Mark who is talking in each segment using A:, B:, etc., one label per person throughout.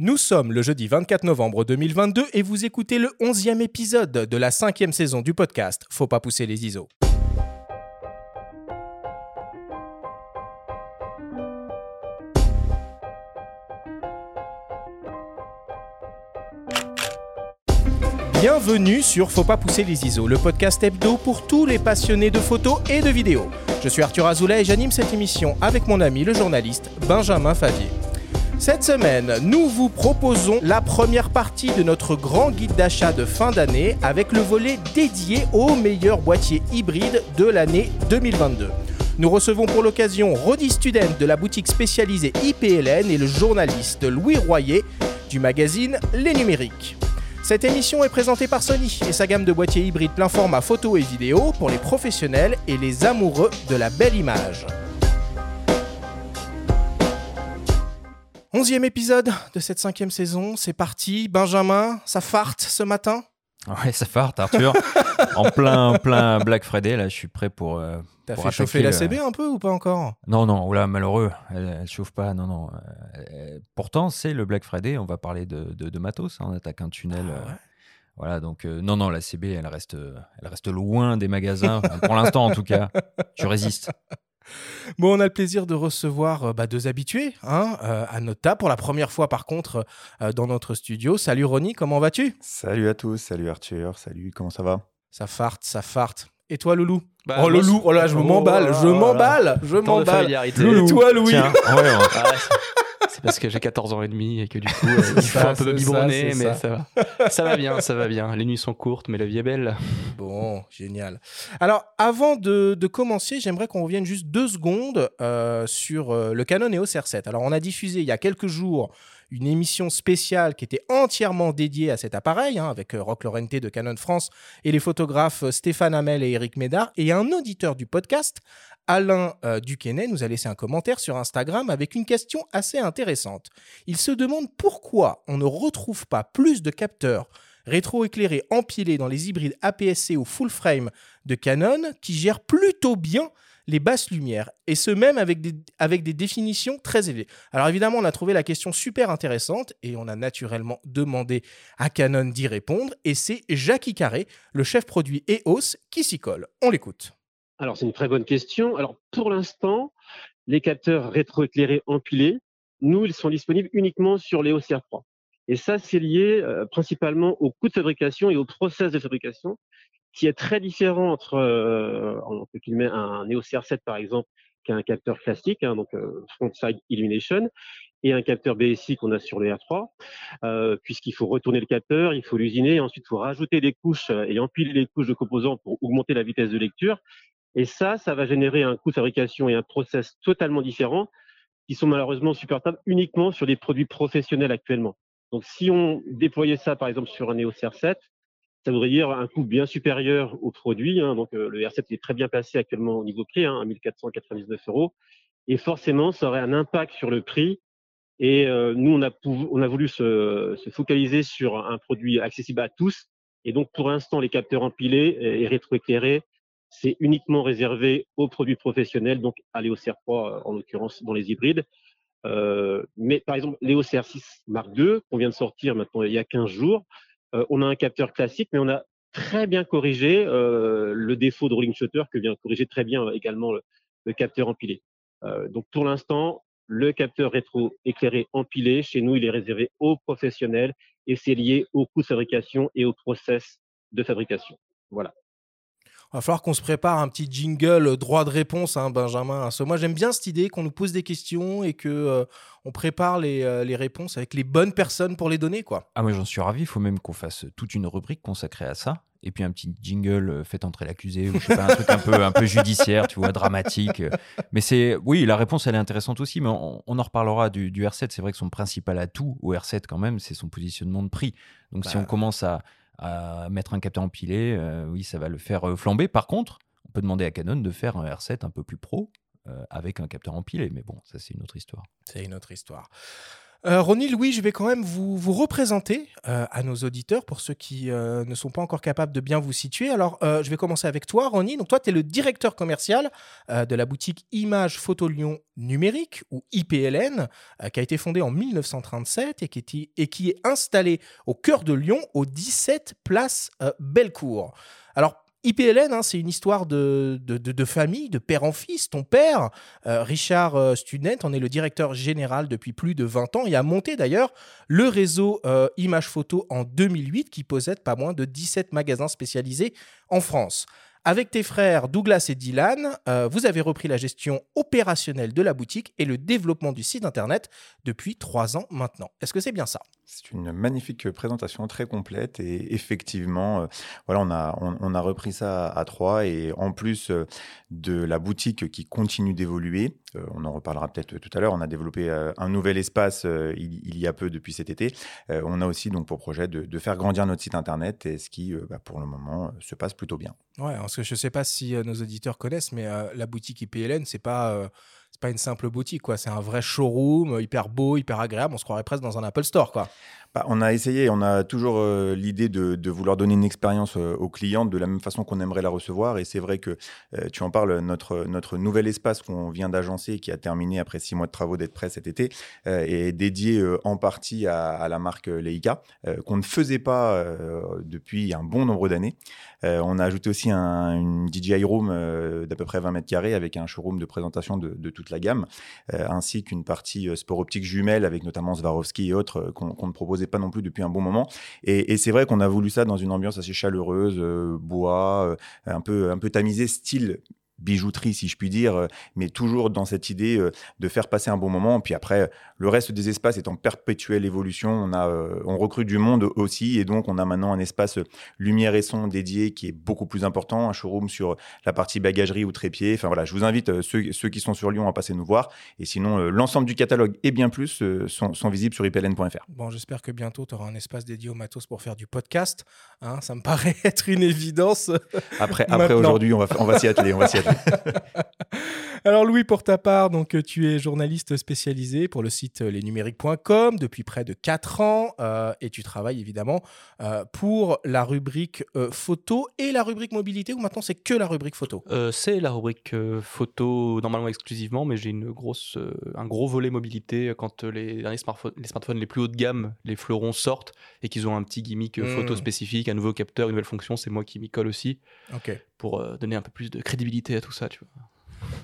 A: Nous sommes le jeudi 24 novembre 2022 et vous écoutez le 11e épisode de la cinquième saison du podcast Faut pas pousser les ISO. Bienvenue sur Faut pas pousser les ISO, le podcast hebdo pour tous les passionnés de photos et de vidéos. Je suis Arthur Azoulay et j'anime cette émission avec mon ami le journaliste Benjamin Favier. Cette semaine, nous vous proposons la première partie de notre grand guide d'achat de fin d'année avec le volet dédié aux meilleurs boîtiers hybrides de l'année 2022. Nous recevons pour l'occasion Rodi Student de la boutique spécialisée IPLN et le journaliste Louis Royer du magazine Les Numériques. Cette émission est présentée par Sony et sa gamme de boîtiers hybrides plein format photo et vidéo pour les professionnels et les amoureux de la belle image. Onzième épisode de cette cinquième saison, c'est parti. Benjamin, ça farte ce matin?
B: Ouais, ça farte, Arthur. en plein, plein Black Friday, là, je suis prêt pour. Euh,
A: T'as fait chauffer la CB un peu ou pas encore?
B: Non, non, oula, malheureux, elle, elle chauffe pas, non, non. Euh, pourtant, c'est le Black Friday, on va parler de, de, de matos, hein, on attaque un tunnel.
A: Ah
B: euh. Voilà, donc euh, non, non, la CB, elle reste, elle reste loin des magasins, pour l'instant en tout cas. Je résiste.
A: Bon, on a le plaisir de recevoir euh, bah, deux habitués hein, euh, à notre table pour la première fois par contre euh, dans notre studio. Salut Ronnie, comment vas-tu?
C: Salut à tous, salut Arthur, salut, comment ça va?
A: Ça farte, ça farte. Et toi Loulou?
D: Bah,
A: Oh Loulou, oh là je
D: oh
A: m'emballe, je m'emballe, je m'emballe. Et toi Louis?
B: Tiens, ouais, ouais.
D: C'est- parce que j'ai 14 ans et demi et que du coup, euh, il faut
A: ça,
D: un peu biberonner, mais
A: ça.
D: ça. va. Ça va bien, ça va bien. Les nuits sont courtes, mais la vie est belle.
A: Bon, génial. Alors, avant de, de commencer, j'aimerais qu'on revienne juste deux secondes euh, sur euh, le Canon EOS R7. Alors, on a diffusé il y a quelques jours une émission spéciale qui était entièrement dédiée à cet appareil, hein, avec euh, Rock Lorente de Canon France et les photographes Stéphane Hamel et Eric Médard. Et un auditeur du podcast, Alain euh, nous a laissé un commentaire sur Instagram avec une question assez intéressante. Il se demande pourquoi on ne retrouve pas plus de capteurs rétroéclairés empilés dans les hybrides APS-C ou full frame de Canon qui gèrent plutôt bien les basses lumières, et ce même avec des, avec des définitions très élevées. Alors évidemment, on a trouvé la question super intéressante, et on a naturellement demandé à Canon d'y répondre, et c'est Jackie Carré, le chef produit EOS, qui s'y colle. On l'écoute.
E: Alors, c'est une très bonne question. Alors, pour l'instant, les capteurs rétroéclairés empilés, nous, ils sont disponibles uniquement sur les OCR3. Et ça, c'est lié euh, principalement au coût de fabrication et au process de fabrication, qui est très différent entre euh, un EOS R7, par exemple, qui a un capteur classique, hein, donc euh, front-side illumination, et un capteur BSI qu'on a sur le R3, euh, puisqu'il faut retourner le capteur, il faut l'usiner, ensuite il faut rajouter des couches et empiler les couches de composants pour augmenter la vitesse de lecture. Et ça, ça va générer un coût de fabrication et un process totalement différent qui sont malheureusement supportables uniquement sur des produits professionnels actuellement. Donc, si on déployait ça, par exemple, sur un EOS R7, ça voudrait dire un coût bien supérieur au produit. hein. Donc, euh, le R7 est très bien placé actuellement au niveau prix, hein, à 1499 euros. Et forcément, ça aurait un impact sur le prix. Et euh, nous, on a, pou- on a voulu se, se focaliser sur un produit accessible à tous. Et donc, pour l'instant, les capteurs empilés et rétroéclairés, c'est uniquement réservé aux produits professionnels, donc à l'EOS R3 euh, en l'occurrence dans les hybrides. Euh, mais par exemple, l'EOS R6 Mark II, qu'on vient de sortir maintenant il y a 15 jours, euh, on a un capteur classique, mais on a très bien corrigé euh, le défaut de rolling shutter que vient corriger très bien euh, également le, capteur empilé. Euh, donc pour l'instant, le capteur rétro-éclairé empilé, chez nous, il est réservé aux professionnels et c'est lié au coût de fabrication et au process de fabrication. Voilà.
A: Va falloir qu'on se prépare un petit jingle euh, droit de réponse, hein, Benjamin. Moi, j'aime bien cette idée qu'on nous pose des questions et que euh, on prépare les, euh, les réponses avec les bonnes personnes pour les donner, quoi.
B: Ah, moi j'en suis ravi, il faut même qu'on fasse toute une rubrique consacrée à ça. Et puis un petit jingle, euh, faites entrer l'accusé, ou je sais pas, un truc un peu, un peu judiciaire, tu vois, dramatique. Mais c'est, oui, la réponse elle est intéressante aussi, mais on, on en reparlera du, du R7. C'est vrai que son principal atout au R7 quand même, c'est son positionnement de prix. Donc si
A: Bah.
B: on commence à, à mettre un capteur empilé, euh, oui, ça va le faire euh, flamber. Par contre, on peut demander à Canon de faire un R7 un peu plus pro euh, avec un capteur empilé. Mais bon, ça c'est une autre histoire.
A: C'est une autre histoire. Euh, Ronnie, Louis, je vais quand même vous, vous représenter euh, à nos auditeurs pour ceux qui euh, ne sont pas encore capables de bien vous situer. Alors, euh, je vais commencer avec toi, Ronnie. Donc, toi, tu es le directeur commercial de la boutique Image Photo Lyon Numérique, ou IPLN, qui a été fondée en 1937 et qui, et qui est installée au cœur de Lyon, au 17 place Bellecour. Alors, IPLN, hein, c'est une histoire de, famille, de père en fils. Ton père, euh, Richard euh, Student, en est le directeur général depuis plus de 20 ans et a monté d'ailleurs le réseau euh, Image Photo en 2008 qui possède pas moins de 17 magasins spécialisés en France. Avec tes frères Douglas et Dylan, vous avez repris la gestion opérationnelle de la boutique et le développement du site internet depuis trois ans maintenant. Est-ce que c'est bien ça?
C: C'est une magnifique présentation, très complète. Et effectivement, euh, voilà, on a, on, a repris ça à trois. Et en plus euh, de la boutique qui continue d'évoluer, euh, on en reparlera peut-être tout à l'heure, on a développé un nouvel espace il, y a peu depuis cet été. On a aussi donc pour projet de, faire grandir notre site internet, et ce qui, bah, pour le moment, se passe plutôt bien.
A: Ouais, parce que je ne sais pas si nos auditeurs connaissent, mais la boutique IPLN, c'est pas, c'est pas une simple boutique, quoi. C'est un vrai showroom, hyper beau, hyper agréable. On se croirait presque dans un Apple Store, quoi.
C: Bah, on a essayé, on a toujours euh, l'idée de, vouloir donner une expérience euh, aux clients de la même façon qu'on aimerait la recevoir. Et c'est vrai que euh, tu en parles, notre, notre nouvel espace qu'on vient d'agencer, qui a terminé après six mois de travaux d'être prêt cet été, est dédié en partie à, la marque Leica, qu'on ne faisait pas depuis un bon nombre d'années. On a ajouté aussi un, une DJI Room d'à peu près 20 mètres carrés avec un showroom de présentation de, toute la gamme, ainsi qu'une partie sport optique jumelle avec notamment Swarovski et autres qu'on ne proposait pas non plus depuis un bon moment. Et, et c'est vrai qu'on a voulu ça dans une ambiance assez chaleureuse, euh, bois, euh, un peu un peu tamisé, style bijouterie si je puis dire, euh, mais toujours dans cette idée euh, de faire passer un bon moment. Puis après, le reste des espaces est en perpétuelle évolution. On a, euh, on recrute du monde aussi, et donc on a maintenant un espace euh, lumière et son dédié qui est beaucoup plus important, un showroom sur la partie bagagerie ou trépied. Enfin voilà, je vous invite euh, ceux, ceux qui sont sur Lyon à passer nous voir. Et sinon, euh, l'ensemble du catalogue et bien plus euh, sont, sont visibles sur ipln.fr.
A: Bon, j'espère que bientôt, tu auras un espace dédié au matos pour faire du podcast. Hein, ça me paraît être une évidence.
C: Après, après aujourd'hui, on va, on va s'y atteler. On va s'y atteler.
A: Alors Louis, pour ta part, donc tu es journaliste spécialisé pour le site lesnumériques.com depuis près de 4 ans euh, et tu travailles évidemment euh, pour la rubrique euh, photo et la rubrique mobilité ou maintenant c'est que la rubrique photo?
D: Euh, c'est la rubrique euh, photo normalement exclusivement, mais j'ai une grosse, euh, un gros volet mobilité quand les derniers smartphones, les smartphones les plus haut de gamme, les fleurons sortent et qu'ils ont un petit gimmick photo spécifique, un nouveau capteur, une nouvelle fonction. C'est moi qui m'y colle aussi
A: Ok.
D: pour euh, donner un peu plus de crédibilité à tout ça. Tu vois.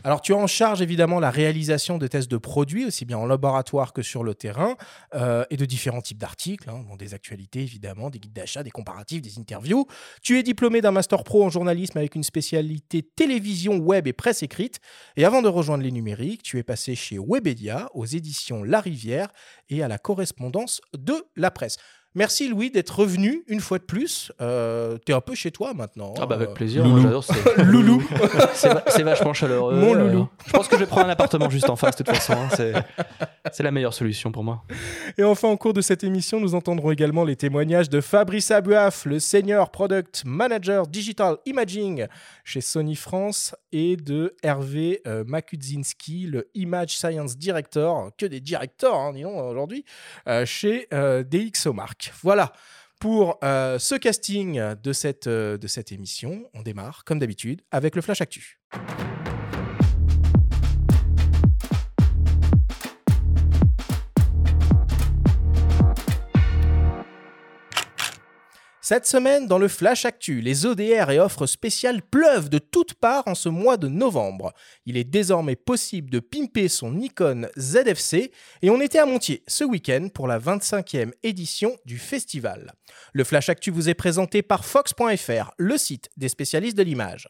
A: Alors tu es en charge évidemment la réalisation de tests de produits aussi bien en laboratoire que sur le terrain euh, et de différents types d'articles, hein, bon, des actualités évidemment, des guides d'achat, des comparatifs, des interviews. Tu es diplômé d'un master pro en journalisme avec une spécialité télévision, web et presse écrite. Et avant de rejoindre les numériques, tu es passé chez Webedia, aux éditions La Rivière et à la correspondance de la presse. Merci Louis d'être revenu une fois de plus. Euh, T'es un peu chez toi maintenant.
D: Ah bah avec
A: Euh,
D: plaisir,
A: loulou.
D: j'adore. c'est-
A: Loulou.
D: c'est va- c'est vachement chaleureux.
A: Mon loulou.
D: euh, je pense que je vais prendre un appartement juste en face de toute façon. hein, c'est- C'est la meilleure solution pour moi.
A: Et enfin, au cours de cette émission, nous entendrons également les témoignages de Fabrice Abuaf, le Senior Product Manager Digital Imaging chez Sony France, et de Hervé euh, Makudzinski, le Image Science Director, que des directeurs, hein, dis donc, aujourd'hui, euh, chez euh, DxOMark. Voilà. Pour euh, ce casting de cette, euh, de cette émission, on démarre, comme d'habitude, avec le Flash Actu. Cette semaine, dans le Flash Actu, les ODR et offres spéciales pleuvent de toutes parts en ce mois de novembre. Il est désormais possible de pimper son Nikon ZFC et on était à Montier ce week-end pour la 25e édition du festival. Le Flash Actu vous est présenté par Fox.fr, le site des spécialistes de l'image.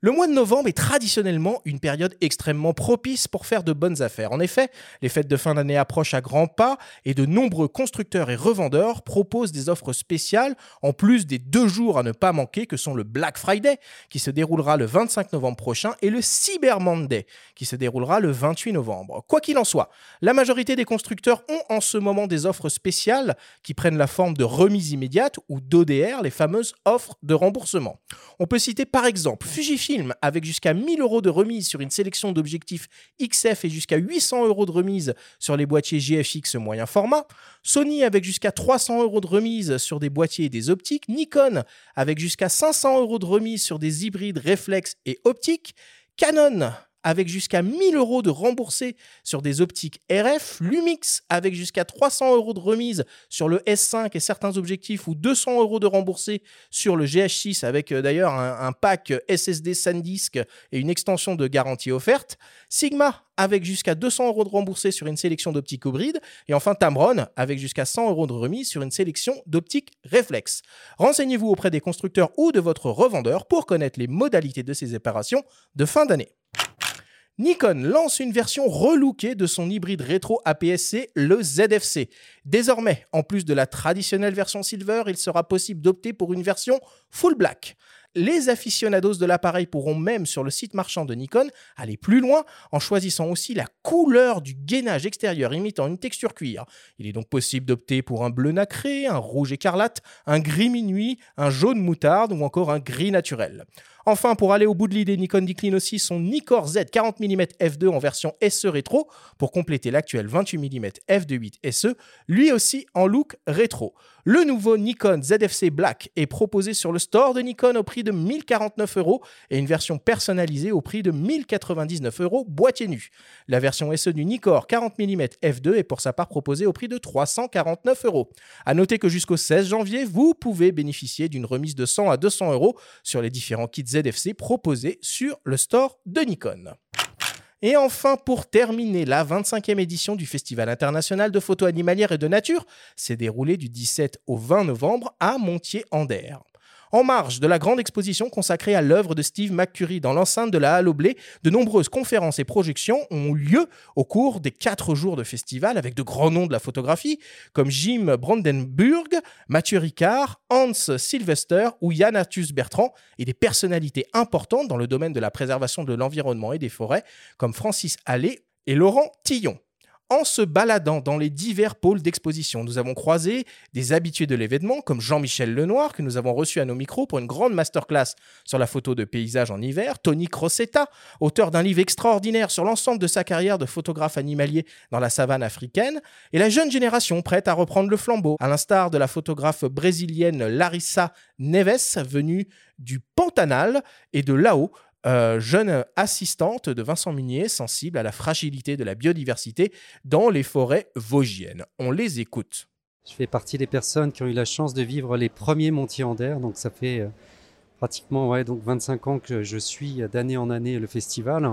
A: Le mois de novembre est traditionnellement une période extrêmement propice pour faire de bonnes affaires. En effet, les fêtes de fin d'année approchent à grands pas et de nombreux constructeurs et revendeurs proposent des offres spéciales en plus des deux jours à ne pas manquer que sont le Black Friday qui se déroulera le 25 novembre prochain et le Cyber Monday qui se déroulera le 28 novembre. Quoi qu'il en soit, la majorité des constructeurs ont en ce moment des offres spéciales qui prennent la forme de remises immédiates ou d'ODR, les fameuses offres de remboursement. On peut citer par exemple Fujifilm Fujifilm avec jusqu'à 1000 euros de remise sur une sélection d'objectifs XF et jusqu'à 800 euros de remise sur les boîtiers GFX moyen format. Sony avec jusqu'à 300 euros de remise sur des boîtiers et des optiques. Nikon avec jusqu'à 500 euros de remise sur des hybrides réflexes et optiques. Canon avec jusqu'à 1000 euros de remboursés sur des optiques RF, Lumix avec jusqu'à 300 euros de remise sur le S5 et certains objectifs ou 200 euros de remboursés sur le GH6 avec euh, d'ailleurs un, pack SSD SanDisk et une extension de garantie offerte, Sigma avec jusqu'à 200 euros de remboursés sur une sélection d'optiques hybrides et enfin Tamron avec jusqu'à 100 euros de remise sur une sélection d'optiques réflexes. Renseignez-vous auprès des constructeurs ou de votre revendeur pour connaître les modalités de ces opérations de fin d'année. Nikon lance une version relookée de son hybride rétro APS-C, le ZFC. Désormais, en plus de la traditionnelle version silver, il sera possible d'opter pour une version full black. Les aficionados de l'appareil pourront même sur le site marchand de Nikon aller plus loin en choisissant aussi la couleur du gainage extérieur imitant une texture cuir. Il est donc possible d'opter pour un bleu nacré, un rouge écarlate, un gris minuit, un jaune moutarde ou encore un gris naturel. Enfin, pour aller au bout de l'idée, Nikon décline aussi son Nikkor Z 40 mm f2 en version SE rétro pour compléter l'actuel 28 mm f2.8 SE, lui aussi en look rétro. Le nouveau Nikon ZFC Black est proposé sur le store de Nikon au prix de 1049 euros et une version personnalisée au prix de 1099 euros boîtier nu. La version SE du Nikkor 40 mm f2 est pour sa part proposée au prix de 349 euros. A noter que jusqu'au 16 janvier, vous pouvez bénéficier d'une remise de 100 à 200 euros sur les différents kits ZFC proposés sur le store de Nikon. Et enfin, pour terminer, la 25e édition du Festival international de photo animalière et de nature s'est déroulée du 17 au 20 novembre à Montier-Ander. En marge de la grande exposition consacrée à l'œuvre de Steve McCurry dans l'enceinte de la Halle au Blé, de nombreuses conférences et projections ont eu lieu au cours des quatre jours de festival avec de grands noms de la photographie comme Jim Brandenburg, Mathieu Ricard, Hans Sylvester ou Yann Bertrand et des personnalités importantes dans le domaine de la préservation de l'environnement et des forêts comme Francis Allais et Laurent Tillon. En se baladant dans les divers pôles d'exposition, nous avons croisé des habitués de l'événement comme Jean-Michel Lenoir, que nous avons reçu à nos micros pour une grande masterclass sur la photo de paysage en hiver, Tony Crosetta, auteur d'un livre extraordinaire sur l'ensemble de sa carrière de photographe animalier dans la savane africaine, et la jeune génération prête à reprendre le flambeau, à l'instar de la photographe brésilienne Larissa Neves, venue du Pantanal et de là-haut, euh, jeune assistante de Vincent Munier, sensible à la fragilité de la biodiversité dans les forêts vosgiennes. On les écoute.
F: Je fais partie des personnes qui ont eu la chance de vivre les premiers Montiers Anders, donc ça fait euh, pratiquement donc 25 ans que je suis d'année en année le festival.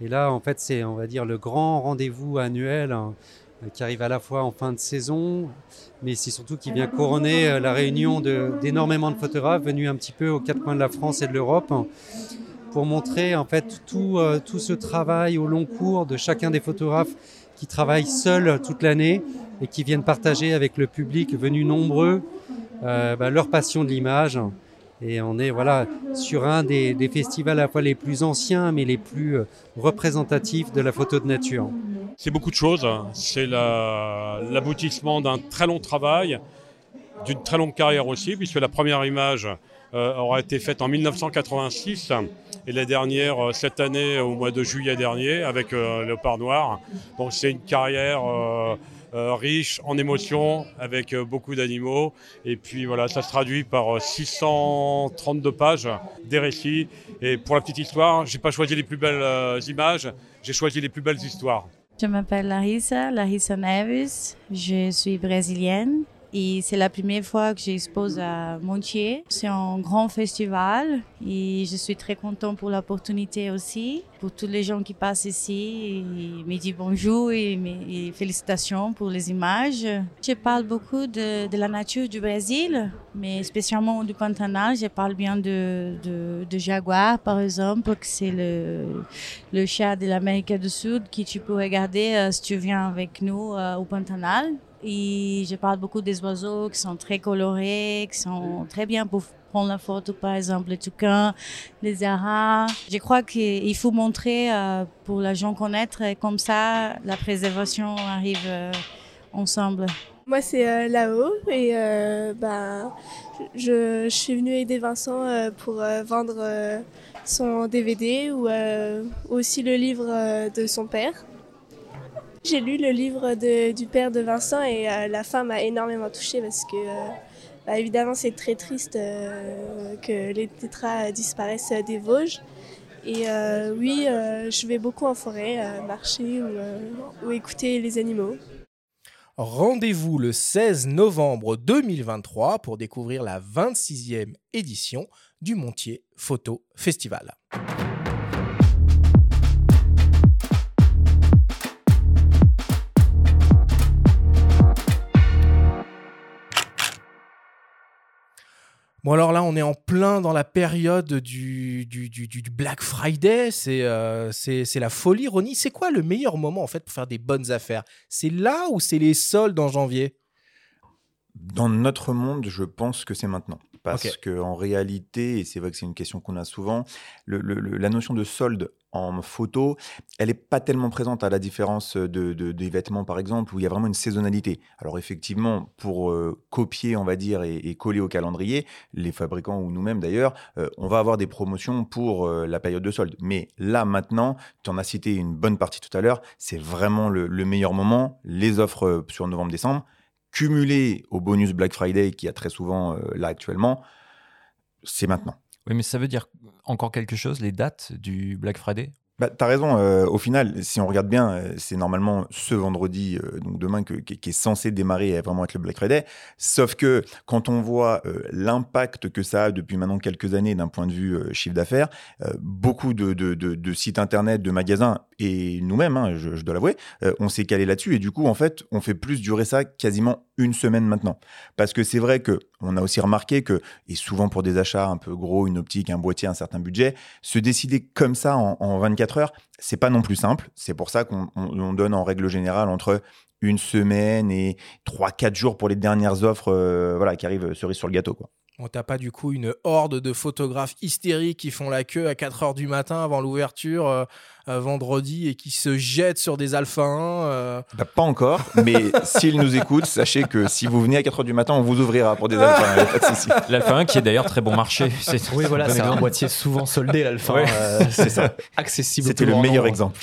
F: Et là, en fait, c'est, on va dire, le grand rendez-vous annuel hein, qui arrive à la fois en fin de saison, mais c'est surtout qui vient couronner euh, la réunion d'énormément de photographes venus un petit peu aux quatre coins de la France et de l'Europe pour montrer en fait tout, euh, tout ce travail au long cours de chacun des photographes qui travaillent seuls toute l'année et qui viennent partager avec le public venu nombreux euh, bah, leur passion de l'image. Et on est voilà sur un des, festivals à la fois les plus anciens mais les plus euh, représentatifs de la photo de nature.
G: C'est beaucoup de choses. C'est l'aboutissement d'un très long travail, d'une très longue carrière aussi, puisque la première image aura été faite en 1986 et la dernière euh, cette année au mois de juillet dernier avec euh, Léopard Noir. Donc c'est une carrière riche en émotions avec beaucoup d'animaux et puis voilà ça se traduit par 632 pages des récits et pour la petite histoire j'ai pas choisi les plus belles images j'ai choisi les plus belles histoires.
H: Je m'appelle Larissa, Larissa Neves, je suis brésilienne et c'est la première fois que j'expose à Montier. C'est un grand festival et je suis très contente pour l'opportunité aussi. Pour tous les gens qui passent ici, ils me disent bonjour et, et, félicitations pour les images. Je parle beaucoup de, la nature du Brésil, mais spécialement du Pantanal. Je parle bien de, de, jaguar, par exemple, que c'est le, le chat de l'Amérique du Sud que tu peux regarder euh, si tu viens avec nous euh, au Pantanal. Et je parle beaucoup des oiseaux qui sont très colorés, qui sont très bien pour prendre la photo, par exemple, les toucans, les aras. Je crois qu'il faut montrer euh, pour les gens connaître, et comme ça, la préservation arrive euh, ensemble.
I: Moi, c'est euh, Lao et bah, je, je, suis venue aider Vincent pour vendre son DVD ou euh, aussi le livre euh, de son père. J'ai lu le livre du père de Vincent et euh, la fin m'a énormément touchée parce que, euh, bah, évidemment, c'est très triste euh, que les tétras disparaissent des Vosges. Et oui, je vais beaucoup en forêt, marcher ou écouter les animaux.
A: Rendez-vous le 16 novembre 2023 pour découvrir la 26e édition du Montier Photo Festival. Bon alors là, on est en plein dans la période du, du, du- Black Friday, c'est euh, c'est la folie. Ronnie, c'est quoi le meilleur moment en fait pour faire des bonnes affaires? C'est là ou c'est les soldes en janvier?
C: Dans notre monde, je pense que c'est maintenant. Parce
A: Ok.
C: que en réalité, et c'est vrai que c'est une question qu'on a souvent, le- le- le- la notion de solde en photo, elle n'est pas tellement présente à la différence de, de- des vêtements, par exemple, où il y a vraiment une saisonnalité. Alors effectivement, pour euh, copier, on va dire, et, coller au calendrier, les fabricants ou nous-mêmes d'ailleurs, euh, on va avoir des promotions pour euh, la période de solde. Mais là, maintenant, tu en as cité une bonne partie tout à l'heure, c'est vraiment le, le meilleur moment, les offres sur novembre-décembre cumulé au bonus Black Friday qui a très souvent là actuellement, c'est maintenant.
B: Oui, mais ça veut dire encore quelque chose, les dates du Black Friday?
C: Bah, T'as raison, euh, au final, si on regarde bien, euh, c'est normalement ce vendredi, euh, donc demain, qui, est censé démarrer et vraiment être le Black Friday. Sauf que quand on voit l'impact que ça a depuis maintenant quelques années d'un point de vue chiffre d'affaires, beaucoup de- de- de sites internet, de magasins, et nous-mêmes, hein, je, dois l'avouer, euh, on s'est calé là-dessus. Et du coup, en fait, on fait plus durer ça quasiment une semaine maintenant. Parce que c'est vrai que on a aussi remarqué que, et souvent pour des achats un peu gros, une optique, un boîtier, un certain budget, se décider comme ça en, en 24 heures, c'est pas non plus simple. C'est pour ça qu'on on- on donne en règle générale entre une semaine et 3-4 jours pour les dernières offres euh, voilà, qui arrivent cerise sur le gâteau. Quoi.
A: On t'a pas du coup une horde de photographes hystériques qui font la queue à 4h du matin avant l'ouverture euh, euh, vendredi et qui se jettent sur des alpha 1 euh.
C: Bah, pas encore, mais s'ils nous écoutent, sachez que si vous venez à 4 heures du matin, on vous ouvrira pour des alphas. y a pas de souci.
B: L'Alpha 1 qui est d'ailleurs très bon marché. C'est-
D: Oui, voilà, c'est un
B: exemple.
D: boîtier souvent soldé, l'alpha.
B: Ouais,
D: euh,
C: c'est ça.
D: Accessible.
C: C'était le meilleur
D: nombre.
C: exemple.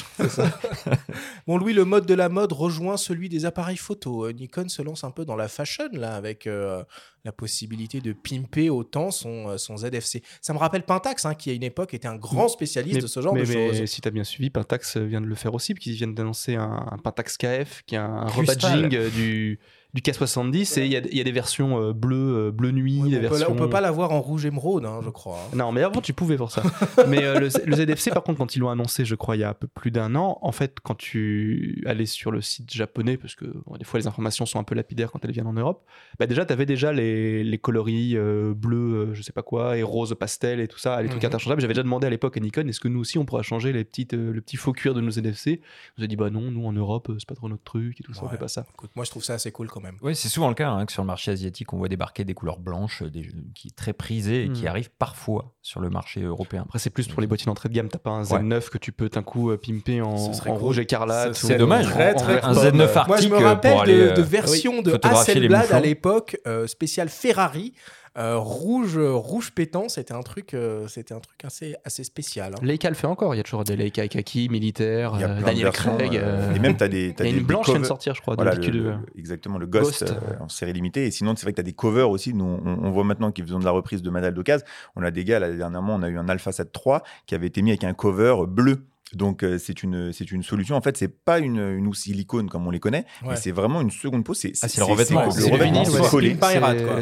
A: Bon, Louis, le mode de la mode rejoint celui des appareils photo. Euh, Nikon se lance un peu dans la fashion, là, avec euh, la possibilité de pimper autant son, euh, son ZFC. Ça me rappelle Pentax, hein, qui à une époque était un grand spécialiste
D: Mais-
A: de ce genre
D: mais-
A: de
D: mais
A: choses.
D: si tu as bien suivi, Pentax vient de le faire aussi, parce qu'ils viennent d'annoncer un, un Pentax KF, qui est un rebadging du, du K70, et il y a, il y a des versions euh, bleu, euh, bleu nuit,
A: Ouais,
D: des
A: on, peut,
D: versions...
A: on peut pas l'avoir en rouge émeraude, hein, je crois. hein.
D: Non, mais avant, tu pouvais voir ça. mais euh, le, le ZFC, par contre, quand ils l'ont annoncé, je crois, il y a un peu plus d'un an, en fait, quand tu allais sur le site japonais, parce que bon, des fois, les informations sont un peu lapidaires quand elles viennent en Europe, bah déjà, tu avais déjà les, les coloris euh, bleus, euh, je sais pas quoi, et rose pastel et tout ça, les trucs
A: Mhm.
D: interchangeables. J'avais déjà demandé à l'époque à Nikon, est-ce que nous aussi, on pourra changer les petites, euh, le petit faux cuir de nos ZFC On nous a dit, bah non, nous, en Europe, euh, c'est pas trop notre truc et tout ça, on fait pas ça.
A: Écoute, moi, je trouve ça assez cool quand même.
B: Oui, c'est souvent le cas hein, que sur le marché asiatique, on voit débarquer des couleurs blanches, des, qui est très prisées et qui
D: Hmm.
B: arrivent parfois sur le marché européen.
D: Après, c'est plus pour les boîtiers d'entrée de gamme. T'as pas un
B: Ouais.
D: Z9 que tu peux d'un coup euh, pimper en, en
A: cool.
D: rouge écarlate.
A: C'est
B: dommage.
A: Très, très
B: Un
A: pomme.
B: Z9
A: Moi, je me
B: euh,
A: rappelle
B: pour aller
A: de,
B: euh,
A: de versions de Hasselblad à l'époque, euh, spécial Ferrari, euh, rouge, euh, rouge pétant. C'était un truc, euh, c'était un truc assez, assez spécial. hein.
D: Leica le fait encore. Il y a toujours des Leica kaki militaires. Euh, Daniel Craig.
C: Et même, tu as des. t'as
D: Il y a
C: des-
D: une
C: des
D: blanche qui vient de sortir, je crois, de
C: Voilà, le- le- exactement, le Ghost,
D: Ghost.
C: euh, en série limitée. Et sinon, c'est vrai que tu as des covers aussi. Nous, on, on voit maintenant qu'ils font de la reprise de Madal d'occasion. On a des gars, là, dernièrement, on a eu un Alpha 7 III qui avait été mis avec un cover bleu. Donc, euh, c'est une, c'est une solution. En fait, c'est pas une, une housse silicone comme on les connaît,
A: Ouais.
C: mais c'est vraiment une seconde peau. C'est
B: Ah, c'est le revêtement.
C: c'est
B: C'est
C: le revêtement
B: ouais.
C: collé.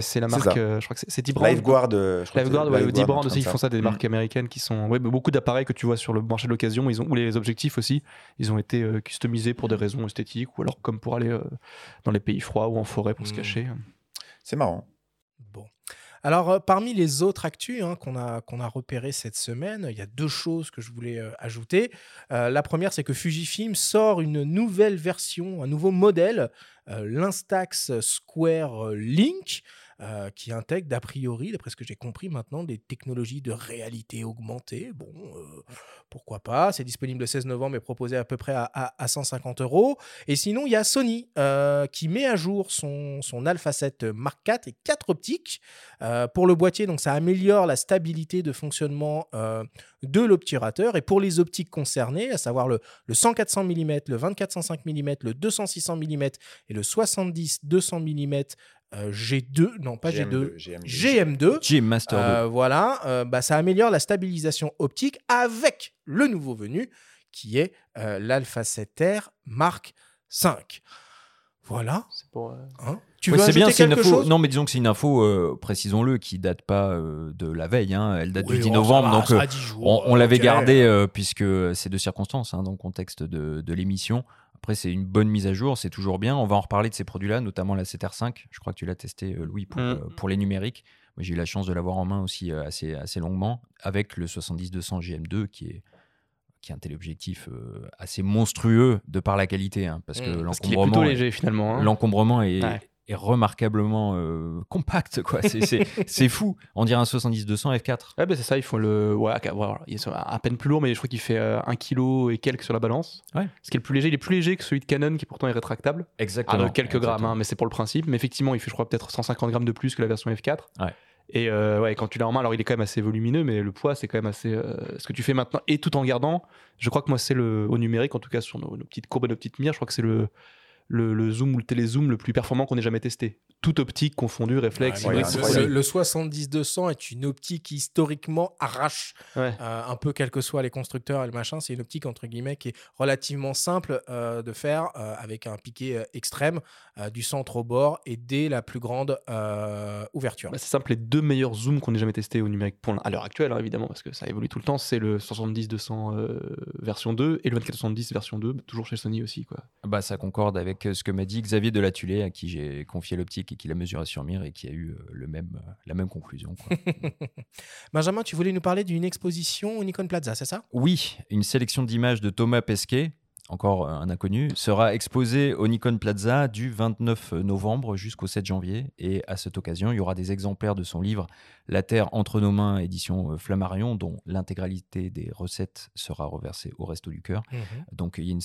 D: C'est- la marque, euh, je crois que c'est- c'est Dibrand.
C: Lifeguard, euh, que
D: Lifeguard, ouais,
C: Lifeguard,
D: Dibrand
C: un truc
D: aussi, ils font ça, des
C: Mm.
D: marques américaines qui sont. Ouais, beaucoup d'appareils que tu vois sur le marché de l'occasion, ils ont, ou les objectifs aussi, ils ont été euh, customisés pour des raisons esthétiques, ou alors comme pour aller euh, dans les pays froids ou en forêt pour se
A: Mm.
D: cacher.
C: C'est marrant.
A: Alors, euh, parmi les autres actus hein, qu'on a, qu'on repérées cette semaine, il y a deux choses que je voulais euh, ajouter. Euh, la première, c'est que Fujifilm sort une nouvelle version, un nouveau modèle, l'Instax Square Link. Euh, qui intègre, d'a priori, d'après ce que j'ai compris maintenant, des technologies de réalité augmentée. Bon, euh, pourquoi pas? C'est disponible le 16 novembre et proposé à peu près à, à- à 150 euros. Et sinon, il y a Sony euh, qui met à jour son, son Alpha 7 Mark IV et 4 optiques pour le boîtier. Donc, ça améliore la stabilité de fonctionnement de l'obturateur. Et pour les optiques concernées, à savoir le, le 100-400 mm, le 24-105 mm, le 200-600 mm et le 70-200 mm euh, G2, non pas G2,
C: GM2.
A: GM2.
B: Jim Master 2.
A: Euh, voilà, euh, bah, ça améliore la stabilisation optique avec le nouveau venu qui est euh, l'Alpha 7R Mark 5. Voilà.
D: C'est pour, euh,
A: hein? Tu
B: Ouais,
A: veux
B: c'est bien, c'est une
A: quelque
B: info.
A: chose?
B: Non, mais disons que c'est une info, euh, précisons-le, qui date pas euh, de la veille. hein. Elle date
A: Oui,
B: du 10
A: oh, ça
B: novembre.
A: va,
B: donc,
A: ça
B: euh,
A: a 10 jours,
B: on, on l'avait
A: ok.
B: gardé euh, puisque c'est de circonstances hein, dans le contexte de, de l'émission. Après, c'est une bonne mise à jour, c'est toujours bien. On va en reparler de ces produits-là, notamment la 7R5. Je crois que tu l'as testé, euh, Louis, pour,
D: Mm.
B: euh, pour les numériques. J'ai eu la chance de l'avoir en main aussi euh, assez, assez longuement, avec le 70-200 GM2, qui est, qui est un téléobjectif assez monstrueux de par la qualité. hein, parce que
A: Mm.
D: Est
B: l'encombrement
D: plutôt
B: est-
D: léger finalement. hein.
B: L'encombrement est,
D: Ouais.
B: Est remarquablement euh, compact. quoi. C'est- fou. On dirait un 70-200 F4.
D: Ouais, bah, c'est ça, il faut le. Ouais, ok, voilà, il est à peine plus lourd, mais je crois qu'il fait 1 kg et quelques sur la balance.
B: Ouais.
D: Ce qui est le plus léger, il est plus léger que celui de Canon qui pourtant est rétractable. Ah,
B: Exactement.
D: de quelques grammes, hein, mais c'est pour le principe. Mais effectivement, il fait, je crois, peut-être 150 grammes de plus que la version F4.
B: Ouais.
D: Et euh, ouais, quand tu l'as en main, alors il est quand même assez volumineux, mais le poids, c'est quand même assez. euh, ce que tu fais maintenant, et tout en gardant, je crois que moi, c'est le. Au numérique, en tout cas, sur nos, nos petites courbes et nos petites mires, je crois que c'est le. Le, le zoom ou le télézoom le plus performant qu'on ait jamais testé. Toute optique confondu, réflexe.
A: Ouais,
C: Ouais,
A: le-
C: c'est
A: le,
C: incroyable.
A: le 70-200 est une optique qui historiquement arrache
D: Ouais.
A: euh, un peu quels que soient les constructeurs et le machin. C'est une optique entre guillemets qui est relativement simple euh, de faire euh, avec un piqué euh, extrême euh, du centre au bord et dès la plus grande euh, ouverture.
D: Bah, c'est simple, les deux meilleurs zooms qu'on ait jamais testés au numérique pour à l'heure actuelle, hein, évidemment, parce que ça évolue tout le temps, c'est le 70-200 euh, version 2 et le 24-70 version 2, bah, toujours chez Sony aussi. Quoi.
B: Bah, ça concorde avec ce que m'a dit Xavier Delatulé, à qui j'ai confié l'optique et qui l'a mesuré sur mire et qui a eu euh, le même, euh, la même conclusion. quoi.
A: Benjamin, tu voulais nous parler d'une exposition au Nikon Plaza, c'est ça?
B: Oui, une sélection d'images de Thomas Pesquet, encore un inconnu, sera exposée au Nikon Plaza du 29 novembre jusqu'au 7 janvier. Et à cette occasion, il y aura des exemplaires de son livre La Terre entre nos mains, édition euh, Flammarion, dont l'intégralité des recettes sera reversée au Resto du Cœur. Donc il y a, une-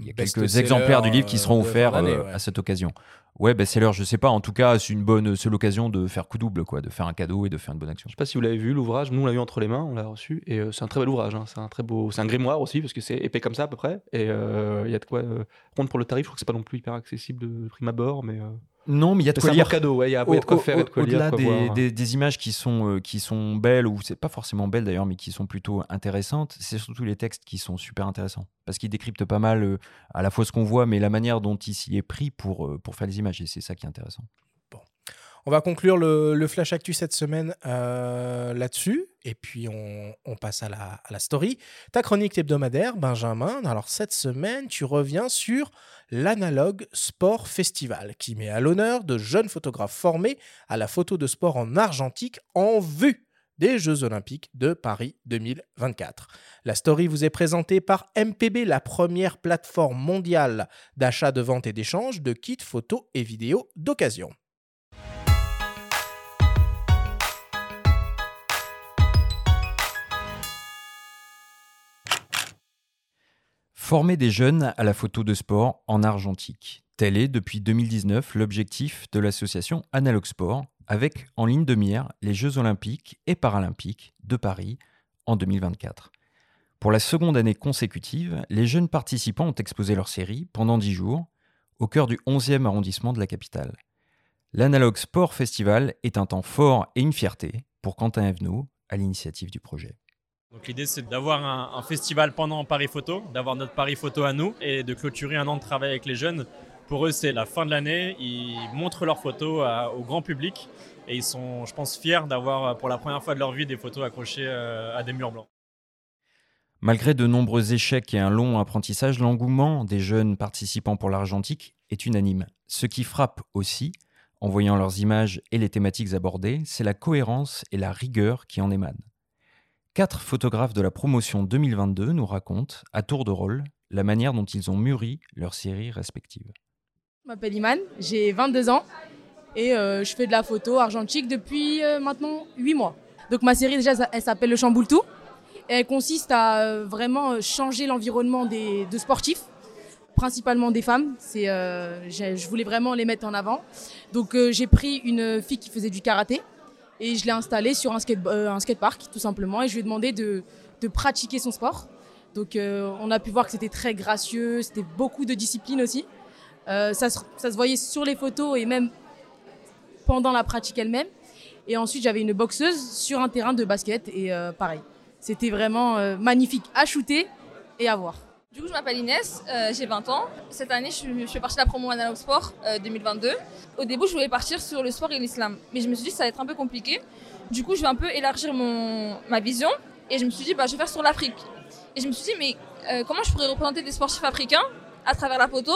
B: il y a quelques exemplaires du livre qui
A: euh,
B: seront offerts euh,
A: ouais.
B: à cette occasion. Ouais, bah, c'est l'heure, je sais pas. En tout cas, c'est une bonne, c'est l'occasion de faire coup double, quoi, de faire un cadeau et de faire une bonne action.
D: Je sais pas si vous l'avez vu, l'ouvrage, nous on l'a eu entre les mains, on l'a reçu, et euh, c'est un très bel ouvrage, hein, c'est un très beau, c'est un grimoire aussi, parce que c'est épais comme ça à peu près, et euh, il y a de quoi. euh, pour le tarif, je crois que c'est pas non plus hyper accessible de prime abord, mais.
B: Non, mais il y a de quoi lire.
D: cadeau, ouais, il y a, de quoi faire.
B: Au-delà des images qui sont, euh, qui sont belles, ou c'est pas forcément belles d'ailleurs, mais qui sont plutôt intéressantes, c'est surtout les textes qui sont super intéressants. Parce qu'ils décryptent pas mal euh, à la fois ce qu'on voit, mais la manière dont il s'y est pris pour, euh, pour faire les images. Et c'est ça qui est intéressant.
A: On va conclure le, Flash Actu cette semaine euh, là-dessus. Et puis, on, passe à la, à la story. Ta chronique hebdomadaire, Benjamin. Alors, cette semaine, tu reviens sur l'Analogue Sport Festival, qui met à l'honneur de jeunes photographes formés à la photo de sport en argentique en vue des Jeux Olympiques de Paris 2024. La story vous est présentée par MPB, la première plateforme mondiale d'achat, de vente et d'échange de kits photos et vidéos d'occasion.
B: Former des jeunes à la photo de sport en argentique. Tel est, depuis 2019, l'objectif de l'association Analog Sport, avec en ligne de mire les Jeux olympiques et paralympiques de Paris en 2024. Pour la seconde année consécutive, les jeunes participants ont exposé leur série pendant 10 jours au cœur du 11e arrondissement de la capitale. L'Analog Sport Festival est un temps fort et une fierté pour Quentin Evenot à l'initiative du projet.
J: Donc l'idée c'est d'avoir un, festival pendant Paris Photo, d'avoir notre Paris Photo à nous et de clôturer un an de travail avec les jeunes. Pour eux c'est la fin de l'année, ils montrent leurs photos au grand public et ils sont je pense fiers d'avoir euh, pour la première fois de leur vie des photos accrochées euh, à des murs blancs.
B: Malgré de nombreux échecs et un long apprentissage, l'engouement des jeunes participants pour l'argentique est unanime. Ce qui frappe aussi, en voyant leurs images et les thématiques abordées, c'est la cohérence et la rigueur qui en émanent. Quatre photographes de la promotion 2022 nous racontent, à tour de rôle, la manière dont ils ont mûri leurs séries respectives.
K: Je m'appelle Iman, j'ai 22 ans Et euh, je fais de la photo argentique depuis euh, maintenant 8 mois. Donc ma série déjà, elle s'appelle Le Chamboultou. Et elle consiste à euh, vraiment changer l'environnement des, de sportifs, principalement des femmes. C'est, je voulais vraiment les mettre en avant. Donc j'ai pris une fille qui faisait du karaté et je l'ai installée sur un, skate, euh, un skatepark tout simplement et je lui ai demandé de, de pratiquer son sport. Donc euh, on a pu voir que c'était très gracieux, c'était beaucoup de discipline aussi. Euh, ça, se, ça se voyait sur les photos et même pendant la pratique elle-même. Et ensuite j'avais une boxeuse sur un terrain de basket et euh, pareil. C'était vraiment magnifique à shooter et à voir.
L: Du coup, je m'appelle Inès, euh, j'ai 20 ans. Cette année, je, suis- partie de la promo Analog Sport euh, 2022. Au début, je voulais partir sur le sport et l'islam, mais je me suis dit que ça va être un peu compliqué. Du coup, je vais un peu élargir mon, ma vision et je me suis dit, bah, je vais faire sur l'Afrique. Et je me suis dit, mais euh, comment je pourrais représenter des sportifs africains à travers la photo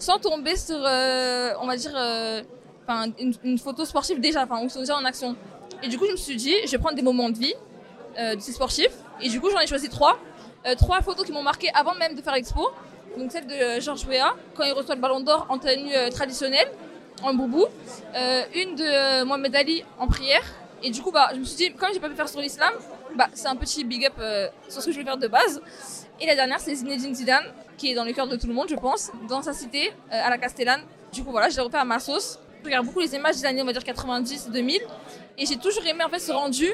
L: sans tomber sur, euh, on va dire, euh, une, photo sportive déjà, où ils déjà en action? Et du coup, je me suis dit, je vais prendre des moments de vie euh, de ces sportifs. Et du coup, j'en ai choisi trois. Euh, trois photos qui m'ont marqué avant même de faire l'expo. Donc celle de euh, Georges Weah, quand il reçoit le ballon d'or en tenue euh, traditionnelle, en boubou. Une de Mohamed Ali en prière. Et du coup, bah, je me suis dit, comme j'ai pas pu faire sur l'islam, bah, c'est un petit big up sur ce que je vais faire de base. Et la dernière, c'est Zinedine Zidane, qui est dans le cœur de tout le monde, je pense, dans sa cité, à la Castellane. Du coup, voilà, je l'ai refait à ma sauce. Je regarde beaucoup les images des années, on va dire 90, 2000. Et j'ai toujours aimé en ce rendu,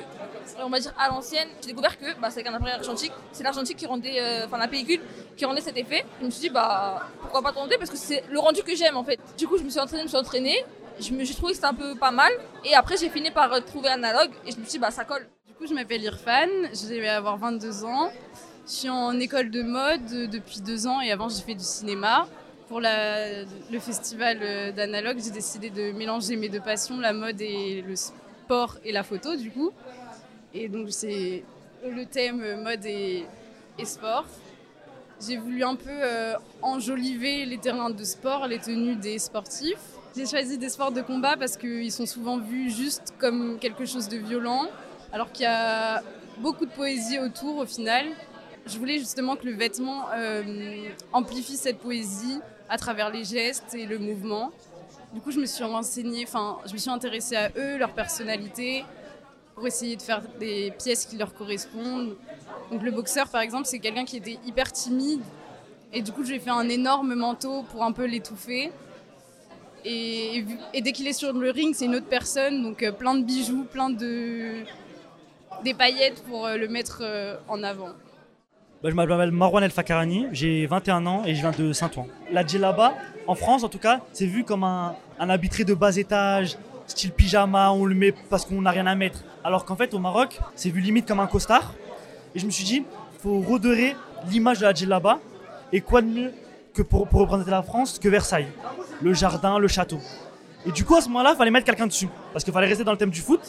L: on va dire à l'ancienne. J'ai découvert que bah, c'est avec un appareil argentique, c'est l'argentique qui rendait, euh, enfin la pellicule qui rendait cet effet. Je me suis dit, bah pourquoi pas tenter parce que c'est le rendu que j'aime en fait. Du coup, je me suis entraînée, je me suis entraînée. Je me- J'ai trouvé que c'était un peu pas mal. Et après, j'ai fini par euh, trouver analogue et je me suis dit, bah ça colle.
M: Du coup, je m'appelle Irfan, je vais avoir 22 ans. Je suis en école de mode euh, depuis deux ans et avant, j'ai fait du cinéma. Pour le festival d'Analogue, j'ai décidé de mélanger mes deux passions, la mode et le sport et la photo, du coup. Et donc, c'est le thème euh, mode et, sport. J'ai voulu un peu euh, enjoliver les terrains de sport, les tenues des sportifs. J'ai choisi des sports de combat parce qu'ils sont souvent vus juste comme quelque chose de violent, alors qu'il y a beaucoup de poésie autour au final. Je voulais justement que le vêtement euh, amplifie cette poésie à travers les gestes et le mouvement. Du coup, je me suis renseignée, enfin, je me suis intéressée à eux, leur personnalité, pour essayer de faire des pièces qui leur correspondent. Donc le boxeur, par exemple, c'est quelqu'un qui était hyper timide. Et du coup, j'ai fait un énorme manteau pour un peu l'étouffer. Et, dès qu'il est sur le ring, c'est une autre personne. Donc euh, plein de bijoux, plein de... des paillettes pour euh, le mettre euh, en avant.
N: Bah, je m'appelle Marwan El Fakarani, j'ai 21 ans et je viens de Saint-Ouen. La djellaba, en France en tout cas, c'est vu comme un, un de bas étage, style pyjama, on le met parce qu'on n'a rien à mettre. Alors qu'en fait au Maroc, c'est vu limite comme un costard. Et je me suis dit, faut redorer l'image de la djellaba. Et quoi de mieux que pour, pour représenter la France que Versailles, le jardin, le château. Et du coup à ce moment-là, il fallait mettre quelqu'un dessus, parce qu'il fallait rester dans le thème du foot.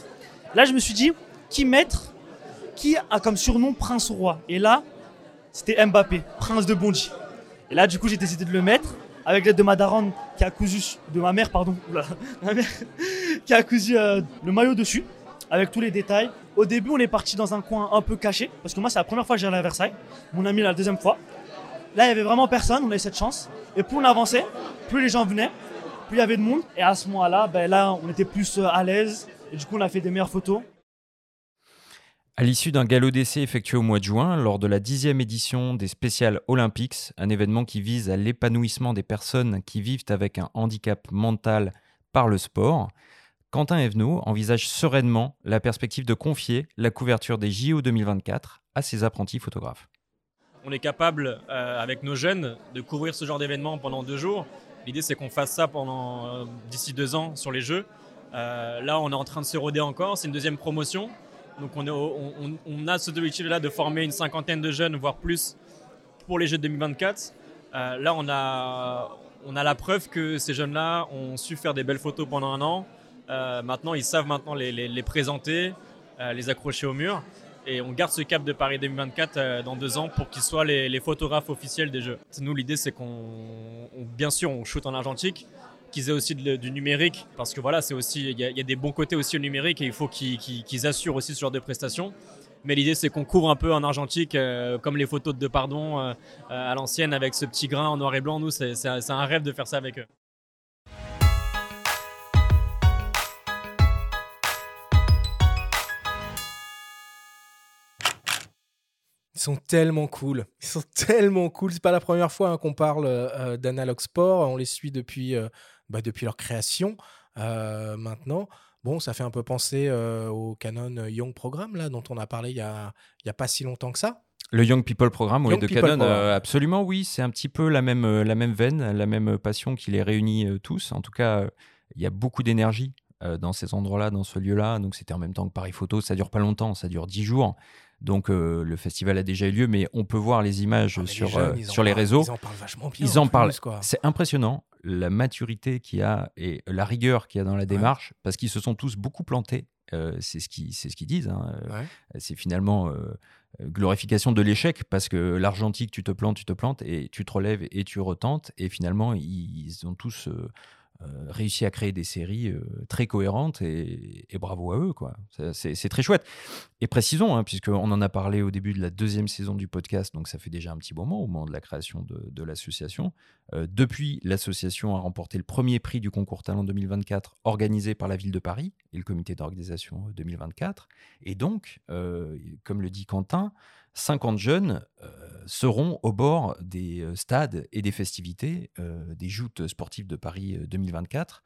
N: Là je me suis dit, qui mettre qui a comme surnom Prince Roi? Et là, c'était Mbappé, Prince de Bondy. Et là, du coup, j'ai décidé de le mettre avec l'aide de ma daronne qui a cousu, de ma mère, pardon, qui a cousu euh, le maillot dessus avec tous les détails. Au début, on est parti dans un coin un peu caché parce que moi, c'est la première fois que j'allais à Versailles. Mon ami, la deuxième fois. Là, il y avait vraiment personne, on a eu cette chance. Et plus on avançait, plus les gens venaient, plus il y avait de monde. Et à ce moment-là, ben, là, on était plus euh, à l'aise. Et du coup, on a fait des meilleures photos.
B: À l'issue d'un galop d'essai effectué au mois de juin, lors de la dixième édition des Special Olympics, un événement qui vise à l'épanouissement des personnes qui vivent avec un handicap mental par le sport, Quentin Evenot envisage sereinement la perspective de confier la couverture des JO 2024 à ses apprentis photographes.
J: On est capable, euh, avec nos jeunes, de couvrir ce genre d'événement pendant deux jours. L'idée, c'est qu'on fasse ça pendant euh, d'ici deux ans sur les Jeux. Euh, là, on est en train de se roder encore. C'est une deuxième promotion. Donc, on, a cet objectif-là de former une cinquantaine de jeunes, voire plus, pour les Jeux 2024. Euh, là, on a, on a la preuve que ces jeunes-là ont su faire des belles photos pendant un an. Euh, maintenant, ils savent maintenant les, les- présenter, euh, les accrocher au mur. Et on garde ce cap de Paris 2024 euh, dans deux ans pour qu'ils soient les, les photographes officiels des Jeux. Nous, l'idée, c'est qu'on, on- bien sûr, on shoot en argentique, qu'ils aient aussi du numérique, parce que voilà, c'est aussi il y, a des bons côtés aussi au numérique et il faut qu'ils assurent aussi ce genre de prestations. Mais l'idée, c'est qu'on couvre un peu en argentique, euh, comme les photos de Depardon euh, euh, à l'ancienne avec ce petit grain en noir et blanc. Nous, c'est un rêve de faire ça avec eux.
A: Ils sont tellement cool. Ils sont tellement cool. C'est pas la première fois hein, qu'on parle euh, d'Analog Sport. On les suit depuis euh, bah, depuis leur création euh, maintenant. Bon, ça fait un peu penser euh, au Canon Young Programme là, dont on a parlé il y a, pas si longtemps que ça.
B: Le Young People Programme, oui, de Canon, euh, absolument, oui. C'est un petit peu la même, la même veine, la même passion qui les réunit tous. En tout cas, il y a beaucoup d'énergie dans ces endroits-là, dans ce lieu-là. Donc, c'était en même temps que Paris Photo. Ça dure pas longtemps, ça dure 10 jours. Donc, euh, le festival a déjà eu lieu, mais on peut voir les images
A: Ah, les
B: sur,
A: jeunes,
B: euh, les
A: parlent-
B: réseaux.
A: ils en parlent vachement bien,
B: Ils
A: en
B: en parlent. C'est impressionnant la maturité qu'il y a et la rigueur qu'il y a dans la démarche, parce qu'ils se sont tous beaucoup plantés. Euh, c'est ce qu'ils c'est ce qu'ils disent. hein. Euh, C'est finalement euh, euh, glorification de l'échec, parce que l'argentique, tu te plantes, tu te plantes, et tu te relèves et tu retentes. Et finalement, ils, ils ont tous euh, euh, réussi à créer des séries euh, très cohérentes, et, bravo à eux. quoi. C'est très chouette. Et précisons, hein, puisqu'on en a parlé au début de la deuxième saison du podcast, donc ça fait déjà un petit moment au moment de la création de, l'association. Euh, depuis, l'association a remporté le premier prix du concours Talent 2024 organisé par la ville de Paris et le comité d'organisation 2024. Et donc, comme le dit Quentin, 50 jeunes euh, seront au bord des euh, stades et des festivités euh, des joutes sportives de Paris euh, 2024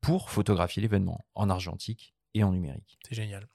B: pour photographier l'événement en argentique et en numérique.
A: C'est génial.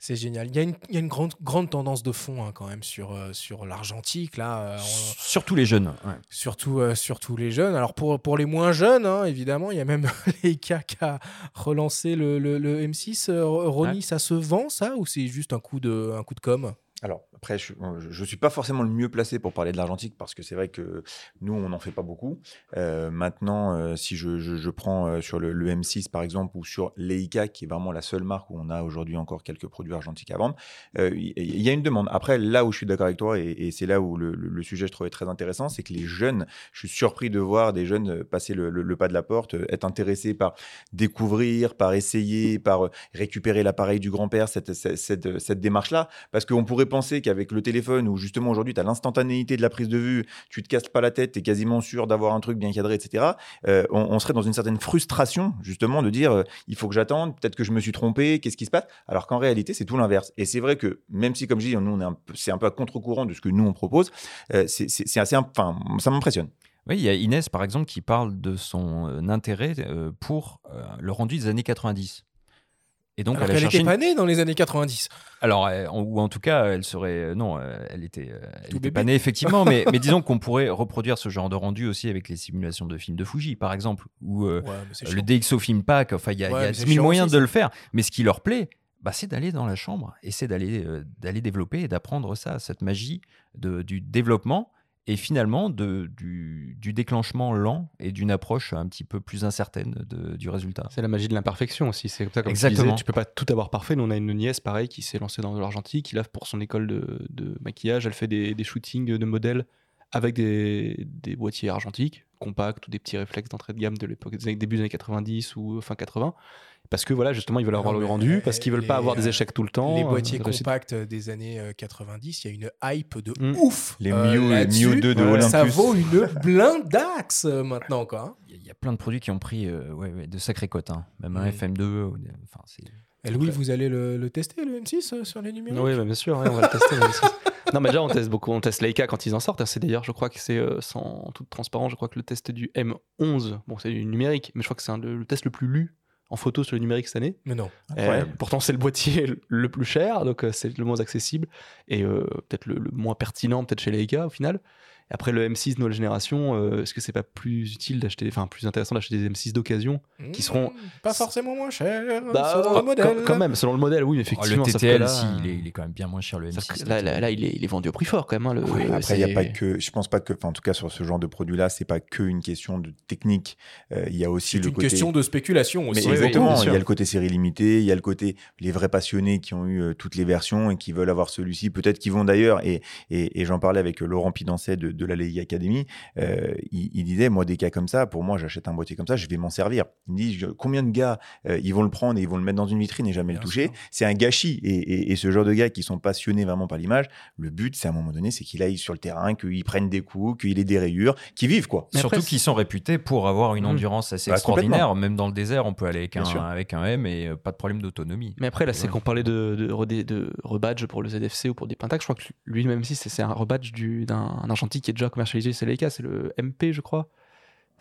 A: C'est génial. Il y a une, il y a une grande, grande tendance de fond hein, quand même sur, euh, sur l'argentique. là. euh, on-
B: Surtout les jeunes. ouais.
A: Surtout, euh, surtout les jeunes. Alors pour, pour les moins jeunes, hein, évidemment, il y a même Leica qui a relancé le, le- le M6. Euh, Ronnie,
C: Ouais.
A: ça se vend ça ou c'est juste un coup de, un coup de com?
C: Alors, après, je ne suis pas forcément le mieux placé pour parler de l'argentique parce que c'est vrai que nous, on n'en fait pas beaucoup. Euh, maintenant, euh, si je, prends euh, sur le, le M6 par exemple ou sur Leica, qui est vraiment la seule marque où on a aujourd'hui encore quelques produits argentiques à vendre, euh, il y, a une demande. Après, là où je suis d'accord avec toi et, c'est là où le, sujet je trouvais très intéressant, c'est que les jeunes, je suis surpris de voir des jeunes euh, passer le, pas de la porte, euh, être intéressés par découvrir, par essayer, par euh, récupérer l'appareil du grand-père, cette, cette- cette démarche-là. Parce qu'on pourrait penser qu'avec le téléphone, où justement aujourd'hui, tu as l'instantanéité de la prise de vue, tu te casses pas la tête, tu es quasiment sûr d'avoir un truc bien cadré, etc., euh, on, serait dans une certaine frustration, justement, de dire euh, il faut que j'attende, peut-être que je me suis trompé, qu'est-ce qui se passe? Alors qu'en réalité, c'est tout l'inverse. Et c'est vrai que, même si, comme je dis, nous, c'est un peu à contre-courant de ce que nous, on propose, euh, assez. Enfin, ça m'impressionne.
B: Oui, il y a Inès, par exemple, qui parle de son intérêt pour le rendu des années 90. Et donc,
A: Alors
B: elle
A: n'était
B: une-
A: pas née dans les années 90.
B: Alors, ou en tout cas, elle serait. euh, non, euh, elle était, euh, elle était pas née, effectivement, mais, mais disons qu'on pourrait reproduire ce genre de rendu aussi avec les simulations de films de Fuji, par exemple, ou euh,
A: Ouais,
B: le. DxO Film Pack. Enfin, il y a, il y
A: Ouais,
B: a
A: mais c'est
B: 10 000
A: chiant
B: moyens
A: aussi,
B: de le faire. Mais ce qui leur plaît, bah, c'est d'aller dans la chambre et c'est d'aller euh, d'aller développer et d'apprendre ça, cette magie de, du développement et finalement de, du, du déclenchement lent et d'une approche un petit peu plus incertaine de- du résultat.
D: C'est la magie de l'imperfection aussi. C'est comme ça, comme tu
B: Exactement.
D: disais, tu peux pas tout avoir parfait. Nous, on a une nièce, pareil, qui s'est lancée dans l'argentique. Qui, là, pour son école de, de maquillage, elle fait des, des shootings de modèles avec des, des boîtiers argentiques, compacts ou des petits réflexes d'entrée de gamme de l'époque, des années- début des années 90 ou fin 80. Parce que voilà, justement, ils veulent avoir
A: Non,
D: le rendu,
A: euh,
D: parce qu'ils veulent
A: les,
D: pas avoir des
A: euh,
D: échecs tout le temps.
A: Les
D: euh,
A: boîtiers compacts des années euh, 90, il y a une hype de
D: Mm.
A: ouf.
C: Les
A: euh, là-dessus.
C: Miu 2 de
A: Ça
C: Olympus.
A: vaut une blindaxe euh, maintenant, quoi.
B: Il y a plein de produits qui ont pris euh, ouais, ouais, de sacrées cotes, hein. même un
A: Mm.
B: FM2. ou des- Enfin, c'est.
A: Et Louis, vous allez le, le tester, le M6, euh, sur les numériques
D: Oui, bah, bien sûr, ouais, on va le tester. non, mais déjà, on teste beaucoup. On teste Leica quand ils en sortent. C'est d'ailleurs, je crois que c'est euh, sans toute transparence, je crois que le test du M11, bon, c'est du numérique, mais je crois que c'est le, le test le plus lu en photo sur le numérique cette année.
A: Mais non.
D: Euh, pourtant, c'est le boîtier le plus cher, donc euh, c'est le moins accessible et euh, peut-être le, le moins pertinent, peut-être chez Leica au final. Après, le M6 nouvelle génération, euh, est-ce que c'est pas plus utile d'acheter, enfin plus intéressant d'acheter des M6 d'occasion qui seront
A: Mmh, Pas forcément moins cher,
D: Bah,
A: selon le modèle.
D: Quand, quand même, selon le modèle, oui,
B: Oh,
D: effectivement.
B: le
D: sauf que
B: TTL,
D: là,
B: si, il est, il est quand même bien moins cher le
D: sauf
B: M6.
D: que là, là, là, il, est, il est vendu au prix fort quand même. hein, le,
C: Oui,
D: euh,
C: après, il y a pas que, je pense pas que, enfin, en tout cas, sur ce genre de produit-là, c'est pas que une question de technique. Euh, il y a aussi
A: C'est
C: le
A: une
C: côté.
A: question de spéculation
C: Mais
A: aussi.
C: exactement,
D: bien
C: il y a le côté série limitée, il y a le côté les vrais passionnés qui ont eu euh, toutes les versions et qui veulent avoir celui-ci, peut-être qu'ils vont d'ailleurs, et, et, et j'en parlais avec Laurent Pidancet de, de la Leica Academy, euh, il, il disait, moi, des cas comme ça, pour moi, j'achète un boîtier comme ça, je vais m'en servir. Il me dit, je- combien de gars, euh, ils vont le prendre et ils vont le mettre dans une vitrine et jamais le toucher? C'est un gâchis. Et, et- et ce genre de gars qui sont passionnés vraiment par l'image, le but, c'est à un moment donné, c'est qu'il aille sur le terrain, qu'il prenne des coups, qu'il ait des rayures, qu'il vive, quoi.
B: Surtout qu'ils sont réputés pour avoir une
C: Mmh.
B: endurance assez
C: Bah,
B: extraordinaire. Même dans le désert, on peut aller avec un, avec un M et euh, pas de problème d'autonomie.
D: Mais après, là, c'est
B: Ouais.
D: qu'on parlait de, de, redé- de rebadge pour le ZFC ou pour des Pentax. Je crois que lui, même si c'est un rebadge du- d'un un argentique qui est déjà commercialisé c'est le MP, je crois.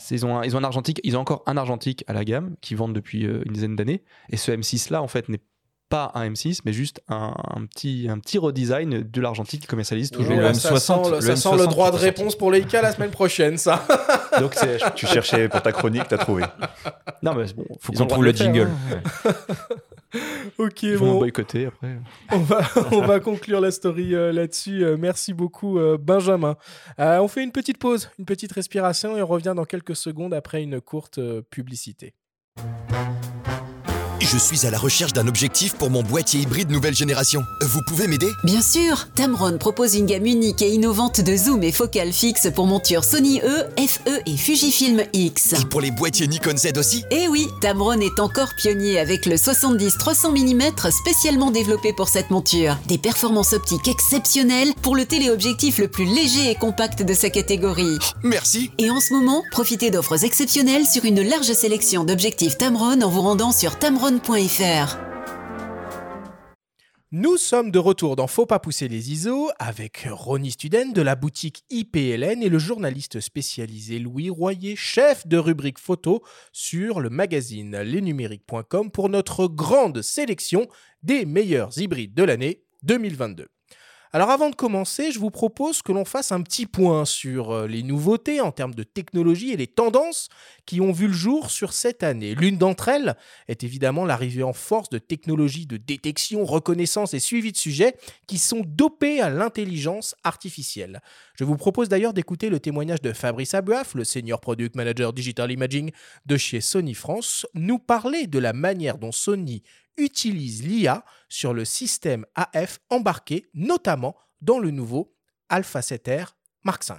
D: Ils ont, un, ils ont un argentique, ils ont encore un argentique à la gamme qui vendent depuis euh, une dizaine d'années. Et ce M6 là, en fait, n'est pas un M6, mais juste un, un petit, un petit redesign de l'argentique qui commercialise toujours.
A: Voilà, ça sent, le- ça sent le droit de réponse pour Leica la semaine prochaine, ça.
D: Donc c'est-
C: Tu cherchais pour ta chronique, t'as trouvé.
D: Non, mais bon,
B: Faut
D: ils
B: qu'on trouve le
D: faire,
B: jingle.
D: hein.
A: ok,
D: Ils vont
A: bon.
D: boycotter après.
A: On va, on va conclure la story euh, là-dessus. Euh, merci beaucoup, euh, Benjamin. Euh, on fait une petite pause, une petite respiration et on revient dans quelques secondes après une courte euh, publicité.
O: Je suis à la recherche d'un objectif pour mon boîtier hybride nouvelle génération. Vous pouvez m'aider?
P: Bien sûr, Tamron propose une gamme unique et innovante de zoom et focale fixe pour montures Sony E, FE et Fujifilm X.
O: Et pour les boîtiers Nikon Z aussi?
P: Eh oui, Tamron est encore pionnier avec le 70-300 mm spécialement développé pour cette monture. Des performances optiques exceptionnelles pour le téléobjectif le plus léger et compact de sa catégorie.
O: Merci.
P: Et en ce moment, profitez d'offres exceptionnelles sur une large sélection d'objectifs Tamron en vous rendant sur
A: Nous sommes de retour dans Faut pas pousser les ISO avec Ronnie Student de la boutique IPLN et le journaliste spécialisé Louis Royer, chef de rubrique photo sur le magazine lesnumériques.com pour notre grande sélection des meilleurs hybrides de l'année 2022. Alors avant de commencer, je vous propose que l'on fasse un petit point sur euh, les nouveautés en termes de technologie et les tendances qui ont vu le jour sur cette année. L'une d'entre elles est évidemment l'arrivée en force de technologies de détection, reconnaissance et suivi de sujets qui sont dopées à l'intelligence artificielle. Je vous propose d'ailleurs d'écouter le témoignage de Fabrice Abuaf, le senior product manager digital imaging de chez Sony France, nous parler de la manière dont Sony utilise l'IA sur le système AF embarqué, notamment dans le nouveau Alpha 7R Mark V.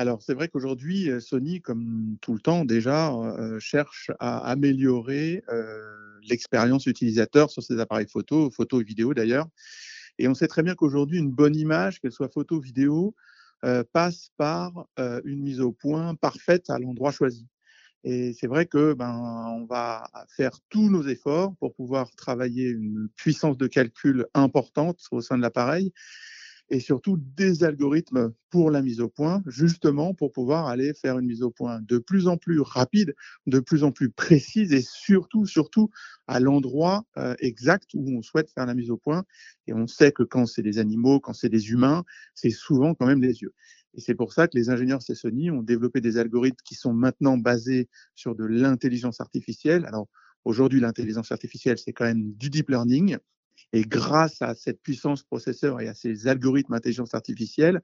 Q: Alors, c'est vrai qu'aujourd'hui, euh, Sony, comme tout le temps déjà, euh, cherche à améliorer euh, l'expérience utilisateur sur ses appareils photo, photo et vidéo d'ailleurs. Et on sait très bien qu'aujourd'hui, une bonne image, qu'elle soit photo vidéo, passe par une mise au point parfaite à l'endroit choisi. Et c'est vrai que ben, on va faire tous nos efforts pour pouvoir travailler une puissance de calcul importante au sein de l'appareil et surtout des algorithmes pour la mise au point, justement pour pouvoir aller faire une mise au point de plus en plus rapide, de plus en plus précise et surtout, surtout à l'endroit euh, exact où on souhaite faire la mise au point. Et on sait que quand c'est des animaux, quand c'est des humains, c'est souvent quand même les yeux. Et c'est pour ça que les ingénieurs Sony ont développé des algorithmes qui sont maintenant basés sur de l'intelligence artificielle. Alors aujourd'hui, l'intelligence artificielle, c'est quand même du deep learning. Et grâce à cette puissance processeur et à ces algorithmes d'intelligence artificielle,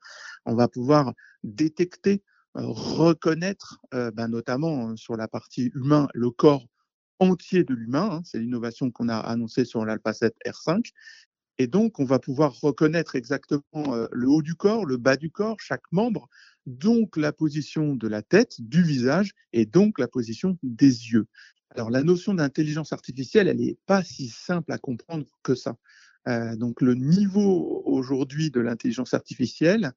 Q: on va pouvoir détecter, euh, reconnaître, euh, ben, notamment euh, sur la partie humain, le corps entier de l'humain. hein. c'est l'innovation qu'on a annoncée sur l'Alpha 7 R5. Et donc, on va pouvoir reconnaître exactement euh, le haut du corps, le bas du corps, chaque membre, donc la position de la tête, du visage et donc la position des yeux. Alors, la notion d'intelligence artificielle, elle n'est pas si simple à comprendre que ça. Euh, donc, le niveau aujourd'hui de l'intelligence artificielle,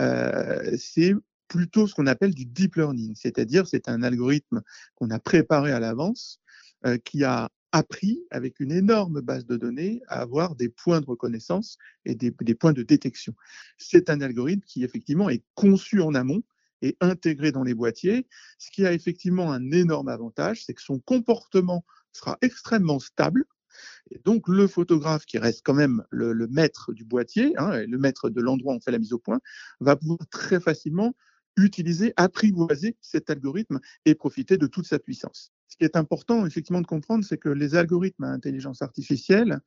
Q: euh, c'est plutôt ce qu'on appelle du deep learning, c'est-à-dire c'est un algorithme qu'on a préparé à l'avance, qui a appris avec une énorme base de données à avoir des points de reconnaissance et des, points de détection. C'est un algorithme qui effectivement est conçu en amont et intégré dans les boîtiers, ce qui a effectivement un énorme avantage, c'est que son comportement sera extrêmement stable. Et donc, le photographe, qui reste quand même le, le maître du boîtier, hein, et le maître de l'endroit où on fait la mise au point, va pouvoir très facilement utiliser, apprivoiser cet algorithme et profiter de toute sa puissance. Ce qui est important, effectivement, de comprendre, c'est que les algorithmes à intelligence artificielle,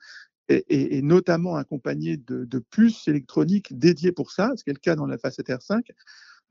Q: et, notamment accompagnés de, de puces électroniques dédiées pour ça, ce qui est le cas dans l'Alpha 7R5,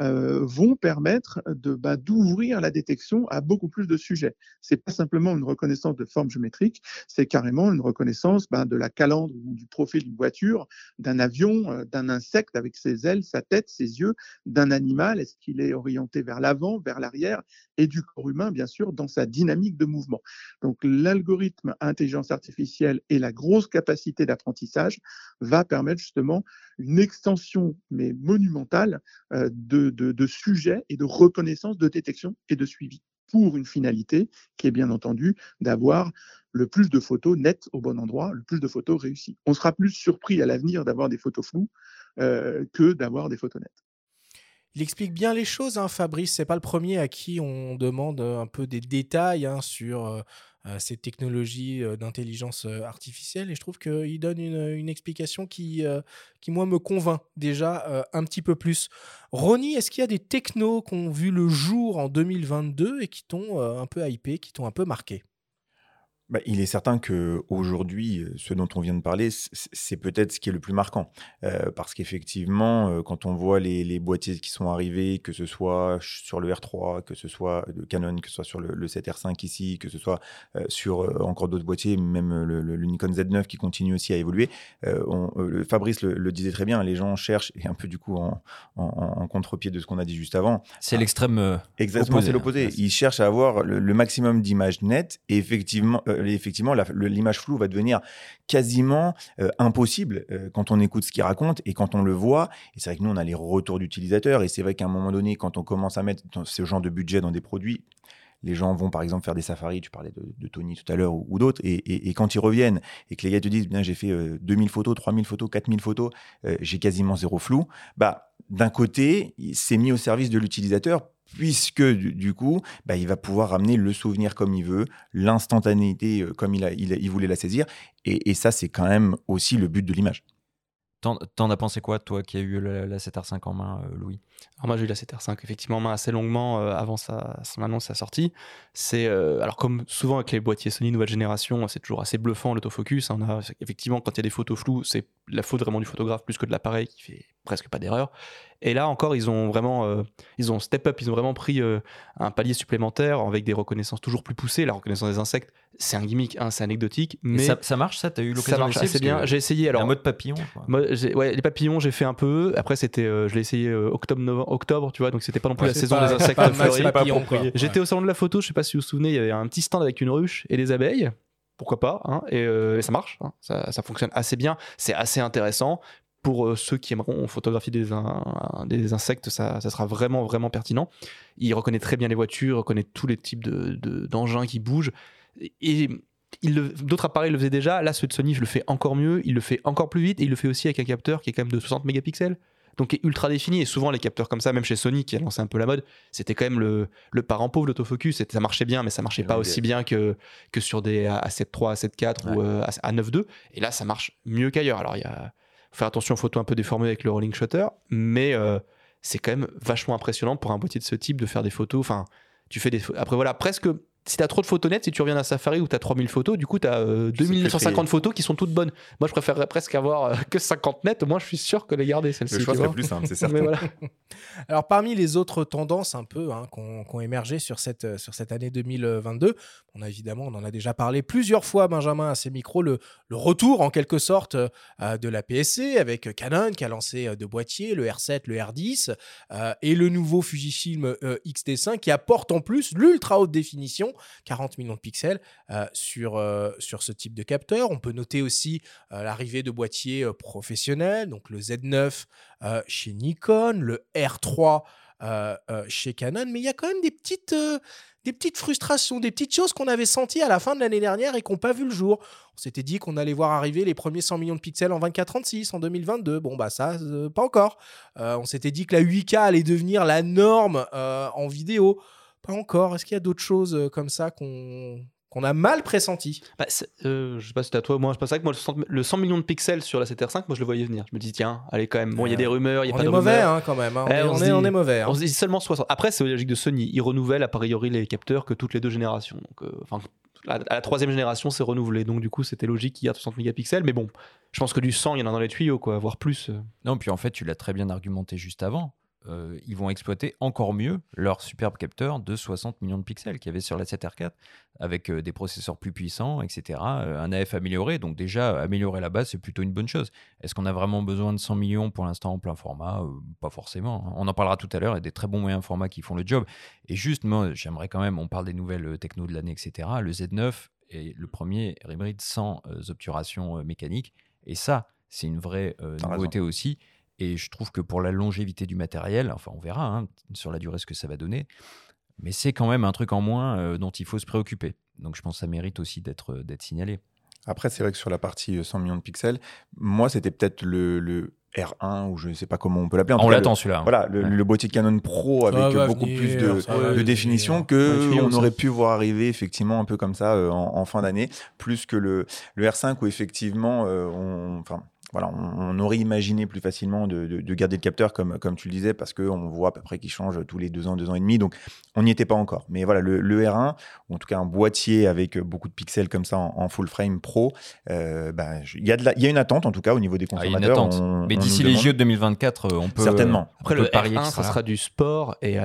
Q: euh, vont permettre de bah, d'ouvrir la détection à beaucoup plus de sujets. C'est pas simplement une reconnaissance de forme géométrique, c'est carrément une reconnaissance bah, de la calandre ou du profil d'une voiture, d'un avion, euh, d'un insecte avec ses ailes, sa tête, ses yeux, d'un animal. Est-ce qu'il est orienté vers l'avant, vers l'arrière, et du corps humain, bien sûr, dans sa dynamique de mouvement. Donc l'algorithme intelligence artificielle et la grosse capacité d'apprentissage va permettre justement une extension, mais monumentale, euh, de, de, sujets et de reconnaissance, de détection et de suivi pour une finalité qui est bien entendu d'avoir le plus de photos nettes au bon endroit, le plus de photos réussies. On sera plus surpris à l'avenir d'avoir des photos floues euh, que d'avoir des photos nettes.
A: Il explique bien les choses, hein, Fabrice. C'est pas le premier à qui on demande un peu des détails hein, sur euh, euh, ces technologies euh, d'intelligence euh, artificielle. Et je trouve qu'il donne une, explication qui, euh, qui, moi, me convainc déjà euh, un petit peu plus. Ronnie, est-ce qu'il y a des technos qui ont vu le jour en 2022 et qui t'ont euh, un peu hypé, qui t'ont un peu marqué?
C: Bah, il est certain que aujourd'hui, euh, ce dont on vient de parler, c'est peut-être ce qui est le plus marquant, Euh, parce qu'effectivement, euh, quand on voit les, les boîtiers qui sont arrivés, que ce soit sur le R3, que ce soit le Canon, que ce soit sur le, le 7R5 ici, que ce soit euh, sur encore d'autres boîtiers, même le, le- le Nikon Z9 qui continue aussi à évoluer, on- Fabrice le, disait très bien, les gens cherchent et un peu du coup en, en- en contre-pied de ce qu'on a dit juste avant.
B: C'est l'extrême,
C: Exactement, c'est
B: hein.
C: l'opposé. Ils cherchent à avoir le, maximum d'images nettes et effectivement, effectivement la- le- l'image floue va devenir quasiment euh, impossible euh, quand on écoute ce qu'ils racontent et quand on le voit. Et c'est vrai que nous, on a les retours d'utilisateurs. Et c'est vrai qu'à un moment donné, quand on commence à mettre ce genre de budget dans des produits, les gens vont par exemple faire des safaris, tu parlais de, Tony tout à l'heure ou, d'autres, et, quand ils reviennent et que les gars te disent, j'ai fait euh, 2000 photos, 3000 photos, 4000 photos, euh, j'ai quasiment zéro flou, bah, d'un côté, c'est mis au service de l'utilisateur puisque du, coup, bah, il va pouvoir ramener le souvenir comme il veut, l'instantanéité euh, comme il, voulait la saisir, et ça c'est quand même aussi le but de l'image.
B: T'en as pensé quoi, toi qui as eu la, la 7R5 en main, euh, Louis?
D: Alors moi j'ai eu la 7R5 effectivement en main assez longuement euh, avant sa, son annonce, sa sortie. C'est euh, alors comme souvent avec les boîtiers Sony nouvelle génération, c'est toujours assez bluffant l'autofocus. On a effectivement quand il y a des photos floues, c'est la faute vraiment du photographe plus que de l'appareil qui fait presque pas d'erreur. Et là encore, ils ont vraiment, ils ont step up, ils ont vraiment pris un palier supplémentaire avec des reconnaissances toujours plus poussées. La reconnaissance des insectes, c'est un gimmick, hein, c'est anecdotique, mais
B: ça, ça marche, ça? T'as eu
D: ça
B: l'occasion
D: marche
B: d'essayer Parce
D: bien. J'ai essayé. Alors
B: un mode papillon. quoi.
D: moi, j'ai- ouais, les papillons, j'ai fait un peu. Après, c'était, euh, je l'ai essayé euh, octobre, novembre, octobre, tu vois, donc c'était pas non plus
A: Ouais,
D: la
A: c'est
D: saison
A: pas-
D: des
A: c'est
D: insectes fleuris. J'étais au salon de la photo, je sais pas si vous vous souvenez, il y avait un petit stand avec une ruche et des abeilles. Pourquoi pas hein, et, euh, et ça marche, hein, ça, ça fonctionne assez bien. C'est assez intéressant. Pour euh, ceux qui aimeront photographier des, des insectes, ça, ça sera vraiment, vraiment pertinent. Il reconnaît très bien les voitures, reconnaît tous les types de- de- d'engins qui bougent. Et d'autres appareils le faisaient déjà. Là, celui de Sony, je le fais encore mieux. Il le fait encore plus vite et il le fait aussi avec un capteur qui est quand même de 60 mégapixels. Donc, qui est ultra défini. Et souvent, les capteurs comme ça, même chez Sony, qui a lancé un peu la mode, c'était quand même le, le parent pauvre l'autofocus. Ça marchait bien, mais ça marchait pas aussi
C: bien.
D: que, que sur des A7III, A7IV ou euh, A- A92. Et là, ça marche mieux qu'ailleurs. Alors, il y a faut faire attention aux photos un peu déformées avec le rolling shutter, mais euh, c'est quand même vachement impressionnant pour un boîtier de ce type de faire des photos. Enfin, tu fais des Après, voilà, presque. Si t'as trop de photos nettes, si tu reviens d'un safari où t'as 3000 photos, du coup t'as euh,
C: plus
D: 2950
C: trier.
D: photos qui sont toutes bonnes. Moi je préférerais presque avoir euh, que 50 nettes, moi je suis sûr que les garder celles-ci.
C: Le choix serait plus simple, c'est certain.
D: voilà.
A: Alors, parmi les autres tendances un peu hein, qu'on qu'on émergé sur cette, euh, sur cette année 2022, on a évidemment, on en a déjà parlé plusieurs fois, Benjamin, à ces micros, le, le retour en quelque sorte euh, de la PSC avec Canon qui a lancé euh, deux boîtiers, le R7, le R10, euh, et le nouveau Fujifilm euh, X-T5 qui apporte en plus l'ultra haute définition, 40 millions de pixels, euh, sur, euh, sur ce type de capteur. On peut noter aussi euh, l'arrivée de boîtiers professionnels, donc le Z9 euh, chez Nikon, le R3 euh, euh, chez Canon, mais il y a quand même des petites, des petites frustrations, des petites choses qu'on avait senties à la fin de l'année dernière et qui n'ont pas vu le jour. On s'était dit qu'on allait voir arriver les premiers 100 millions de pixels en 24-36 en 2022. Bon, bah ça, pas encore. On s'était dit que la 8K allait devenir la norme en vidéo. Pas encore. Est-ce qu'il y a d'autres choses euh, comme ça qu'on qu'on a mal pressenti?
D: Bah, c'est- euh, je sais pas si c'était à toi, moi je pense que moi le 100, le 100 millions de pixels sur la 7R5, moi je le voyais venir. Je me dis tiens, allez quand même, bon il y a des rumeurs, il y a
A: on
D: pas
A: est
D: de
A: mauvais,
D: rumeurs.
A: hein, quand même, hein. On
D: Eh,
A: est- on est- on est mauvais, hein.
D: On se dit seulement 60. Après c'est la logique de Sony, ils renouvellent a priori les capteurs que toutes les deux générations. Donc, euh, enfin, à à la troisième génération c'est renouvelé, donc du coup c'était logique qu'il y a 60 mégapixels, mais bon, je pense que du 100 il y en a dans les tuyaux, quoi, voire plus.
B: Non, puis en fait, tu l'as très bien argumenté juste avant. Euh, ils vont exploiter encore mieux leur superbe capteur de 60 millions de pixels qu'il y avait sur la 7R4 avec euh, des processeurs plus puissants, etc. euh, un AF amélioré. Donc déjà, améliorer la base, c'est plutôt une bonne chose. Est-ce qu'on a vraiment besoin de 100 millions pour l'instant en plein format? Pas forcément. hein. On en parlera tout à l'heure. Il y a des très bons moyens formats qui font le job. Et juste, moi, j'aimerais quand même, on parle des nouvelles techno de l'année, etc. Le Z9 est le premier hybride sans obturations euh, mécaniques. Et ça, c'est une vraie nouveauté aussi. Et je trouve que pour la longévité du matériel, enfin on verra hein, sur la durée ce que ça va donner, mais c'est quand même un truc en moins euh, dont il faut se préoccuper. Donc je pense que ça mérite aussi d'être euh, signalé.
C: Après, c'est vrai que sur la partie euh, 100 millions de pixels, moi, c'était peut-être le, le R1 ou je ne sais pas comment on peut l'appeler.
B: On l'attend, celui-là.
C: Voilà, le,
B: Ouais.
C: le boîtier Canon Pro avec euh, beaucoup
A: venir,
C: plus de,
A: ça
C: définition que on aurait pu voir arriver effectivement un peu comme ça euh, en, en fin d'année, plus que le, le R5 où effectivement, euh, on, enfin. Voilà, on, on aurait imaginé plus facilement de, de- de garder le capteur comme, comme tu le disais parce qu'on voit à peu près qu'il change tous les deux ans, deux ans et demi. Donc, on n'y était pas encore. Mais voilà, le, le R1, ou en tout cas un boîtier avec beaucoup de pixels comme ça en, en full frame pro, euh, ben, je- il y, a de la- il y a une attente en tout cas au niveau des
B: Ah, il y a une
C: consommateurs.
B: attente.
C: On-
B: mais d'ici les JO de 2024, euh, on peut
C: Certainement.
B: on
D: Après,
B: peut
D: le
B: parier
D: R1,
B: qu'il
D: ça sera du sport. Et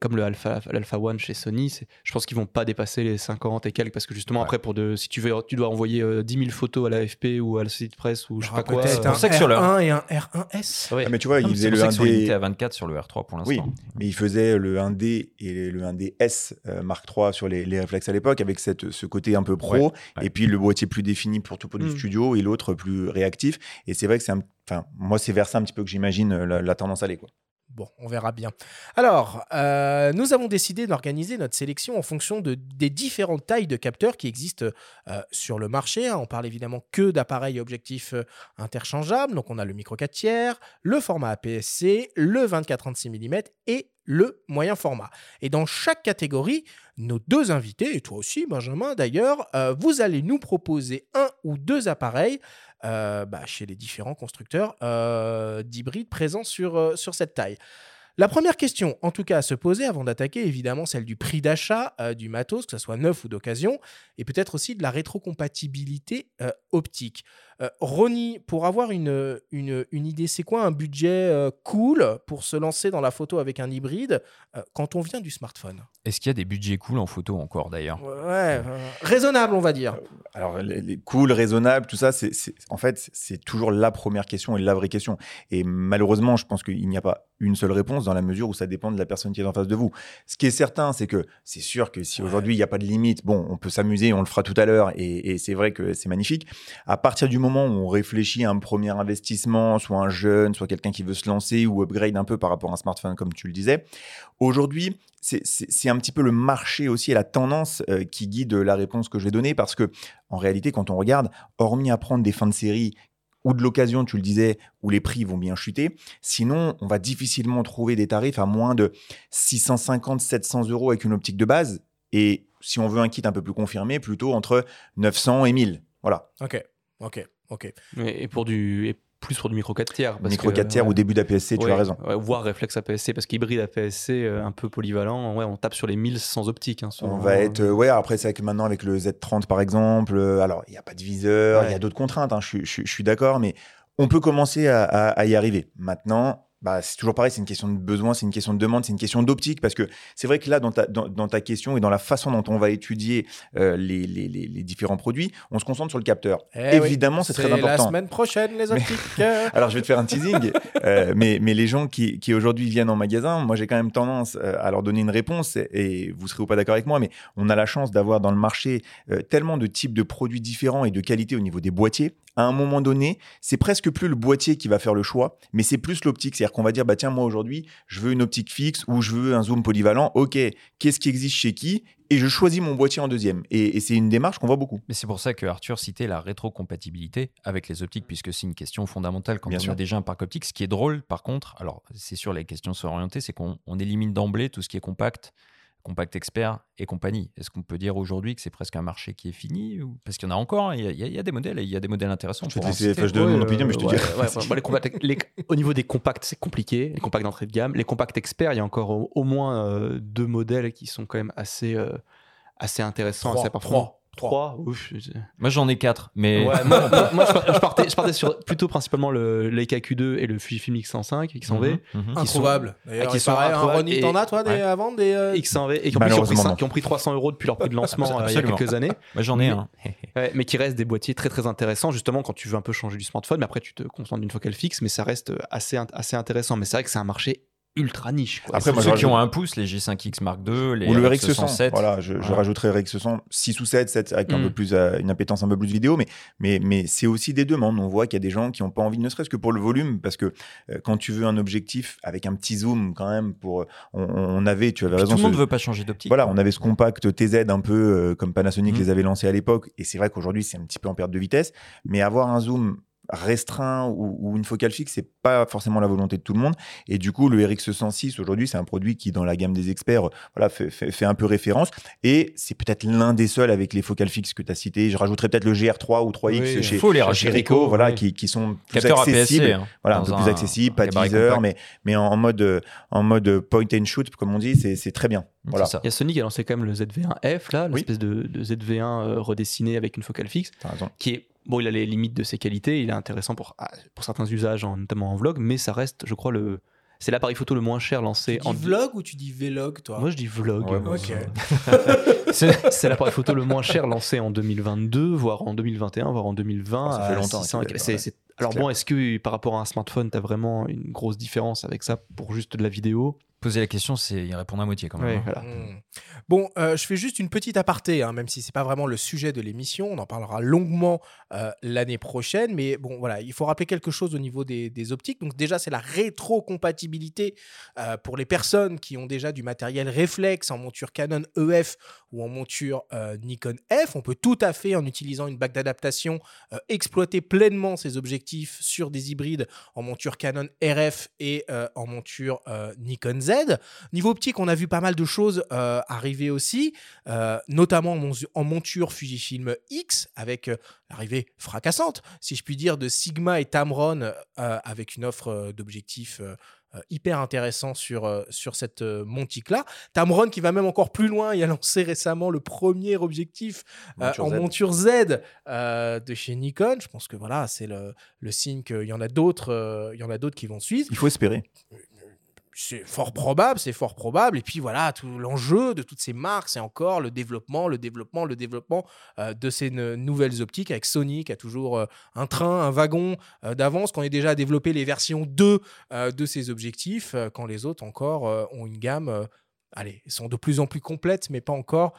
D: comme le Alpha, l'Alpha One chez Sony, je pense qu'ils vont pas dépasser les 50 et quelques. Parce que justement, après, pour de, si tu, veux, tu dois envoyer euh, 10 000 photos à l'AFP ou à la Société de Presse ou je sais pas quoi.
A: Peut-être
D: euh,
A: un
B: sait que sur le-
A: R1 et un R1S.
D: ouais.
C: Ah, mais tu vois,
B: Non,
C: il faisait le
B: pour ça qu'ils sont
C: 1D.
B: limités à 24 sur le R3 pour l'instant.
C: Oui, mais il faisait le 1D et le 1DS euh, Mark III sur les, les réflexes à l'époque avec cette, ce côté un peu pro
B: Ouais, ouais.
C: et puis le boîtier plus défini pour tout pour du
D: Mm.
C: studio et l'autre plus réactif. Et c'est vrai que c'est un, enfin, moi c'est vers ça un petit peu que j'imagine euh, la, la tendance aller quoi.
A: Bon, on verra bien. Alors, euh, nous avons décidé d'organiser notre sélection en fonction de, des différentes tailles de capteurs qui existent euh, sur le marché. On parle évidemment que d'appareils objectifs euh, interchangeables. Donc, on a le micro 4 tiers, le format APS-C, le 24-36 mm et le moyen format. Et dans chaque catégorie, nos deux invités, et toi aussi, Benjamin d'ailleurs, vous allez nous proposer un ou deux appareils bah, chez les différents constructeurs euh, d'hybrides présents sur, euh, sur cette taille. La première question, en tout cas, à se poser avant d'attaquer, évidemment, celle du prix d'achat euh, du matos, que ce soit neuf ou d'occasion, et peut-être aussi de la rétrocompatibilité euh, optique. Euh, Ronnie, pour avoir une, une, une idée, c'est quoi un budget euh, cool pour se lancer dans la photo avec un hybride euh, quand on vient du smartphone?
B: Est-ce qu'il y a des budgets cool en photo encore d'ailleurs?
A: Ouais, euh, raisonnable, on va dire.
C: Alors, les, les cool, raisonnable, tout ça, c'est, c'est- en fait, c'est toujours la première question et la vraie question. Et malheureusement, je pense qu'il n'y a pas une seule réponse dans la mesure où ça dépend de la personne qui est en face de vous. Ce qui est certain, c'est que c'est sûr que si aujourd'hui il n'y a pas de limite, bon, on peut s'amuser, on le fera tout à l'heure, et, et c'est vrai que c'est magnifique. À partir du moment où on réfléchit à un premier investissement, soit un jeune, soit quelqu'un qui veut se lancer ou upgrade un peu par rapport à un smartphone, comme tu le disais, aujourd'hui, c'est- un petit peu le marché aussi et la tendance euh, qui guide la réponse que je vais donner parce que en réalité, quand on regarde, hormis à prendre des fins de série ou de l'occasion, tu le disais, où les prix vont bien chuter, sinon, on va difficilement trouver des tarifs à moins de 650, 700 euros avec une optique de base. Et si on veut un kit un peu plus confirmé, plutôt entre 900 et 1000. Voilà.
A: Ok, ok, ok.
D: Et et pour du, et plus pour du micro 4 tiers. parce
C: Micro
D: que,
C: 4 tiers
D: ouais.
C: ou début d'APS-C, tu
D: Ouais,
C: as raison.
D: ouais, voire réflexe APS-C, parce qu'hybride APS-C, euh, un peu polyvalent, ouais, on tape sur les 1000 sans optique. hein,
C: On va être, euh, ouais, après, c'est vrai que maintenant, avec le Z30, par exemple, euh, alors, il n'y a pas de viseur, il y a d'autres contraintes, hein, je, suis- je suis- je suis d'accord, mais on peut commencer à, à- à y arriver. Maintenant, bah, c'est toujours pareil, c'est une question de besoin, c'est une question de demande, c'est une question d'optique, parce que c'est vrai que là, dans ta, dans, dans ta question et dans la façon dont on va étudier euh, les, les- les- les différents produits, on se concentre sur le capteur.
A: Eh oui,
C: Évidemment, c'est très
A: la
C: important.
A: semaine prochaine, les
C: Mais-
A: optiques.
C: Alors, je vais te faire un teasing, euh, mais, mais les gens qui, qui aujourd'hui viennent en magasin, moi, j'ai quand même tendance euh, à leur donner une réponse, et, et vous serez ou pas d'accord avec moi, mais on a la chance d'avoir dans le marché euh, tellement de types de produits différents et de qualité au niveau des boîtiers. À un moment donné, c'est presque plus le boîtier qui va faire le choix, mais c'est plus l'optique. C'est-à-dire qu'on va dire, bah tiens, moi aujourd'hui, je veux une optique fixe ou je veux un zoom polyvalent. Ok, qu'est-ce qui existe chez qui? Et je choisis mon boîtier en deuxième. Et, et c'est une démarche qu'on voit beaucoup.
B: Mais c'est pour ça que Arthur citait la rétrocompatibilité avec les optiques, puisque c'est une question fondamentale quand
C: Bien
B: on
C: sûr.
B: a déjà un parc optique. Ce qui est drôle, par contre, alors c'est sûr, les questions sont orientées, c'est qu'on on élimine d'emblée tout ce qui est compact, compact expert et compagnie. Est-ce qu'on peut dire aujourd'hui que c'est presque un marché qui est fini ou- Parce qu'il y en a encore, il y, a- il y des modèles, et il y a des modèles intéressants.
C: Je vais te
B: en
C: laisser
B: citer.
C: FH de mon opinion, mais je te
D: ouais,
C: dis.
D: ouais, enfin, moi, les compacts- les- au niveau des compacts, c'est compliqué. Les compacts d'entrée de gamme. Les compacts experts, il y a encore au, au moins euh, deux modèles qui sont quand même assez, euh, assez intéressants,
A: Trois,
D: assez performants.
A: Trois,
D: 3. Ouf.
B: Moi, j'en ai 4, mais.
D: Ouais, moi, moi- moi, je, par- je partais, je partais sur plutôt principalement le Leica Q2 et le Fujifilm X105, X100V.
B: Mhm, mhm.
D: qui sont- ah, qui sont
A: hein, Ronnie, t'en as, toi, des-
D: Ouais.
A: à vendre des, euh,
D: X100V et qui ont, pris, qui ont pris
C: Malheureusement,
D: cin-
C: non.
D: qui ont pris 300 euros depuis leur prix de lancement euh, il y a quelques années.
B: Moi, j'en ai
D: Mais-
B: un.
D: Ouais, mais qui restent des boîtiers très très intéressants justement quand tu veux un peu changer du smartphone mais après tu te contentes d'une focale fixe mais ça reste assez, int- assez intéressant mais c'est vrai que c'est un marché ultra niche quoi.
C: Après, moi,
B: Ceux qui ont un pouce, les G5X Mark II, les
C: ou le
B: RX
C: RX100.
B: 107.
C: Voilà, je, je
B: Voilà.
C: rajouterais RX100 6 ou 7, 7 avec un
D: Mm.
C: peu plus euh, une appétence un peu plus vidéo, mais mais mais c'est aussi des demandes. On voit qu'il y a des gens qui n'ont pas envie, ne serait-ce que pour le volume, parce que euh, quand tu veux un objectif avec un petit zoom quand même, pour on, on avait, tu avais
B: Puis
C: raison.
B: tout le monde
C: ce-
B: veut pas changer d'optique.
C: Voilà, on avait ce compact TZ un peu euh, comme Panasonic
B: Mm.
C: les avait lancés à l'époque, et c'est vrai qu'aujourd'hui c'est un petit peu en perte de vitesse, mais avoir un zoom restreint ou, ou une focale fixe, c'est pas forcément la volonté de tout le monde. Et du coup, le RX106 aujourd'hui, c'est un produit qui, dans la gamme des experts, voilà, fait, fait- fait un peu référence. Et c'est peut-être l'un des seuls avec les focales fixes que tu as cité. Je rajouterais peut-être le GR3 ou 3X
B: Oui,
C: chez,
B: faut les
C: chez. Ricoh, voilà,
B: Oui.
C: qui, qui sont plus
B: Capteur
C: accessibles.
B: APS-C, hein,
C: voilà, un peu
B: un-
C: plus accessible, pas teaser, mais, mais en, en mode, en mode point and shoot, comme on dit, c'est c'est très bien. Voilà.
D: Il y a Sony qui a lancé quand même le ZV1F là, l'espèce de, de ZV1 euh, redessiné avec une focale fixe
C: T'as raison.
D: qui est bon, il a les limites de ses qualités, il est intéressant pour, ah, pour certains usages, en- notamment en vlog, mais ça reste, je crois, le c'est l'appareil photo le moins cher lancé
A: Tu dis
D: en
A: vlog ou tu dis vlog, toi?
D: Moi je dis vlog.
C: Ouais,
D: moi,
A: ok.
D: c'est l'appareil photo le moins cher lancé en 2022, voire en 2021, voire en 2020.
C: Oh, ça fait longtemps
D: 600,
C: qu'il est-
D: c'est-
C: ouais.
D: c'est- Alors bon, est-ce que par rapport à un smartphone, tu as vraiment une grosse différence avec ça pour juste de la vidéo?
B: Poser la question, c'est y répondre à moitié quand même. Hein.
D: voilà.
A: Hmm. Bon, euh, je fais juste une petite aparté, hein, même si c'est pas vraiment le sujet de l'émission. On en parlera longuement euh, l'année prochaine. Mais bon, voilà, il faut rappeler quelque chose au niveau des, des optiques. Donc déjà, c'est la rétrocompatibilité euh, pour les personnes qui ont déjà du matériel réflexe en monture Canon EF ou en monture euh, Nikon F. On peut tout à fait, en utilisant une bague d'adaptation, euh, exploiter pleinement ces objectifs sur des hybrides en monture Canon RF et euh, en monture euh, Nikon Z. Niveau optique, on a vu pas mal de choses euh, arriver aussi, euh, notamment en, mon- en monture Fujifilm X avec euh, l'arrivée fracassante, si je puis dire, de Sigma et Tamron avec une offre d'objectifs. hyper intéressant sur, sur cette montique-là. Tamron qui va même encore plus loin, il a lancé récemment le premier objectif euh, en
C: Z.
A: monture Z euh, de chez Nikon. Je pense que voilà, c'est le, le signe qu'il y en a d'autres euh, il y en a d'autres qui vont suivre
C: Il faut espérer.
A: C'est fort probable, c'est fort probable. Et puis voilà, tout l'enjeu de toutes ces marques, c'est encore le développement, le développement, le développement euh, de ces nouvelles optiques avec Sony qui a toujours euh, un train, un wagon euh, d'avance, qu'on est déjà à développer les versions 2 euh, de ces objectifs, quand les autres encore ont une gamme. Allez, sont de plus en plus complètes, mais pas encore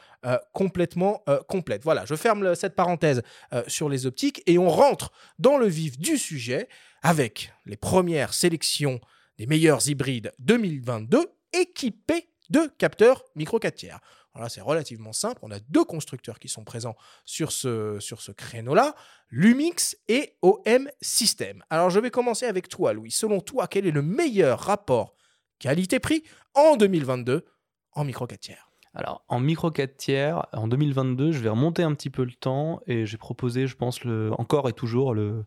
A: complètement complètes. Voilà, je ferme cette parenthèse sur les optiques et on rentre dans le vif du sujet avec les premières sélections des meilleurs hybrides 2022 équipés de capteurs micro 4 tiers. C'est relativement simple. On a deux constructeurs qui sont présents sur ce, sur ce créneau-là, Lumix et OM System. Alors, je vais commencer avec toi, Louis. Selon toi, quel est le meilleur rapport qualité-prix en 2022 en micro 4 tiers?
D: Alors, en micro 4 tiers, en 2022, je vais remonter un petit peu le temps et j'ai proposé, je pense, le, encore et toujours le,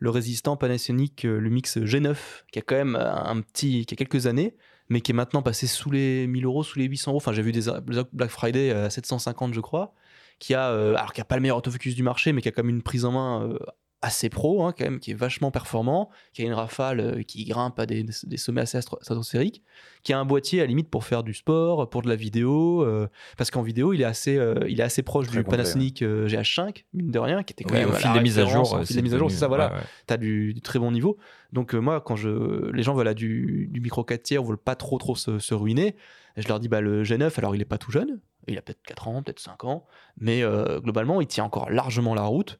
D: le résistant Panasonic euh, Lumix G9, qui a quand même un petit, qui a quelques années, mais qui est maintenant passé sous les 1000 euros, sous les 800 euros. Enfin, j'ai vu des Black Friday à 750, je crois, qui a, euh, alors qui a pas le meilleur autofocus du marché, mais qui a quand même une prise en main euh, assez pro, hein, quand même, qui est vachement performant, qui a une rafale euh, qui grimpe à des, des sommets assez stratosphériques, qui a un boîtier à la limite pour faire du sport, pour de la vidéo, euh, parce qu'en vidéo il est assez, euh, il est assez proche
C: Très
D: du
C: complet,
D: Panasonic euh, GH5, mine de rien, qui était quand
B: Oui,
D: même
B: au fil des mises à jour,
D: au fil des mises à jour, c'est ça, voilà,
B: ouais, ouais.
D: t'as du, du très bon niveau. Donc euh, moi, quand je, les gens veulent du, du micro 4 tiers, veulent pas trop trop se, se ruiner, je leur dis bah le G9, alors il est pas tout jeune, il a peut-être 4 ans, peut-être 5 ans, mais globalement il tient encore largement la route.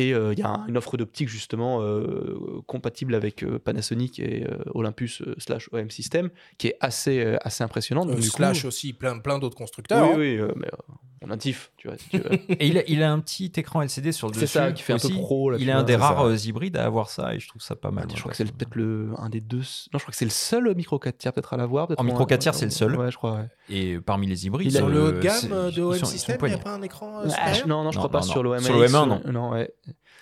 D: Et euh, il y a un- une offre d'optique justement euh, compatible avec euh, Panasonic et euh, Olympus euh, slash OM System qui est assez, euh, assez impressionnante.
A: Euh,
D: Donc, du coup-
A: Slash aussi, plein, plein d'autres constructeurs.
D: Oui,
A: hein.
D: oui, euh, mais euh, on a TIFF, tu vois. si tu veux.
B: Et il a, il a un petit écran LCD sur le
D: C'est
B: dessus.
D: ça, qui fait un peu
B: aussi.
D: pro, là,
B: il est un des
D: C'est
B: rares
D: ça.
B: euh, hybrides à avoir ça et je trouve ça pas mal.
D: je
B: moi,
D: crois que c'est le- peut-être le, un des deux. Non, je crois que c'est le seul micro 4 tiers peut-être à l'avoir. peut-être
B: En micro
D: un-
B: 4 tiers, c'est le seul.
D: Ouais, je crois. ouais.
B: Et parmi les hybrides,
D: Il a-
A: Sur
B: c'est
A: le haut de
B: c'est-
A: gamme euh, de OM System, il n'y a pas un écran euh,
D: Ah, je- non, non, je
B: Non,
D: crois pas
B: non,
D: sur
B: non.
D: l'OM1.
B: Sur le M1, non.
D: Non, ouais.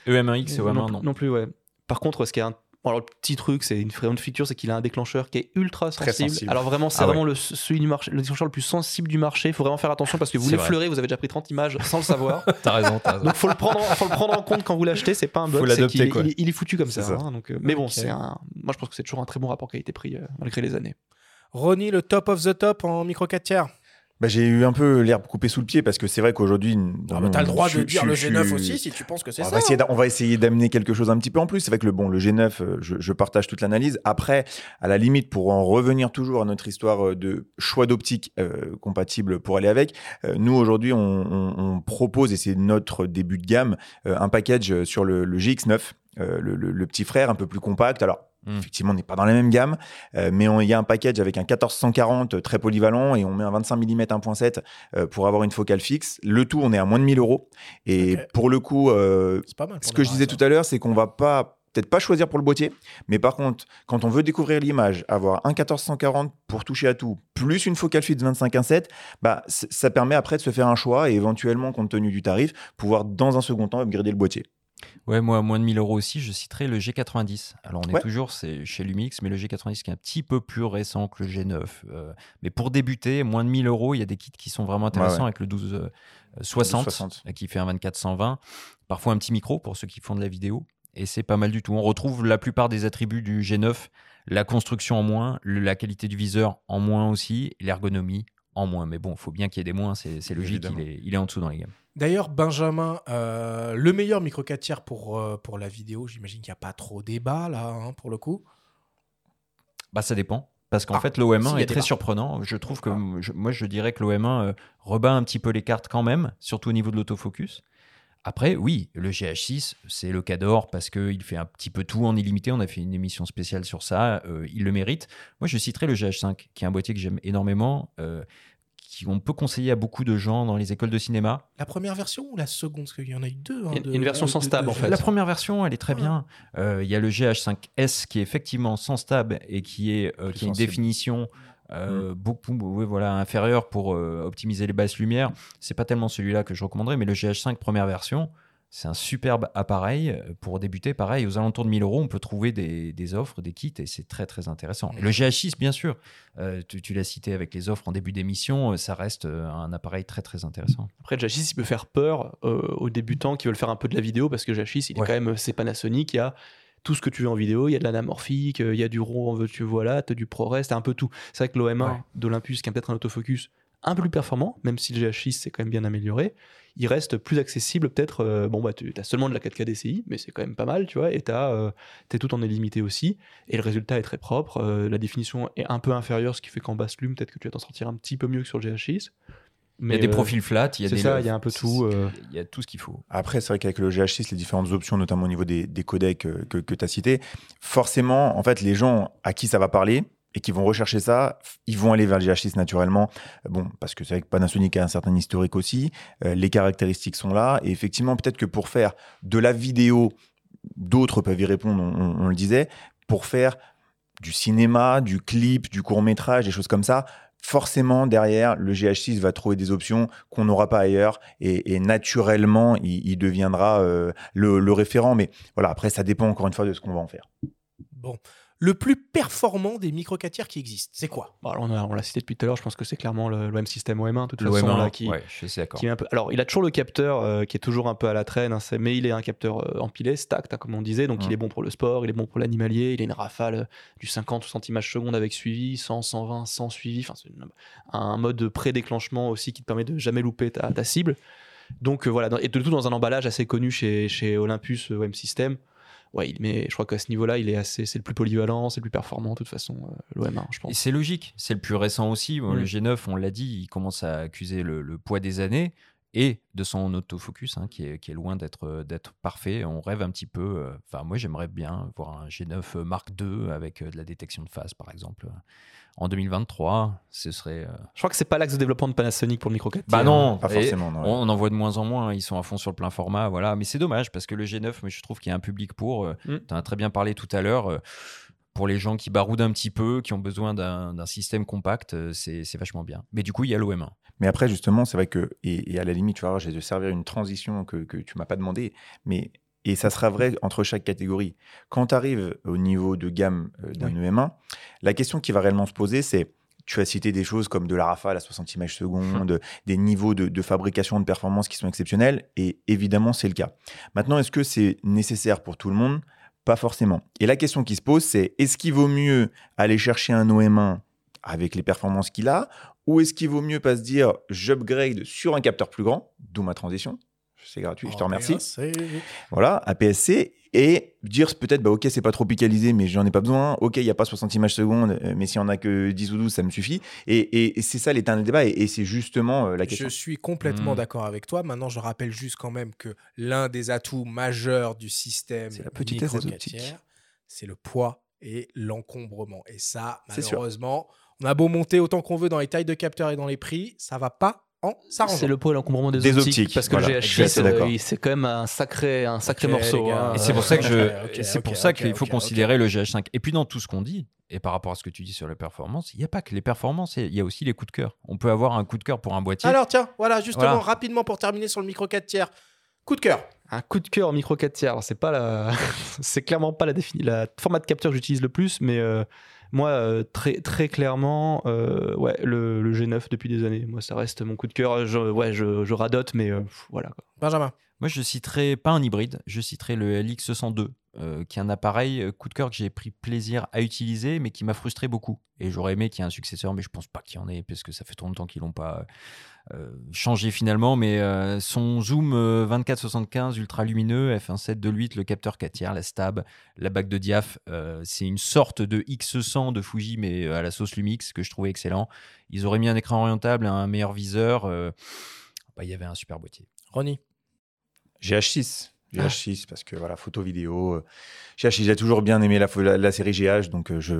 B: EM1X et
D: non,
B: OM1, non.
D: non plus, ouais. Par contre, ce qui est un- Bon, alors, le petit truc, c'est une vraiment feature, c'est qu'il a un déclencheur qui est ultra
C: Très
D: sensible.
C: sensible.
D: Alors vraiment, c'est
C: Ah ouais.
D: vraiment le, celui du marché, le déclencheur le plus sensible du marché. Il faut vraiment faire attention parce que vous l'effleurez, vous avez déjà pris 30 images sans le savoir.
B: T'as raison, t'as raison.
D: Donc faut le prendre, en- faut le prendre en compte quand vous l'achetez. C'est pas un bug,
C: Faut quoi.
D: il, est- il est foutu comme ça.
C: ça.
D: hein, donc, euh, mais bon,
A: Ok.
D: c'est un. Moi, je pense que c'est toujours un très bon rapport qualité-prix euh, malgré les années.
A: Ronnie, le top of the top en micro 4 tiers.
C: Bah, j'ai eu un peu l'herbe coupée sous le pied parce que c'est vrai qu'aujourd'hui.
A: Ah, mais t'as le droit de dire le G9 aussi si tu penses que c'est ça.
C: Va essayer d'a- on va essayer d'amener quelque chose un petit peu en plus. C'est vrai que le, bon, le G9, euh, je, partage toute l'analyse. Après, à la limite, pour en revenir toujours à notre histoire euh, de choix d'optique euh, compatible pour aller avec, euh, nous aujourd'hui, on, on- on propose, et c'est notre début de gamme, euh, un package sur le, le GX9. euh, le, le- le petit frère un peu plus compact. Alors,
B: Mm.
C: effectivement, on n'est pas dans la même gamme, euh, mais il y a un package avec un 1440 euh, très polyvalent et on met un 25 mm 1.7 euh, pour avoir une focale fixe. Le tout, on est à moins de 1000 euros. Et pour le coup, euh,
A: C'est pas mal.
C: ce que je disais tout à l'heure, c'est qu'on va pas peut-être pas choisir pour le boîtier, mais par contre, quand on veut découvrir l'image, avoir un 1440 pour toucher à tout, plus une focale fixe 25-1.7, bah, ça permet après de se faire un choix et éventuellement, compte tenu du tarif, pouvoir dans un second temps upgrader le boîtier.
B: Ouais, moi, à moins de 1000 euros aussi, je citerai le G90. Alors, on est
C: Ouais.
B: toujours c'est chez Lumix, mais le G90 qui est un petit peu plus récent que le G9. Euh, mais pour débuter, moins de 1000 euros, il y a des kits qui sont vraiment intéressants
C: ouais.
B: avec le 1260
C: 1260.
B: euh, qui fait un 24-120. Parfois un petit micro pour ceux qui font de la vidéo. Et c'est pas mal du tout. On retrouve la plupart des attributs du G9, la construction en moins, la qualité du viseur en moins aussi, l'ergonomie en moins. Mais bon, il faut bien qu'il y ait des moins, c'est logique, il est, il est en dessous dans les gammes.
A: D'ailleurs, Benjamin, euh, le meilleur micro 4 tiers pour, euh, pour la vidéo, j'imagine qu'il n'y a pas trop débat là, hein, pour le coup.
B: Bah, ça dépend. Parce qu'en
A: Ah,
B: fait, l'OM1
A: s'il y a
B: est très
A: débat.
B: surprenant. Je trouve que je- moi, je dirais que l'OM1 euh, rebat un petit peu les cartes quand même, surtout au niveau de l'autofocus. Après, oui, le GH6, c'est le cador parce qu'il fait un petit peu tout en illimité. On a fait une émission spéciale sur ça. euh, il le mérite. Moi, je citerai le GH5, qui est un boîtier que j'aime énormément, euh, qui on peut conseiller à beaucoup de gens dans les écoles de cinéma.
A: La première version ou la seconde? Parce qu'il y en a eu deux. hein,
D: Une-
A: de-
D: une version
A: de-
D: sans
A: de-
D: stab,
A: de-
D: en fait.
B: La première version, elle est très
A: Ah.
B: bien. Euh, Il y a le GH5S qui est effectivement sans stab et qui, est, euh, qui a une définition euh, beaucoup oui, voilà, inférieure pour euh, optimiser les basses lumières. C'est pas tellement celui-là que je recommanderais, mais le GH5 première version, c'est un superbe appareil. Pour débuter, pareil, aux alentours de 1000 euros, on peut trouver des, des offres, des kits et c'est très très intéressant. Et le GH6, bien sûr, euh, tu, tu l'as cité avec les offres en début d'émission, euh, ça reste euh, un appareil très très intéressant.
D: Après, le GH6, il peut faire peur euh, aux débutants qui veulent faire un peu de la vidéo parce que le GH6, il est
B: Ouais.
D: quand même, c'est Panasonic, il y a tout ce que tu veux en vidéo, il y a de l'anamorphique, il y a du RAW veux-tu voilà, t'as du ProRes, t'as un peu tout. C'est vrai que l'OM1
B: Ouais.
D: d'Olympus, qui a peut-être un autofocus un peu plus performant, même si le GH6 c'est quand même bien amélioré, il reste plus accessible peut-être. euh, bon, bah, tu as seulement de la 4K DCI, mais c'est quand même pas mal, tu vois, et t'as, euh, t'es tout en illimité aussi, et le résultat est très propre. euh, la définition est un peu inférieure, ce qui fait qu'en basse lume, peut-être que tu vas t'en sortir un petit peu mieux que sur le GH6.
B: il y a des
D: euh,
B: profils flats, il y a
D: c'est
B: des
D: ça, il y a un peu tout. euh,
B: Il y a tout ce qu'il faut.
C: Après, c'est vrai qu'avec le GH6, les différentes options, notamment au niveau des, des codecs que, que tu as cités, forcément, en fait, les gens à qui ça va parler et qui vont rechercher ça, ils vont aller vers le GH6 naturellement. Euh, Bon, parce que c'est vrai que Panasonic a un certain historique aussi, euh, les caractéristiques sont là, et effectivement, peut-être que pour faire de la vidéo, d'autres peuvent y répondre, on, le disait, pour faire du cinéma, du clip, du court métrage, des choses comme ça, forcément derrière le GH6 va trouver des options qu'on n'aura pas ailleurs et, naturellement il, il deviendra euh, le, le référent. Mais voilà, après ça dépend encore une fois de ce qu'on va en faire.
A: Bon. Le plus performant des micro 4 tiers qui existent, c'est quoi?
D: Bon, alors on l'a cité depuis tout à l'heure, je pense que c'est clairement le, l'OM System OM1, de toute
B: Le
D: façon,
B: OM1,
D: là, qui,
B: ouais, je suis d'accord.
D: qui est un peu... Alors, il a toujours le capteur euh, qui est toujours un peu à la traîne, hein, c'est- mais il est un capteur euh, empilé, stacked, hein, comme on disait, donc il est bon pour le sport, il est bon pour l'animalier, il a une rafale euh, du 50 60 images secondes avec suivi, 100, 120, sans suivi, enfin, c'est un mode de pré-déclenchement aussi qui te permet de jamais louper ta, ta cible. Donc euh, voilà, et de tout dans un emballage assez connu chez, chez Olympus OM System. Ouais, il met, je crois qu'à ce niveau-là, il est assez, c'est le plus polyvalent, c'est le plus performant, de toute façon, euh, l'OM1, je pense.
B: c'est logique, c'est le plus récent aussi. Bon,
D: Mm.
B: Le G9, on l'a dit, il commence à accuser le, le poids des années et de son autofocus, hein, qui, est, qui est loin d'être euh, d'être parfait. On rêve un petit peu. euh, Enfin, moi, j'aimerais bien voir un G9 Mark II avec euh, de la détection de phase, par exemple. En 2023, ce serait. euh,
D: Je crois que c'est pas l'axe de développement de Panasonic pour le micro 4
B: Bah non,
C: Pas
B: et
C: forcément, non, ouais.
B: On en voit de moins en moins. Ils sont à fond sur le plein format, voilà. Mais c'est dommage parce que le G9, moi, je trouve qu'il y a un public pour. euh,
D: Mm.
B: Tu as très bien parlé tout à l'heure. euh, pour les gens qui baroudent un petit peu, qui ont besoin d'un système compact, euh, c'est c'est vachement bien. Mais du coup, il y a l'OM1.
C: Mais après, justement, c'est vrai que, et, et à la limite, tu vois, j'ai de servir une transition que, que tu m'as pas demandé, mais Et ça sera vrai entre chaque catégorie. Quand tu arrives au niveau de gamme d'un EM1, la question qui va réellement se poser, c'est tu as cité des choses comme de la rafale à 60 images secondes, des niveaux de, de fabrication de performance qui sont exceptionnels, et évidemment, c'est le cas. Maintenant, est-ce que c'est nécessaire pour tout le monde? Pas forcément. Et la question qui se pose, c'est est-ce qu'il vaut mieux aller chercher un OM1 avec les performances qu'il a, ou est-ce qu'il vaut mieux pas se dire j'upgrade sur un capteur plus grand, d'où ma transition, c'est gratuit, je te remercie. Voilà, APS-C, et dire peut-être, bah, ok, c'est pas trop picalisé, mais j'en ai pas besoin. Ok, il n'y a pas 60 images secondes, euh, mais s'il y en a que 10 ou 12, ça me suffit. Et, c'est ça du débat, et, c'est justement euh, la question.
A: Je suis complètement
C: Mmh.
A: d'accord avec toi. Maintenant, je rappelle juste quand même que l'un des atouts majeurs du système
C: la petitesse des
A: micro-4 c'est le poids et l'encombrement. Et ça,
C: C'est
A: malheureusement, on a beau monter autant qu'on veut dans les tailles de capteurs et dans les prix, ça va pas.
D: C'est le poids et l'encombrement des,
C: Des
D: optiques,
C: optiques,
D: Parce que
C: voilà,
D: le
C: je
D: GH6,
C: suis assez d'accord.
D: euh, c'est quand même un sacré, un sacré morceau. hein.
B: Et c'est pour ça que je, c'est pour ça qu'il faut considérer le GH5. Et puis dans tout ce qu'on dit, et par rapport à ce que tu dis sur les performances, il n'y a pas que les performances, il y a aussi les coups de cœur. On peut avoir un coup de cœur pour un boîtier.
A: Alors tiens, voilà, justement,
B: Voilà.
A: rapidement pour terminer sur le micro 4 tiers. Coup de cœur.
D: Un coup de cœur micro 4 tiers. Alors, c'est pas la, c'est clairement pas la défini, la format de capteur que j'utilise le plus, mais euh, moi euh, très très clairement, euh, ouais, le, le G9 depuis des années. Moi, ça reste mon coup de cœur. Je, ouais, je, radote, mais euh, voilà.
A: Benjamin.
B: Moi, je citerai pas un hybride, je citerai le LX102, euh, qui est un appareil euh, coup de cœur que j'ai pris plaisir à utiliser, mais qui m'a frustré beaucoup. Et j'aurais aimé qu'il y ait un successeur, mais je pense pas qu'il y en ait, parce que ça fait trop longtemps qu'ils l'ont pas euh, changé finalement. Mais son zoom euh, 24-75 ultra lumineux, f1.7 de 8, le capteur 4 tiers, la stab, la bague de diaph, c'est une sorte de X100 de Fuji, mais à la sauce Lumix, que je trouvais excellent. Ils auraient mis un écran orientable, un meilleur viseur. bah, il y avait un super boîtier.
A: Ronnie.
C: GH6. GH6, parce que voilà, photo, vidéo. euh, GH6, j'ai toujours bien aimé la, la, la série GH, donc euh, je,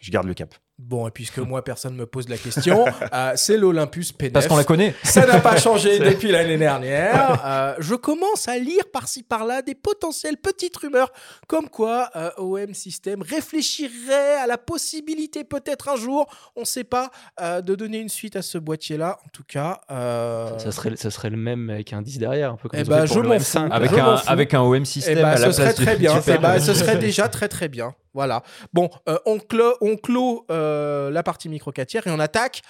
C: je garde le cap.
A: Bon, et puisque moi, personne ne me pose la question, euh, c'est l'Olympus P9.
B: Parce qu'on la connaît.
A: Ça n'a pas changé depuis l'année dernière. Euh, je commence à lire par-ci par-là des potentielles petites rumeurs comme quoi euh, OM System réfléchirait à la possibilité peut-être un jour, on ne sait pas, euh, de donner une suite à ce boîtier-là. En tout cas, euh,
D: Ça serait, ça serait le même avec un 10 derrière, un peu comme
A: Eh
D: ils ont
A: ben, je
D: M5.
A: fous.
B: Avec
A: Je
B: un-
A: m'en fous.
B: avec un OM système
A: Eh ben,
B: à la
A: ce serait
B: place du-
A: très
B: du
A: bien.
B: Super
A: Eh ben, ce serait déjà très très bien. Voilà. Bon, euh, on, clo- on clôt euh, la partie micro 4 tiers et on attaque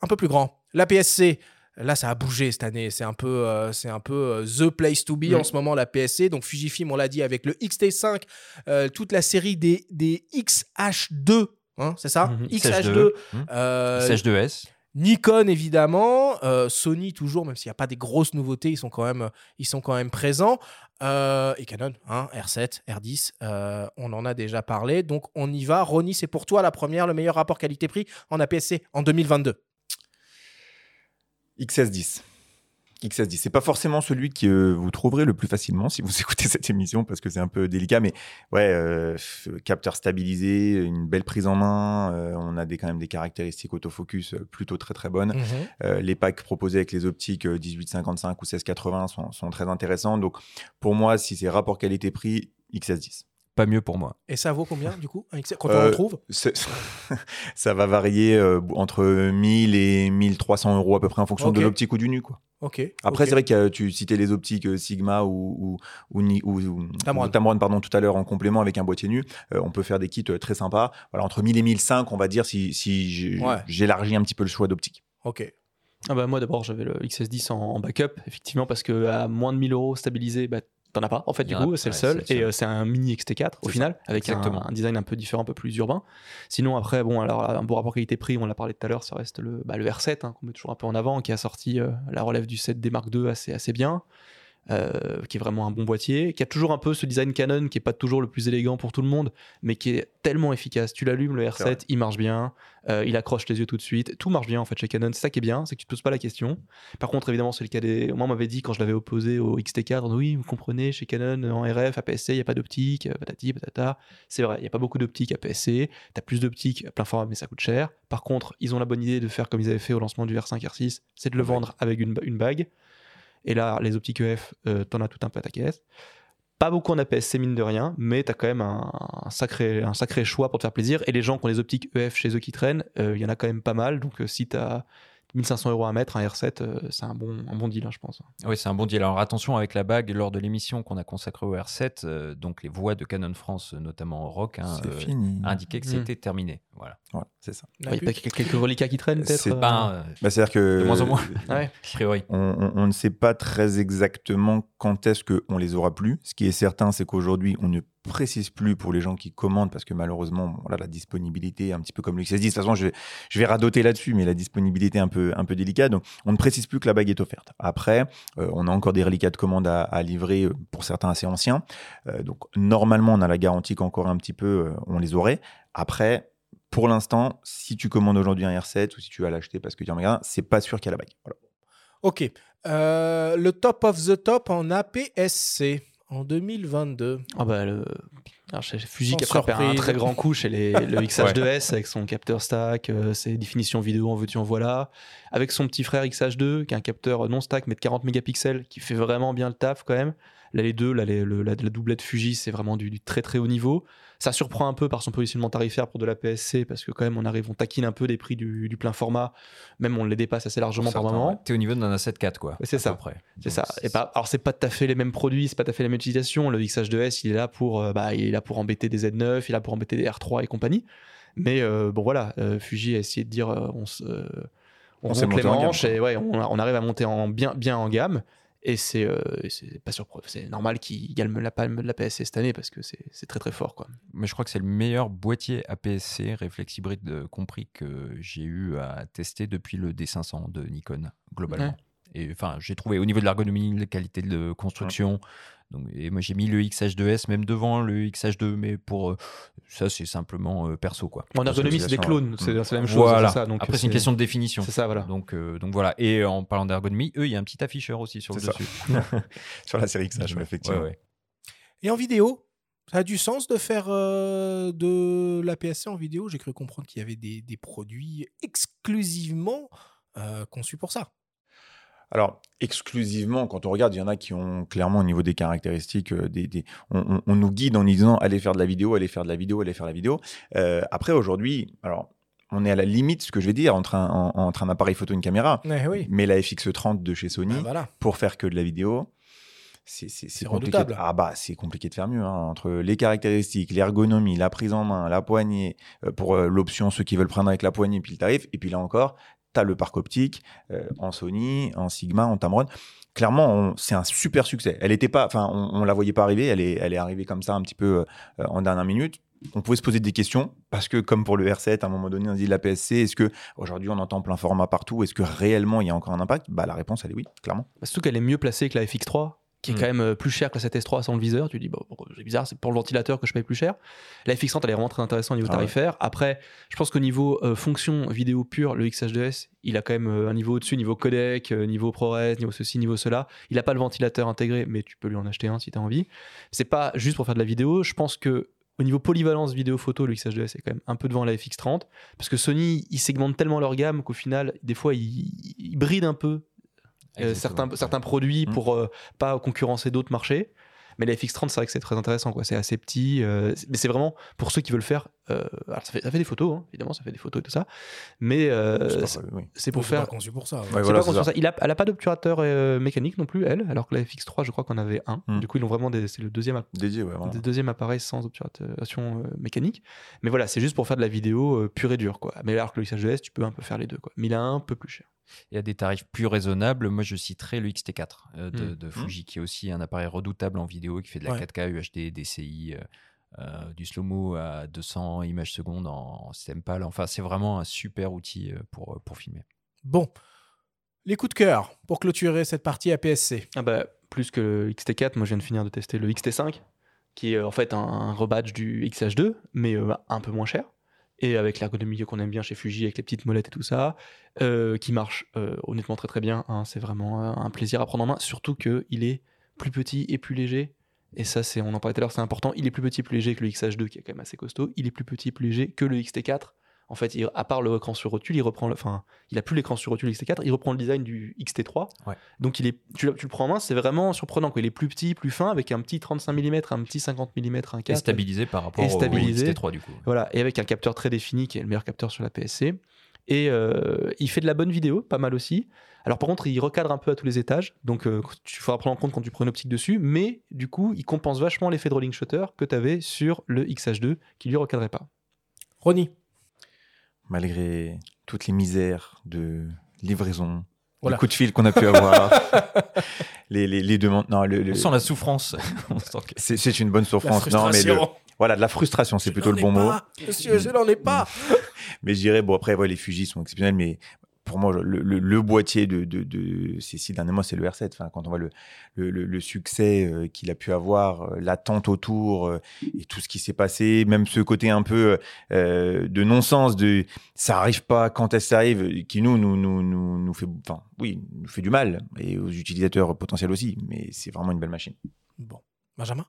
A: un peu plus grand. La PSC. Là, ça a bougé cette année. C'est un peu, euh, c'est un peu euh, the place to be
D: Mm.
A: en ce moment, la PSC. Donc, Fujifilm, on l'a dit, avec le XT5, euh, toute la série des, des XH2, hein, c'est ça?
B: Mhm.
A: XH2.
B: Mhm.
A: euh,
B: XH2S.
A: Nikon évidemment, euh, Sony toujours, même s'il n'y a pas des grosses nouveautés, ils sont quand même, même présents. Euh, et Canon, hein, R7, R10, euh, on en a déjà parlé. Donc on y va. Ronnie, c'est pour toi la première, le meilleur rapport qualité-prix en APS-C en 2022.
C: XS10. XS10. C'est pas forcément celui que euh, vous trouverez le plus facilement si vous écoutez cette émission parce que c'est un peu délicat, mais ouais, euh, f- capteur stabilisé, une belle prise en main. euh, on a des, quand même des caractéristiques autofocus euh, plutôt très très bonnes.
A: Mhm.
C: Euh, les packs proposés avec les optiques euh, 1855 ou 1680 sont, sont très intéressants. Donc pour moi, si c'est rapport qualité-prix, XS10.
B: Pas mieux pour moi.
A: Et ça vaut combien du coup quand on
C: Euh,
A: le trouve?
C: Ça va varier euh, entre 1000 et 1300 euros à peu près en fonction de l'optique ou du nu. Quoi.
A: Ok.
C: Après, c'est vrai que euh, tu citais les optiques Sigma ou, ou, ou, Ni- ou- ou-
A: Tamron.
C: pardon, tout à l'heure en complément avec un boîtier nu. Euh, on peut faire des kits très sympas. Voilà, entre 1000 et 1005, on va dire, si, si j'ai-
A: Ouais.
C: j'élargis un petit peu le choix d'optique.
A: Ok.
D: Ah bah moi d'abord j'avais le XS10 en, en backup effectivement parce que à moins de 1000 euros stabilisé bah t'en as pas en fait du
B: y en a
D: coup c'est le seul. et euh, c'est un mini XT4 au final
B: ça,
D: avec un, un design un peu différent un peu plus urbain. Sinon après bon alors un bon rapport qualité prix on l'a parlé tout à l'heure ça reste le, bah, le R7 hein, qu'on met toujours un peu en avant qui a sorti euh, la relève du 7D Mark II assez, assez bien euh, qui est vraiment un bon boîtier, qui a toujours un peu ce design Canon qui est pas toujours le plus élégant pour tout le monde, mais qui est tellement efficace. Tu l'allumes, le
C: C'est vrai.
D: R7, il marche bien, euh, il accroche les yeux tout de suite, tout marche bien en fait chez Canon. C'est ça qui est bien, c'est que tu te poses pas la question. Par contre, évidemment, c'est le cas des. Moi, on m'avait dit quand je l'avais opposé au XT4, oui, vous comprenez, chez Canon en RF, APS-C, il n'y a pas d'optique, euh, patati patata. C'est vrai, il n'y a pas beaucoup d'optique APS-C. Tu as plus d'optique plein format, mais ça coûte cher. Par contre, ils ont la bonne idée de faire comme ils avaient fait au lancement du R5, R6, c'est de le vendre avec une, une bague. Et là, les optiques EF, euh, t'en as tout un peu à ta caisse. Pas beaucoup en APS-C, mine de rien, mais t'as quand même un, sacré, un sacré choix pour te faire plaisir. Et les gens qui ont les optiques EF chez eux qui traînent, euh, il y en a quand même pas mal. Donc euh, si t'as 1500 euros à mettre, un R7, euh, c'est un bon, un bon deal, hein, je pense.
B: Oui, c'est un bon deal. Alors attention avec la bague, lors de l'émission qu'on a consacrée au R7, euh, donc les voix de Canon France, notamment rock, hein, euh, indiquaient que
D: Mm.
B: c'était terminé. Voilà.
C: Voilà, c'est ça.
D: Il y a pas quelques reliquats qui traînent, peut-être
C: C'est
D: euh,
B: pas,
C: Bah, C'est-à-dire que.
B: De moins en moins.
D: Ouais.
B: A priori.
C: On, on- on ne sait pas très exactement quand est-ce qu'on les aura plus. Ce qui est certain, c'est qu'aujourd'hui, on ne précise plus pour les gens qui commandent parce que malheureusement, bon, la disponibilité, un petit peu comme le XS10. De toute façon, je, vais- radoter là-dessus, mais la disponibilité est un peu, un peu délicate. Donc, on ne précise plus que la bague est offerte. Après, euh, on a encore des reliquats de commande à, livrer euh, pour certains assez anciens. Euh, donc, normalement, on a la garantie qu'encore un petit peu, on les aurait. Après, pour l'instant, si tu commandes aujourd'hui un R7 ou si tu vas l'acheter parce que tu en magasin, c'est pas sûr qu'il y a la bague.
A: Ok. Le top of the top en APS-C en 2022.
D: Ah bah le alors, chez Fuji qui a préparé un très grand coup chez les, le XH2S avec son capteur stack, euh, ses définitions vidéo en veux-tu en voilà, avec son petit frère XH2 qui a un capteur non stack mais de 40 mégapixels qui fait vraiment bien le taf quand même. Là les deux, là les- le- la, la doublette Fuji c'est vraiment du, du très très haut niveau. Ça surprend un peu par son positionnement tarifaire pour de la PSC parce que quand même on arrive, on taquine un peu des prix du, du plein format, même on les dépasse assez largement par moment.
B: T'es au niveau d'un A7 IV, quoi.
D: Ouais, c'est ça. C'est ça. Et pas, alors c'est pas tout à fait les mêmes produits, c'est pas tout à fait la même utilisation. Le XH2S, il est là pour, euh, bah, il est là pour embêter des Z9, il est là pour embêter des R3 et compagnie. Mais euh, bon voilà, euh, Fuji a essayé de dire, euh, on, se, on, monte les manches et ouais, on, on arrive à monter en bien, bien en gamme. Et c'est, euh, et c'est pas surprenant, c'est normal qu'il gagne la palme de la PSC cette année parce que c'est c'est très très fort quoi.
B: Mais je crois que c'est le meilleur boîtier APS-C réflexe hybride euh, compris que j'ai eu à tester depuis le D500 de Nikon globalement. Et enfin, j'ai trouvé au niveau de l'ergonomie, la qualité de construction. Donc, et moi j'ai mis le XH2S même devant le XH2, mais pour euh, ça c'est simplement euh, perso quoi.
D: En ergonomie, c'est des clones, c'est la même chose.
B: Voilà.
D: ça, donc
B: Après c'est une question de définition.
D: C'est ça, voilà.
B: Donc euh, donc voilà. Et en parlant d'ergonomie, eux il y a un petit afficheur aussi sur le
C: ça.
B: dessus.
C: Sur la série XH,
B: Ouais,
C: effectivement.
B: ouais, ouais.
A: Et en vidéo ça a du sens de faire euh, de la PSC en vidéo? J'ai cru comprendre qu'il y avait des, des produits exclusivement euh, conçus pour ça.
C: Alors, exclusivement, quand on regarde, il y en a qui ont clairement au niveau des caractéristiques, euh, des, des- on, nous guide en nous disant allez faire de la vidéo, allez faire de la vidéo, allez faire de la vidéo. Euh, après, aujourd'hui, alors, on est à la limite, ce que je vais dire, entre un, en- entre un appareil photo et une caméra.
A: Oui.
C: Mais la FX30 de chez Sony,
A: Ah, voilà.
C: pour faire que de la vidéo, c'est compliqué.
A: redoutable.
C: Ah bah, c'est compliqué de faire mieux. hein, entre les caractéristiques, l'ergonomie, la prise en main, la poignée, euh, pour euh, l'option ceux qui veulent prendre avec la poignée, puis le tarif. Et puis là encore, tu le parc optique euh, en Sony, en Sigma, en Tamron. Clairement, c'est un super succès. Elle était pas, enfin, on, on la voyait pas arriver. Elle est, elle est arrivée comme ça un petit peu euh, en dernière minute. On pouvait se poser des questions parce que, comme pour le R7, à un moment donné, on dit la PSC, est-ce que aujourd'hui on entend plein format partout? Est-ce que réellement il y a encore un impact? Bah, la réponse, elle est oui, clairement.
D: Bah, Surtout qu'elle est mieux placée que la FX3, qui est
C: Mm.
D: quand même euh, plus chère que la 7S3 sans le viseur. Tu dis, bon, c'est bizarre, c'est pour le ventilateur que je paye plus cher. La FX30, elle est vraiment très intéressante au niveau
C: Ah ouais.
D: tarifaire. Après, je pense qu'au niveau euh, fonction vidéo pure, le XH2S, il a quand même euh, un niveau au-dessus, niveau codec, niveau ProRes, niveau ceci, niveau cela. Il n'a pas le ventilateur intégré, mais tu peux lui en acheter un si tu as envie. C'est pas juste pour faire de la vidéo. Je pense que au niveau polyvalence vidéo-photo, le XH2S est quand même un peu devant la FX30. Parce que Sony, ils segmentent tellement leur gamme qu'au final, des fois, ils, ils brident un peu euh, certains, certains produits pour euh, pas concurrencer d'autres marchés. Mais la FX30, c'est vrai que c'est très intéressant. quoi. C'est assez petit. euh, mais c'est vraiment pour ceux qui veulent faire. Euh, alors ça, fait, ça fait des photos, hein, évidemment, ça fait des photos et tout ça. Mais euh,
C: C'est oui.
D: pour faire.
A: conçu pour ça, ouais.
D: C'est
C: Ouais,
D: pas conçu
C: ça.
D: ça. Il a, elle a pas d'obturateur euh, mécanique non plus, elle, alors que la FX3, je crois qu'on avait un.
C: Mm.
D: Du coup, ils ont vraiment des- c'est le deuxième,
C: Dédié, ouais,
D: deuxième appareil sans obturation euh, mécanique. Mais voilà, c'est juste pour faire de la vidéo euh, pure et dure. Quoi. Mais alors que le XH2S, tu peux un peu faire les deux. Quoi. Mais il est un peu plus cher.
B: Et à des tarifs plus raisonnables, moi je citerai le XT4 euh, de,
D: Mm.
B: de Fuji, qui est aussi un appareil redoutable en vidéo, qui fait de la
A: Ouais.
B: 4K, UHD, DCI, euh, euh, du slow-mo à 200 images secondes en, en système PAL. Enfin, c'est vraiment un super outil euh, pour, pour filmer.
A: Bon. Les coups de cœur pour clôturer cette partie APS-C.
D: Ah bah, plus que le XT4, moi je viens de finir de tester le XT5, qui est euh, en fait un, un rebadge du XH2, mais euh, un peu moins cher. Et avec l'ergonomie qu'on aime bien chez Fuji, avec les petites molettes et tout ça, euh, qui marche euh, honnêtement très très bien. hein. c'est vraiment euh, un plaisir à prendre en main, surtout qu'il est plus petit et plus léger. Et ça, c'est, on en parlait tout à l'heure, c'est important. Il est plus petit et plus léger que le XH2, qui est quand même assez costaud. Il est plus petit et plus léger que le XT4. En fait, il- à part l'écran sur rotule, il reprend, le- enfin, il a plus l'écran sur rotule XT4, il reprend le design du XT3.
B: Ouais.
D: Donc il est, tu, le- tu le prends en main, c'est vraiment surprenant. Quoi. Il est plus petit, plus fin, avec un petit 35 mm, un petit 50 mm, un 4.
B: Et stabilisé par rapport
D: Et
B: au
D: stabilisé.
B: XT3 du coup.
D: Voilà, et avec un capteur très défini qui est le meilleur capteur sur la PSC. Et euh, il fait de la bonne vidéo, pas mal aussi. Alors par contre, il recadre un peu à tous les étages, donc euh, tu faudra prendre en compte quand tu prends une optique dessus, mais du coup, il compense vachement l'effet de rolling shutter que tu avais sur le XH2 qui lui recadrait pas.
A: Ronnie
C: Malgré toutes les misères de livraison,
A: Voilà.
C: les coups de fil qu'on a pu avoir, les, les, les demandes. Non, le, le-
B: On sent la souffrance. Que-
C: C'est c'est une bonne souffrance. Non, mais le-
A: frustration.
C: Voilà, de la frustration, c'est plutôt le bon mot.
A: Monsieur, je n'en ai pas.
C: Mais je dirais, bon, après, ouais, les Fuji sont exceptionnels, mais pour moi, le, le- le boîtier de, de, de ces six derniers mois, c'est le R7. Enfin, quand on voit le, succès euh, qu'il a pu avoir, euh, l'attente autour euh, et tout ce qui s'est passé, même ce côté un peu euh, de non-sens, de ça arrive pas quand est-ce que ça arrive, qui nous, nous, nous, nous, nous fait, enfin, oui, nous fait du mal, et aux utilisateurs potentiels aussi, mais c'est vraiment une belle machine.
A: Bon. Benjamin?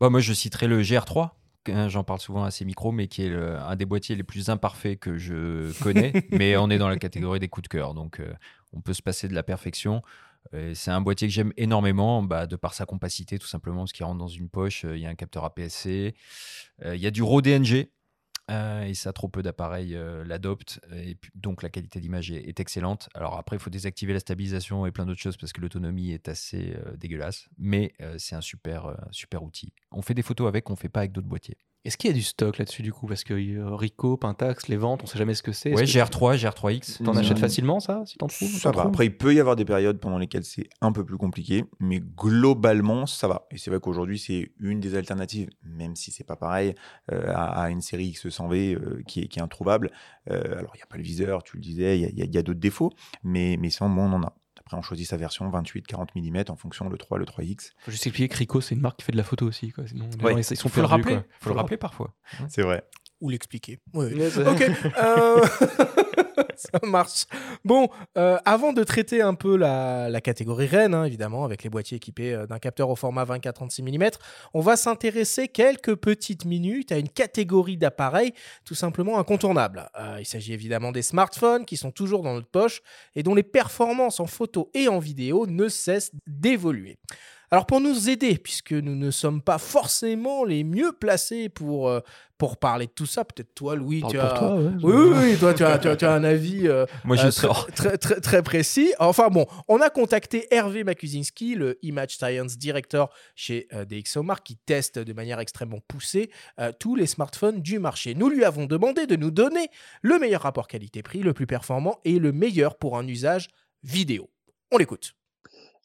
B: Bah, moi, je citerai le GR3. hein, J'en parle souvent à ces micros, mais qui est le- un des boîtiers les plus imparfaits que je connais. mais on est dans la catégorie des coups de cœur, donc euh, on peut se passer de la perfection. Euh, C'est un boîtier que j'aime énormément, bah, de par sa compacité, tout simplement, parce qu'il rentre dans une poche. euh, Il y a un capteur APS-C, euh, il y a du RAW DNG. Euh, et ça, trop peu d'appareils euh, l'adoptent. Et donc, la qualité d'image est, excellente. Alors, après, il faut désactiver la stabilisation et plein d'autres choses parce que l'autonomie est assez euh, dégueulasse. Mais c'est un super, super outil. On fait des photos avec, on fait pas avec d'autres boîtiers.
D: Est-ce qu'il y a du stock là-dessus du coup? Parce que euh, Ricoh, Pentax, les ventes, on sait jamais ce que c'est.
B: Ouais,
D: que-
B: GR3, GR3X.
D: T'en achètes facilement ça, si t'en trouves
C: Ça va. Après, il peut y avoir des périodes pendant lesquelles c'est un peu plus compliqué, mais globalement, ça va. Et c'est vrai qu'aujourd'hui, c'est une des alternatives, même si c'est pas pareil, euh, à, à une série X100V euh, qui, est, qui est introuvable. Euh, alors, il n'y a pas le viseur, tu le disais, il y a, d'autres défauts, mais, mais sans bon, on en a. Après, on choisit sa version 28-40 mm en fonction le 3, le 3X.
D: Faut juste expliquer que Ricoh, c'est une marque qui fait de la photo aussi. Quoi. Sinon, les
C: Ouais.
D: gens, ils, sont
B: Faut le rappeler.
D: quoi.
B: Faut le rappeler parfois.
C: C'est vrai.
A: Ou l'expliquer. Ouais. Ok. euh, Ça marche. Bon, euh, avant de traiter un peu la, la catégorie reine, hein, évidemment, avec les boîtiers équipés euh, d'un capteur au format 24-36 mm, on va s'intéresser quelques petites minutes à une catégorie d'appareils tout simplement incontournable. Euh, il s'agit évidemment des smartphones qui sont toujours dans notre poche et dont les performances en photo et en vidéo ne cessent d'évoluer. Alors pour nous aider, puisque nous ne sommes pas forcément les mieux placés pour, euh, pour parler de tout ça, peut-être toi Louis,
D: Parle
A: tu as...
D: toi, ouais.
A: oui, oui, oui, toi tu as, tu as, tu as un avis euh,
B: Moi, je
A: euh, très, très, très, très précis. Enfin bon, on a contacté Hervé Makusinski, le Image Science Director chez euh, DxOMark, qui teste de manière extrêmement poussée euh, tous les smartphones du marché. Nous lui avons demandé de nous donner le meilleur rapport qualité-prix, le plus performant et le meilleur pour un usage vidéo. On l'écoute.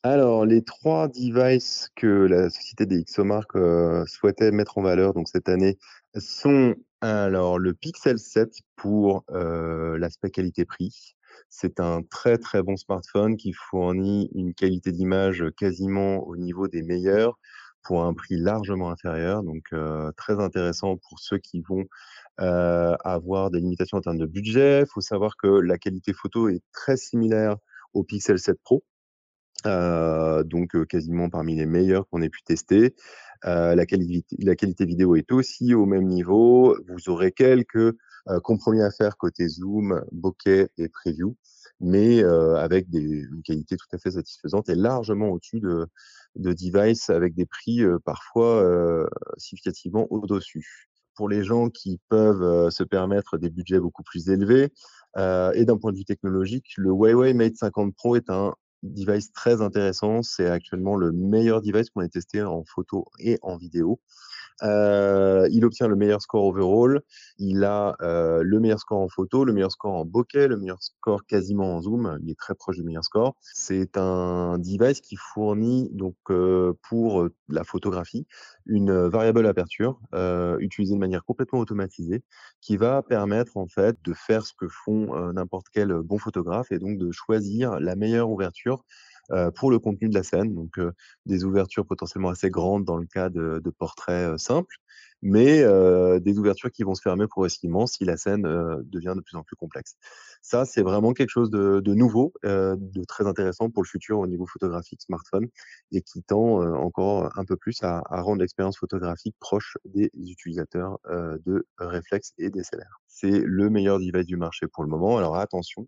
R: Alors, les trois devices que la société des XOMark euh, souhaitait mettre en valeur donc cette année sont alors le Pixel 7 pour euh, l'aspect qualité-prix. C'est un très très bon smartphone qui fournit une qualité d'image quasiment au niveau des meilleurs pour un prix largement inférieur. Donc euh, très intéressant pour ceux qui vont euh, avoir des limitations en termes de budget. Il faut savoir que la qualité photo est très similaire au Pixel 7 Pro. Euh, donc euh, quasiment parmi les meilleurs qu'on ait pu tester. Euh, la, qualité, la qualité vidéo est aussi au même niveau. Vous aurez quelques euh, compromis à faire côté zoom, bokeh et preview, mais euh, avec des, une qualité tout à fait satisfaisante et largement au-dessus de, de devices avec des prix parfois significativement au-dessus. Pour les gens qui peuvent se permettre des budgets beaucoup plus élevés, et d'un point de vue technologique, le Huawei Mate 50 Pro est un device très intéressant. C'est actuellement le meilleur device qu'on ait testé en photo et en vidéo. Euh, il obtient le meilleur score overall. Il a euh, le meilleur score en photo, le meilleur score en bokeh, le meilleur score quasiment en zoom. Il est très proche du meilleur score. C'est un device qui fournit donc euh, pour la photographie une variable aperture utilisée de manière complètement automatisée qui va permettre en fait de faire ce que font n'importe quel bon photographe et donc de choisir la meilleure ouverture pour le contenu de la scène. Donc euh, des ouvertures potentiellement assez grandes dans le cas de, portraits euh, simples, mais euh, des ouvertures qui vont se fermer progressivement si la scène euh, devient de plus en plus complexe. Ça, c'est vraiment quelque chose de, nouveau, euh, de très intéressant pour le futur au niveau photographique smartphone et qui tend euh, encore un peu plus à, rendre l'expérience photographique proche des utilisateurs euh, de réflexes et DSLR. C'est le meilleur device du marché pour le moment. Alors attention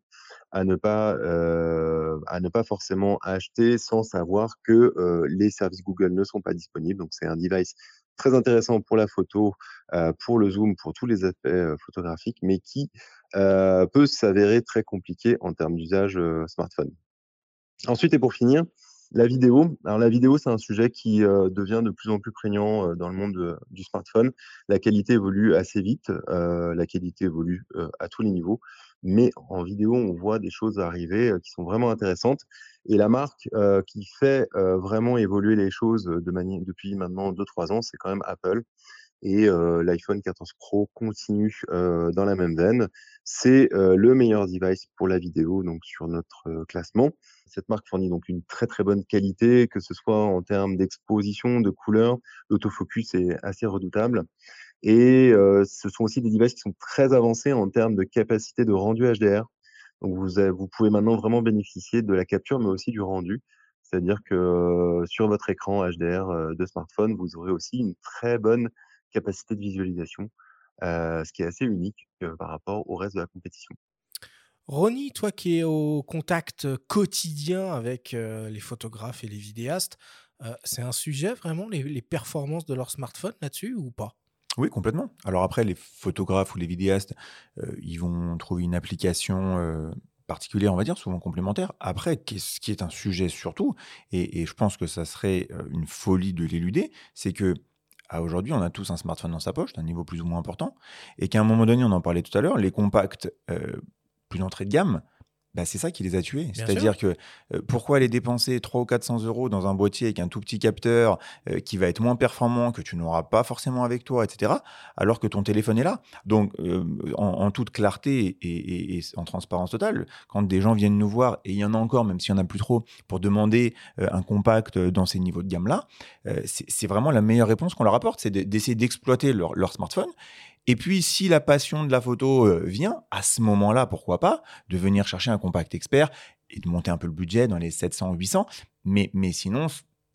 R: à ne pas euh, à ne pas forcément acheter sans savoir que euh, les services Google ne sont pas disponibles. Donc c'est un device très intéressant pour la photo, euh, pour le zoom, pour tous les aspects photographiques, mais qui peut s'avérer très compliqué en termes d'usage smartphone. Ensuite, et pour finir, la vidéo. Alors la vidéo, c'est un sujet qui euh, devient de plus en plus prégnant euh, dans le monde euh, du smartphone. La qualité évolue assez vite, la qualité évolue à tous les niveaux, mais en vidéo, on voit des choses arriver qui sont vraiment intéressantes. Et la marque qui fait vraiment évoluer les choses depuis maintenant 2-3 ans, c'est quand même Apple. Et l'iPhone 14 Pro continue dans la même veine. C'est le meilleur device pour la vidéo donc sur notre classement. Cette marque fournit donc une très très bonne qualité, que ce soit en termes d'exposition, de couleur. L'autofocus est assez redoutable. Et ce sont aussi des devices qui sont très avancés en termes de capacité de rendu HDR. Donc vous, vous pouvez maintenant vraiment bénéficier de la capture, mais aussi du rendu. C'est-à-dire que sur votre écran HDR de smartphone, vous aurez aussi une très bonne capacité de visualisation, ce qui est assez unique par rapport au reste de la compétition.
A: Ronnie, toi qui es au contact quotidien avec les photographes et les vidéastes, c'est un sujet vraiment, les, les performances de leur smartphone là-dessus ou pas?
C: Oui, complètement. Alors après, les photographes ou les vidéastes, euh, ils vont trouver une application euh, particulière, on va dire, souvent complémentaire. Après, qu'est-ce qui est un sujet surtout, et, et je pense que ça serait une folie de l'éluder, c'est que aujourd'hui, on a tous un smartphone dans sa poche, d'un niveau plus ou moins important, et qu'à un moment donné, on en parlait tout à l'heure, les compacts euh, plus d'entrée de gamme, bah, c'est ça qui les a tués. C'est-à-dire que euh, pourquoi aller dépenser 300 ou 400 euros dans un boîtier avec un tout petit capteur euh, qui va être moins performant, que tu n'auras pas forcément avec toi, etc., alors que ton téléphone est là? Donc, euh, en, en toute clarté et, et- et en transparence totale, quand des gens viennent nous voir, et il y en a encore, même s'il n'y en a plus trop, pour demander euh, un compact dans ces niveaux de gamme-là, euh, c'est vraiment la meilleure réponse qu'on leur apporte, c'est de- d'essayer d'exploiter leur, leur smartphone. Et puis, si la passion de la photo euh, vient, à ce moment-là, pourquoi pas, de venir chercher un compact expert et de monter un peu le budget dans les 700 ou 800. Mais, mais sinon,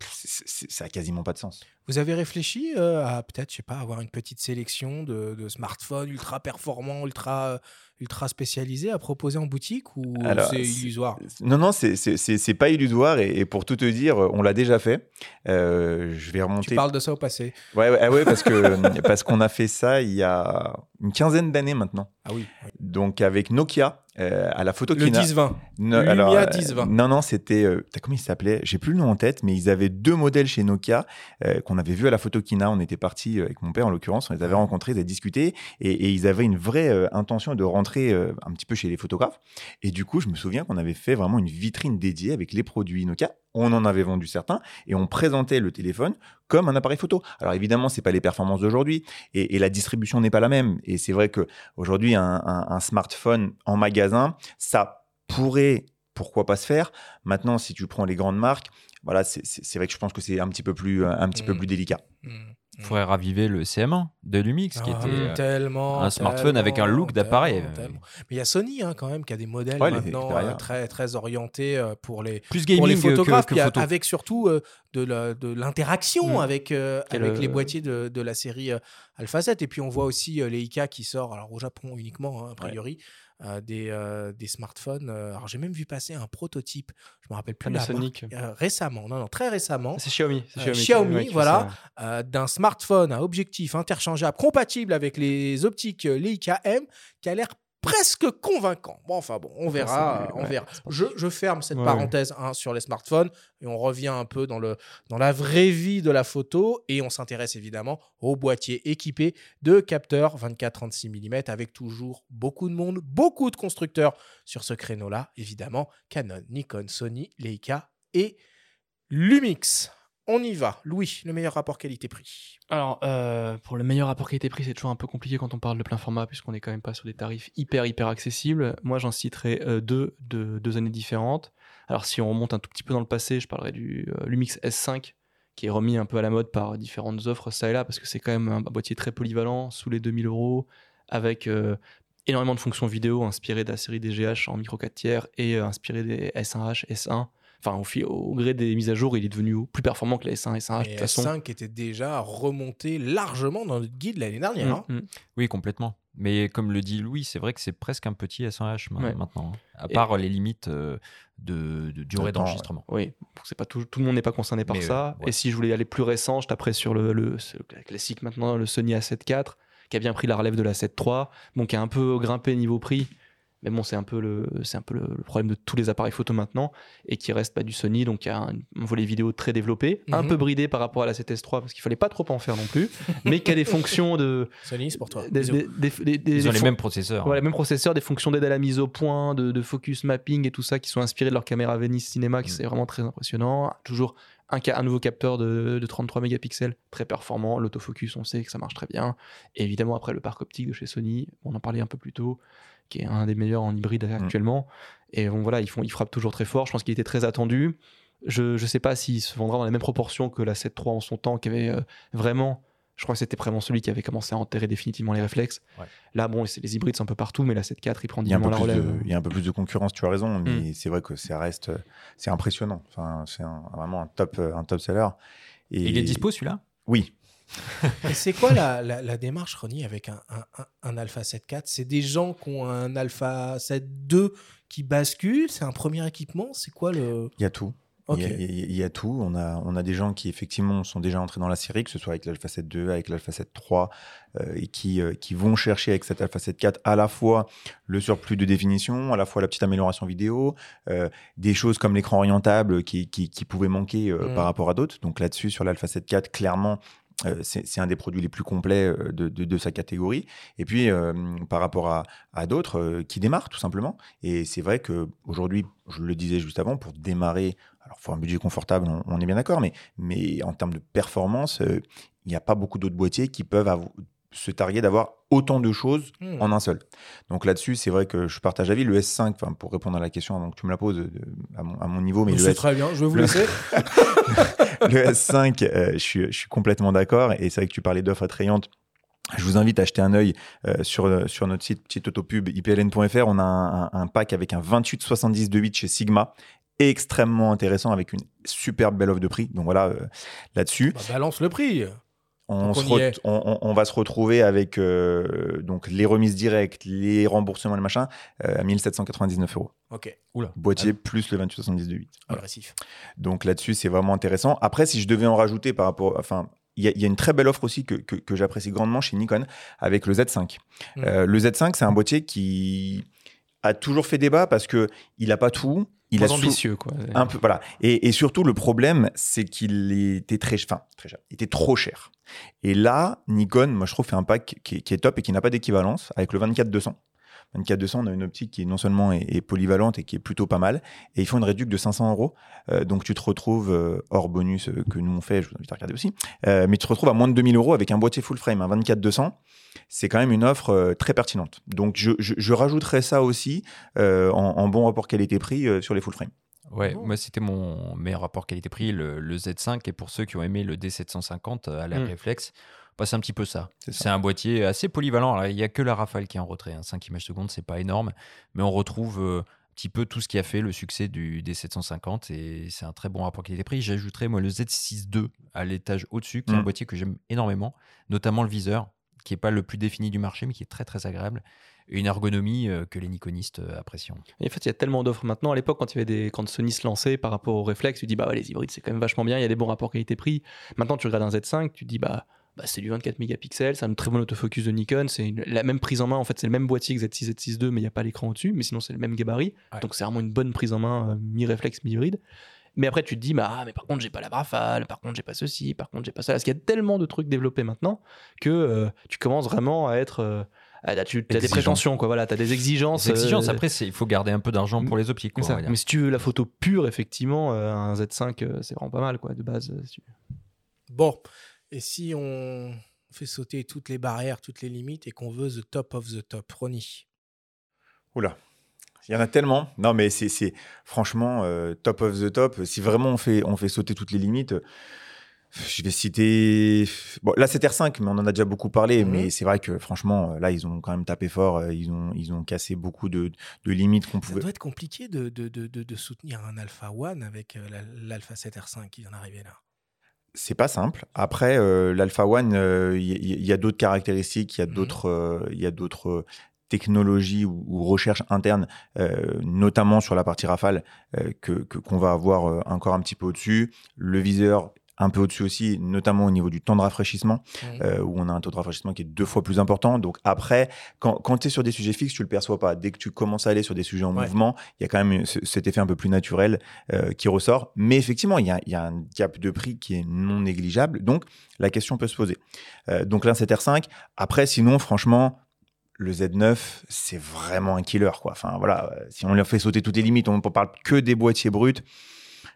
C: c- c- ça n'a quasiment pas de sens.
A: Vous avez réfléchi euh, à peut-être, je sais pas, avoir une petite sélection de, de smartphones ultra performants, ultra, ultra spécialisés à proposer en boutique ou c'est illusoire?
C: Non, non, c'est- pas illusoire. Et, et pour tout te dire, on l'a déjà fait. Euh, je vais remonter.
A: Tu parles de ça au passé.
C: Ouais, ouais, ah ouais, parce que parce qu'on a fait ça il y a une quinzaine d'années maintenant.
A: Ah oui.
C: Donc avec Nokia euh, à la photo
A: Le 10-20.
C: No-
A: Lumia
C: alors, euh,
A: 10-20.
C: Non, non, c'était euh, comment il s'appelait? J'ai plus le nom en tête, mais ils avaient deux modèles chez Nokia euh, qu'on avait vu à la photokina. On était parti avec mon père en l'occurrence, on les avait rencontrés, ils avaient discuté et, et ils avaient une vraie euh, intention de rentrer euh, un petit peu chez les photographes. Et du coup, je me souviens qu'on avait fait vraiment une vitrine dédiée avec les produits Nokia. On en avait vendu certains et on présentait le téléphone comme un appareil photo. Alors évidemment, c'est pas les performances d'aujourd'hui et, et la distribution n'est pas la même. Et c'est vrai que aujourd'hui, un, un- un smartphone en magasin, ça pourrait, pourquoi pas se faire. Maintenant, si tu prends les grandes marques, voilà, c'est- vrai que je pense que c'est un petit peu plus, un petit peu plus délicat.
B: Il faudrait raviver le CM1 de Lumix, qui
A: Ah,
B: était euh,
A: tellement,
B: un smartphone avec un look d'appareil.
A: Mais il y a Sony hein, quand même qui a des modèles
B: Ouais,
A: maintenant euh, très, très orientés euh, pour les,
B: Plus
A: pour les
B: que-
A: photographes,
B: que photo.
A: avec surtout euh, de l'interaction
B: Mm.
A: avec, euh, avec les boîtiers de, de la série Alpha 7. Et puis on voit aussi les IK qui sort, alors au Japon uniquement, hein, a priori. Euh, des, euh, des smartphones. euh, alors j'ai même vu passer un prototype, je me rappelle plus la marque, récemment, non, non, très récemment.
D: C'est Xiaomi, Xiaomi
A: Xiaomi, voilà, d'un smartphone à objectif interchangeable compatible avec les optiques Leica M qui a l'air presque convaincant. Bon, enfin bon, on verra,
D: c'est-
A: on verra. Je, je ferme cette
D: Ouais,
A: parenthèse hein, sur les smartphones et on revient un peu dans, le, dans la vraie vie de la photo et on s'intéresse évidemment au boîtier équipé de capteurs 24-36 mm avec toujours beaucoup de monde, beaucoup de constructeurs sur ce créneau-là, évidemment Canon, Nikon, Sony, Leica et Lumix. On y va. Louis, le meilleur rapport qualité-prix.
D: Alors, euh, pour le meilleur rapport qualité-prix, c'est toujours un peu compliqué quand on parle de plein format, puisqu'on est quand même pas sur des tarifs hyper, hyper accessibles. Moi, j'en citerai euh, deux de deux années différentes. Alors, si on remonte un tout petit peu dans le passé, je parlerai du euh, Lumix S5, qui est remis un peu à la mode par différentes offres ça et là, parce que c'est quand même un boîtier très polyvalent, sous les 2000 euros, avec énormément de fonctions vidéo inspirées de la série DGH en micro 4 tiers et inspirées des S1H, S1. Enfin, au, fil- au gré des mises à jour, il est devenu plus performant que les S1, S1H. de
A: Et
D: toute façon.
A: S5 était déjà remonté largement dans notre guide l'année dernière.
D: Mm,
A: hein.
B: Oui, complètement. Mais comme le dit Louis, c'est vrai que c'est presque un petit S1H ma-
D: Ouais.
B: maintenant, hein, à
D: Et-
B: part les limites euh, de, de durée d'enregistrement.
D: Oui, c'est pas tout, tout le monde n'est pas concerné par
B: Mais,
D: ça.
B: euh, ouais.
D: Et si je voulais aller plus récent, je taperais sur le, classique maintenant, le Sony A7 IV, qui a bien pris la relève de la 7 III, bon, qui a un peu grimpé niveau prix. Mais bon, c'est un peu, le, c'est un peu le, le problème de tous les appareils photo maintenant, et qui reste pas du Sony, donc il y a un, un volet vidéo très développé, un
A: Mhm.
D: peu bridé par rapport à la 7S III, parce qu'il fallait pas trop en faire non plus, mais qui a des fonctions de,
A: Sony, c'est pour toi.
D: des, des- des- des- des-
B: Ils ont les mêmes processeurs.
D: Voilà, les mêmes processeurs, des fonctions d'aide à la mise au point, de, de focus mapping et tout ça qui sont inspirés de leur caméra Venice Cinema,
B: Mm.
D: qui c'est vraiment très impressionnant. Toujours un nouveau capteur de, de 33 mégapixels, très performant. L'autofocus, on sait que ça marche très bien. Et évidemment, après, le parc optique de chez Sony, on en parlait un peu plus tôt, qui est un des meilleurs en hybride actuellement. Et bon, voilà, ils, font, ils frappent toujours très fort. Je pense qu'il était très attendu. Je ne sais pas s'il se vendra dans les mêmes proportions que la 7 III en son temps, qui avait euh, vraiment. Je crois que c'était vraiment celui qui avait commencé à enterrer définitivement les réflexes.
B: Ouais.
D: Là, bon, c'est- les hybrides sont un peu partout, mais la 7.4, il prend
C: Il peu
D: dignement la
C: plus
D: relève.
C: de, il y a un peu plus de concurrence, tu as raison, mais
D: Mm.
C: c'est vrai que ça reste, c'est impressionnant. Enfin, c'est un- vraiment un top, un top seller. Et
B: Il est dispo celui-là?
C: Oui.
A: Et c'est quoi la, la- la démarche, Ronnie, avec un, un- un- Alpha 7.4 C'est des gens qui ont un Alpha 7.2 qui basculent C'est un premier équipement C'est quoi le.
C: Il y a tout. Il, y a, il y tout. On a, on a des gens qui, effectivement, sont déjà entrés dans la série, que ce soit avec l'Alpha 7 II, avec l'Alpha 7 III, euh, et qui, euh, qui vont chercher avec cet Alpha 7 IV à la fois le surplus de définition, à la fois la petite amélioration vidéo, euh, des choses comme l'écran orientable qui, qui, qui pouvaient manquer euh,
A: Mhm.
C: par rapport à d'autres. Donc là-dessus, sur l'Alpha 7 IV, clairement, c'est c'est un des produits les plus complets euh, de, de- de sa catégorie. Et puis, euh, par rapport à, d'autres euh, qui démarrent, tout simplement. Et c'est vrai qu'aujourd'hui, je le disais juste avant, pour démarrer, alors faut un budget confortable, on, est bien d'accord, mais, en termes de performance, euh, il n'y a pas beaucoup d'autres boîtiers qui peuvent avou- se targuer d'avoir autant de choses
A: Hmm.
C: en un seul. Donc là-dessus, c'est vrai que je partage l'avis. Le S5, enfin, pour répondre à la question avant que tu me la poses de- à, mon, à mon niveau, mais
A: c'est très bien, je vais vous
C: le-
A: laisser.
C: le S5, euh, je, suis, je suis complètement d'accord. Et c'est vrai que tu parlais d'offres attrayantes. Je vous invite à jeter un œil euh, sur, euh, sur notre site petite autopub ipln.fr. On a un, un- un pack avec un 28-70 chez Sigma extrêmement intéressant avec une superbe belle offre de prix. Donc voilà, euh, là-dessus.
A: Bah, balance le prix.
C: On, se va se retrouver avec euh, donc les remises directes, les remboursements le machin euh, à 1799 euros.
A: Ok.
B: Oula.
C: Boîtier plus le 2870 de 8.
A: Agressif.
C: Donc là-dessus, c'est vraiment intéressant. Après, si je devais en rajouter par rapport. Enfin, il y, a- y a une très belle offre aussi que, que- que j'apprécie grandement chez Nikon avec le Z5.
A: Mm.
C: Euh, le Z5, c'est un boîtier qui a toujours fait débat parce que il n'a pas tout. Il sou-
D: ambitieux, quoi.
C: Un peu, voilà. Et, et surtout, le problème, c'est qu'il était très, enfin, très cher. Il était trop cher. Et là, Nikon, moi, je trouve, fait un pack qui est, qui est top et qui n'a pas d'équivalence avec le 24-200. 24-200, on a une optique qui est non seulement est, est polyvalente et qui est plutôt pas mal. Et ils font une réduction de 500 euros. Euh, donc, tu te retrouves, euh, hors bonus euh, que nous on fait, je vous invite à regarder aussi, euh, mais tu te retrouves à moins de 2000 euros avec un boîtier full frame, un 24-200. C'est quand même une offre euh, très pertinente. Donc, je, je, je rajouterai ça aussi euh, en, en bon rapport qualité-prix euh, sur les full frame.
B: Ouais, moi c'était mon meilleur rapport qualité-prix, le, le Z5. Et pour ceux qui ont aimé le D750 à l'air
C: Mm.
B: réflexe, bah, c'est un petit peu ça.
C: C'est
B: un boîtier assez polyvalent. Alors, il n'y a que la Rafale qui est en retrait. hein. 5 images secondes, c'est pas énorme. Mais on retrouve euh, un petit peu tout ce qui a fait le succès du D750. Et c'est un très bon rapport qualité-prix. J'ajouterais moi le Z6 II à l'étage au-dessus, qui est un
C: Mm.
B: boîtier que j'aime énormément, notamment le viseur, qui n'est pas le plus défini du marché, mais qui est très très agréable. Une ergonomie euh, que les Nikonistes euh, apprécient.
D: Et en fait, il y a tellement d'offres maintenant. À l'époque, quand, il y avait des... quand Sony se lançait par rapport au réflexe, tu dis, bah ouais, les hybrides, c'est quand même vachement bien, il y a des bons rapports qualité-prix. Maintenant, tu regardes un Z5, tu dis, bah, bah c'est du 24 mégapixels, c'est un très bon autofocus de Nikon, c'est la même prise en main, en fait, c'est le même boîtier que Z6, Z6 II, mais il n'y a pas l'écran au-dessus, mais sinon, c'est le même gabarit. Donc, c'est vraiment une bonne prise en main, euh, mi-réflexe, mi-hybride. Mais après, tu te dis, bah, ah, mais par contre, j'ai pas la Rafale, par contre, j'ai pas ceci, par contre, j'ai pas ça. Parce qu'il y a tellement de trucs développés maintenant que euh, tu commences vraiment à être. euh, tu as des prétentions, quoi. Voilà, tu as des exigences.
B: Exigences,
D: euh,
B: après, c'est- il faut garder un peu d'argent pour les optiques. quoi,
D: ça. Mais si tu veux la photo pure, effectivement, euh, un Z5, euh, c'est vraiment pas mal, quoi, de base. si tu-
A: Bon, et si on fait sauter toutes les barrières, toutes les limites et qu'on veut the top of the top, Ronnie?
C: Oula. Il y en a tellement. Non, mais c'est franchement euh, top of the top. Si vraiment on fait, on fait sauter toutes les limites, euh, je vais citer. Bon, là, c'est R5, mais on en a déjà beaucoup parlé.
A: Mhm.
C: Mais c'est vrai que franchement, euh, là, ils ont quand même tapé fort. euh, Ils ont, ils ont cassé beaucoup de, de limites qu'on
A: Ça
C: pouvait.
A: doit être compliqué de, de, de, soutenir un Alpha One avec la- l'Alpha 7 R5 qui vient d'arriver là.
C: C'est pas simple. Après, euh, l'Alpha One, il y, y, a d'autres caractéristiques, il y a d'autres, il y a d'autres technologies ou, ou recherches internes, notamment sur la partie rafale, que qu'on va avoir encore un petit peu au-dessus. Le viseur un peu au-dessus aussi, notamment au niveau du temps de rafraîchissement, euh, où on a un taux de rafraîchissement qui est deux fois plus important. Donc après, quand, quand tu es sur des sujets fixes, tu le perçois pas. Dès que tu commences à aller sur des sujets en mouvement, il y a quand même cet effet un peu plus naturel euh, qui ressort. Mais effectivement, il y a, y a, un gap de prix qui est non négligeable. Donc la question peut se poser. Euh, donc là, c'est R5. Après, sinon, franchement, le Z9, c'est vraiment un killer. Quoi. Enfin, voilà, si on leur fait sauter toutes les limites, on ne parle que des boîtiers bruts,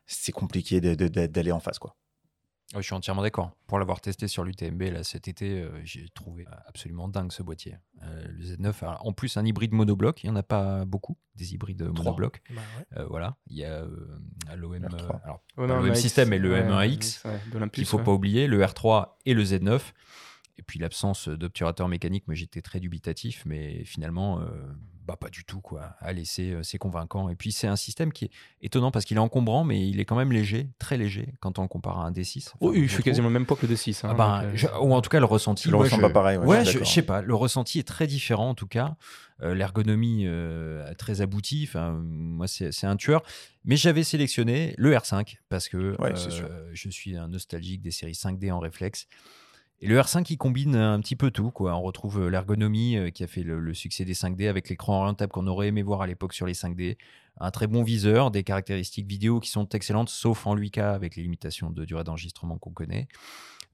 C: c'est compliqué d'aller en face. Quoi
B: je suis entièrement d'accord. Pour l'avoir testé sur l'UTMB là, cet été, euh, j'ai trouvé absolument dingue ce boîtier. Euh, le Z9, en plus un hybride monobloc, il n'y en a pas beaucoup, des hybrides monobloc. Bah euh, voilà, il y a l'OM ouais, System et le M1X qu'il ne faut pas oublier, le R3 et le Z9. Et puis l'absence d'obturateur mécanique, moi j'étais très dubitatif, mais finalement, bah pas du tout quoi. Allez, c'est c'est convaincant. Et puis c'est un système qui est étonnant parce qu'il est encombrant, mais il est quand même léger, très léger quand on le compare à un D6.
D: oh, il fait quasiment le même poids que le D6. Hein,
B: ah ben, ou en tout cas le ressenti.
C: le ressent pas pareil.
B: Ouais, je, sais pas. Le ressenti est très différent en tout cas. L'ergonomie très aboutie. Enfin, moi c'est un tueur. Mais j'avais sélectionné le R5 parce que je suis un nostalgique des séries 5D en réflexe. Et le R5, il combine un petit peu tout. Quoi. On retrouve euh, l'ergonomie euh, qui a fait le, succès des 5D avec l'écran orientable qu'on aurait aimé voir à l'époque sur les 5D. Un très bon viseur, des caractéristiques vidéo qui sont excellentes, sauf en 8K avec les limitations de durée d'enregistrement qu'on connaît.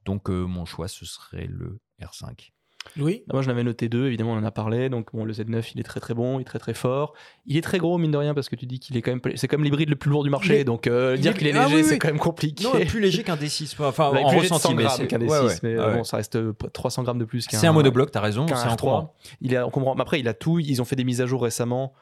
B: Donc euh, mon choix, ce serait le R5.
D: Oui. Moi, je l'avais noté deux, évidemment, on en a parlé. Donc, bon, le Z9, il est très très bon, il est très très fort. Il est très gros, mine de rien, parce que tu dis qu'il est quand même. C'est comme l'hybride le plus lourd du marché. Donc, euh, dire qu'il est ah léger, c'est quand même compliqué.
B: Non, plus léger qu'un D6. Enfin,
D: en ressenti, mais qu'un D6. Mais bon, ça reste 300 euh, grammes de plus qu'un.
B: C'est un monobloc, t'as raison. C'est un 3.
D: Il est, Après, il a tout. Ils ont fait des mises à jour récemment.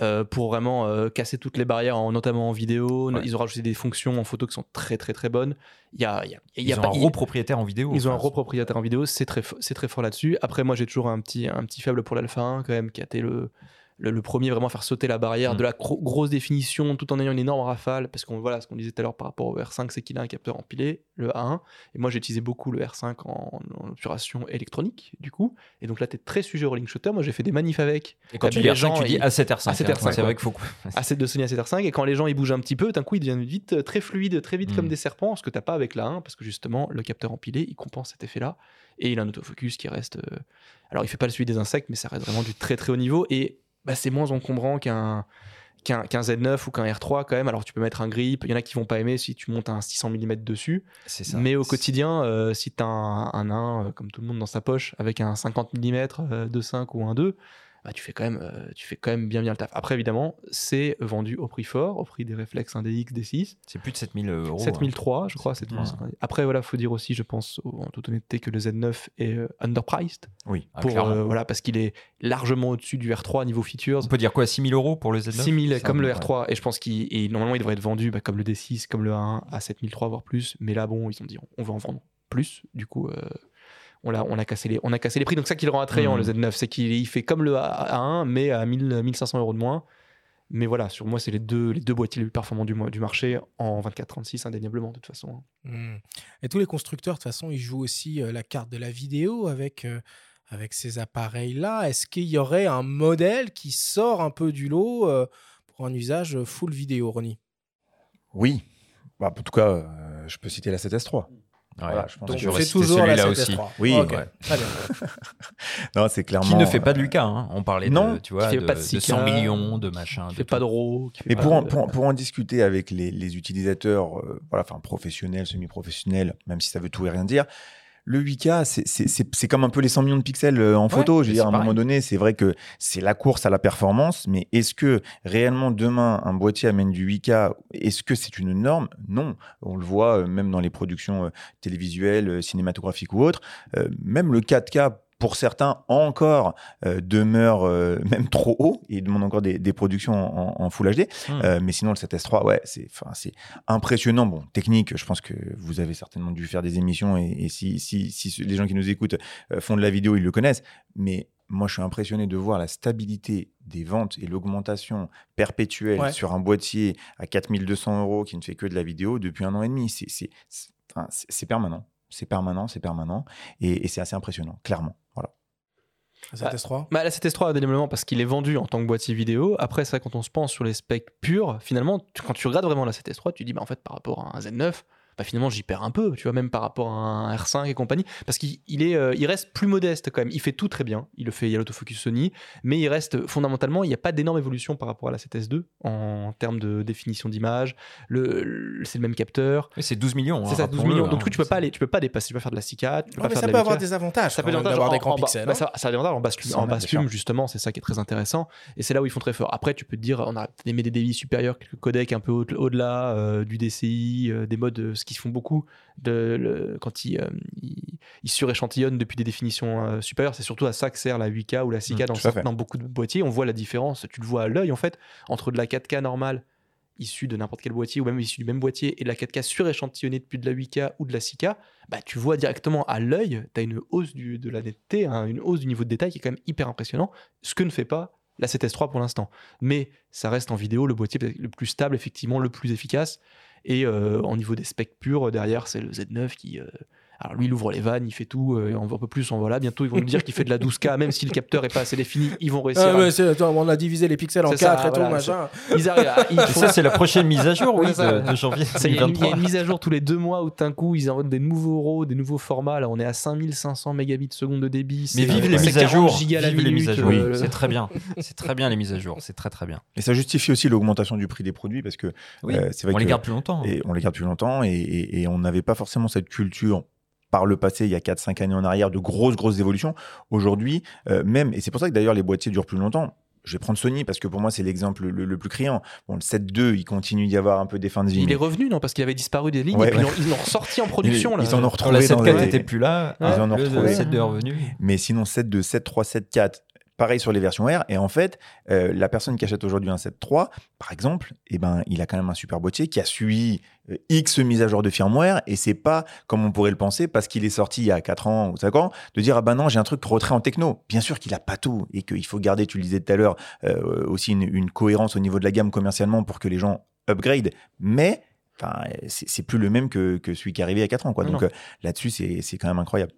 D: Euh, pour vraiment euh, casser toutes les barrières, en, notamment en vidéo. Ils ont rajouté des fonctions en photo qui sont très très très bonnes. Il y a, il y a,
B: ils ont un gros propriétaire en vidéo.
D: Ils ont un gros propriétaire en vidéo, c'est très, c'est très fort là-dessus. Après, moi j'ai toujours un petit, un petit faible pour l'Alpha 1 quand même, qui a été le, le, premier vraiment faire sauter la barrière de mm. la grosse définition tout en ayant une énorme rafale parce qu'on voilà ce qu'on disait tout à l'heure par rapport au R5 c'est qu'il a un capteur empilé le A1 et moi j'ai utilisé beaucoup le R5 en, obturation électronique du coup. Et donc là tu es très sujet au rolling shutter moi j'ai fait des manifs avec.
B: Et quand tu dis R5 tu dis A7R5
D: A7R5
B: c'est vrai qu'il faut
D: A7 de Sony A7R5 et quand les gens ils bougent un petit peu d'un coup ils deviennent vite euh, très fluides très vite comme mm. des serpents ce que t'as pas avec la 1 parce que justement le capteur empilé il compense cet effet là et il a un autofocus qui reste euh, alors il fait pas le suivi des insectes mais ça reste vraiment du très très haut niveau. Et bah, c'est moins encombrant qu'un qu'un Z9 ou qu'un R3 quand même. Alors tu peux mettre un grip, il y en a qui vont pas aimer si tu montes un 600 mm dessus. Ça. Mais au quotidien, euh, si tu as un, un 1 euh, comme tout le monde dans sa poche avec un 50 mm de 5 ou un 2, bah, tu, fais quand même, euh, tu fais quand même bien bien le taf. Après, évidemment, c'est vendu au prix fort, au prix des réflexes 1DX, D6.
B: C'est plus de 7000 euros.
D: 7003, hein. je crois. Après, voilà, faut dire aussi, je pense, en toute honnêteté, que le Z9 est euh, underpriced.
B: Oui,
D: ah, pour, euh, voilà, parce qu'il est largement au-dessus du R3 niveau features.
B: On peut dire quoi 6000 euros pour le Z9
D: 6000 comme le R3. Et je pense qu'il normalement, il devrait être vendu bah, comme le D6, comme le A1 à 7003, voire plus. Mais là, bon, ils ont dit, on veut en vendre plus. Du coup, on a, on a, cassé, les, on a cassé les prix. Donc, ça qui le rend attrayant, le mmh. Z9, c'est qu'il fait comme le A1, mais à 1000, 1500 euros de moins. Mais voilà, sur moi, c'est les deux, les deux boîtiers les plus performants du, du marché en 24-36, indéniablement, de toute façon.
A: Hein. Mmh. Et tous les constructeurs, de toute façon, ils jouent aussi euh, la carte de la vidéo avec, euh, avec ces appareils-là. Est-ce qu'il y aurait un modèle qui sort un peu du lot euh, pour un usage full vidéo, Ronnie?
C: Oui. Bah, en tout cas, je peux citer la 7S3.
B: Voilà, je pense Donc, que c'est toujours celui-là aussi.
C: Oui, très bien. non, c'est clairement.
B: Qui ne fait pas de Lucas. Hein. On parlait non, de, tu vois, de, pas de, 100 millions de machins.
D: Qui fait pas de RAW.
C: Mais pour, en, pour, pour, en discuter avec les, les utilisateurs, euh, voilà, enfin professionnels, semi-professionnels, même si ça veut tout et rien dire, le 8K, c'est comme un peu les 100 millions de pixels euh, en photo. Je veux dire, à un moment donné, c'est vrai que c'est la course à la performance, mais est-ce que réellement demain, un boîtier amène du 8K Est-ce que c'est une norme? Non. On le voit euh, même dans les productions euh, télévisuelles, cinématographiques ou autres. Même le 4K pour certains encore euh, demeure euh, même trop haut et demande encore des, des productions en, en, Full HD. Hmm. Euh, mais sinon, le 7S3, ouais, c'est impressionnant. Bon, technique, je pense que vous avez certainement dû faire des émissions et, et si, si, si, les gens qui nous écoutent euh, font de la vidéo, ils le connaissent. Mais moi, je suis impressionné de voir la stabilité des ventes et l'augmentation perpétuelle sur un boîtier à 4200 euros qui ne fait que de la vidéo depuis un an et demi. C'est enfin, c'est c'est permanent. C'est permanent, c'est permanent. Et, et c'est assez impressionnant, clairement. Voilà.
A: La 7S3
D: Bah, la 7S3, indéniablement, parce qu'il est vendu en tant que boîtier vidéo. Après, ça, quand on se pense sur les specs purs, finalement, tu- quand tu regardes vraiment la 7S3, tu dis, bah, en fait, par rapport à un Z9, bah, finalement, j'y perds un peu, tu vois, même par rapport à un R5 et compagnie. Parce qu'il il est, euh, il reste plus modeste quand même. Il fait tout très bien. Il le fait, il y a l'autofocus Sony, mais il reste fondamentalement, il n'y a pas d'énorme évolution par rapport à la 7S2 en termes de définition d'image. Le, le- c'est le même capteur.
B: c'est 12 millions.
D: C'est
B: hein,
D: ça, 12
B: rappelons-le,
D: millions.
B: hein.
D: Donc, du coup, tu peux pas aller, tu peux pas dépasser, tu peux pas faire de la 6K, tu peux
A: Ouais,
D: pas
A: mais
D: faire
A: ça
D: de
A: peut
D: la
A: avoir
D: 8K.
A: des avantages,
D: Ça peut avoir
A: des grands pixels,
D: bah,
A: hein.
D: ça, ça a des avantages en basse, en basse plume, justement, c'est ça qui est très intéressant. Et c'est là où ils font très fort. Après, tu peux te dire, on a des, des débits supérieurs, quelques codecs un peu au- au-delà euh, du DCI, euh, des modes, euh, qu'ils font beaucoup de, le- quand ils, euh, ils, ils suréchantillonnent depuis des définitions euh, supérieures. C'est surtout à ça que sert la 8K ou la 6K
C: Mm,
D: dans, beaucoup de boîtiers. On voit la différence, tu le vois à l'œil en fait, entre de la 4K normale issue de n'importe quel boîtier ou même issue du même boîtier et de la 4K suréchantillonnée depuis de la 8K ou de la 6K, bah, tu vois directement à l'œil, tu as une hausse du- de la netteté, hein, une hausse du niveau de détail qui est quand même hyper impressionnant, ce que ne fait pas la 7S3 pour l'instant. Mais ça reste en vidéo le boîtier le plus stable, effectivement, le plus efficace. Et euh, au niveau des specs purs, derrière, c'est le Z9 qui. Euh, alors lui, il ouvre les vannes, il fait tout, euh, on veut un peu plus, on voilà. Bientôt, ils vont nous dire qu'il fait de la 12K, même si le capteur est pas assez défini, ils vont réussir.
A: Ah,
D: à-
A: mais c'est- attends, on a divisé les pixels en
D: C'est ça,
A: 4 et tout,
D: voilà,
A: machin.
D: c'est- Ils arrivent à- ils
B: Et
D: font-
B: ça, c'est la prochaine mise à jour, oui, de, de janvier
D: Ça, Il y, a une- il y a
B: 2023.
D: une mise à jour tous les deux mois où d'un coup ils envoient des nouveaux RAW, des nouveaux formats. Là, on est à 5500 mégabits seconde de débit.
B: Mais
D: c'est-
B: vive les
D: c'est
B: mises à
D: 40
B: jour. Vive les mises à jour.
D: euh,
B: C'est très bien. C'est très bien les mises à jour. C'est très très bien.
C: Et ça justifie aussi l'augmentation du prix des produits parce que
B: Oui,
C: euh, c'est vrai
B: on les garde plus longtemps.
C: Et on les garde plus longtemps et, et- et on n'avait pas forcément cette culture par le passé, il y a 4-5 années en arrière, de grosses, grosses évolutions. Aujourd'hui, euh, même, et c'est pour ça que d'ailleurs les boîtiers durent plus longtemps. Je vais prendre Sony parce que pour moi, c'est l'exemple le, le plus criant. Bon, le 7.2, il continue d'y avoir un peu des fins de vie.
D: Il
C: mais-
D: est revenu, non? Parce qu'il avait disparu des lignes
C: Ouais,
D: et puis
C: ouais.
D: ils l'ont- ressorti en production.
C: Ils,
D: là.
C: ils en ont
B: Quand
C: retrouvé.
B: la
C: dans
B: 7.4
C: les-
B: était plus là,
C: ils en ont
B: le
C: retrouvé.
B: 7.2 est revenu.
C: Mais sinon, 7.2, 7.3, 7.4, pareil sur les versions R. Et en fait, euh, la personne qui achète aujourd'hui un 7.3, par exemple, eh ben, il a quand même un super boîtier qui a suivi X mises à jour de firmware. Et c'est pas comme on pourrait le penser parce qu'il est sorti il y a 4 ans ou 5 ans, de dire ah ben non, j'ai un truc retrait en techno. Bien sûr qu'il a pas tout et qu'il faut garder, tu le disais tout à l'heure, euh, aussi une, une cohérence au niveau de la gamme commercialement pour que les gens upgrade. Mais enfin, c'est plus le même que, que celui qui est arrivé il y a 4 ans. Quoi. Donc euh, là-dessus, c'est c'est quand même incroyable.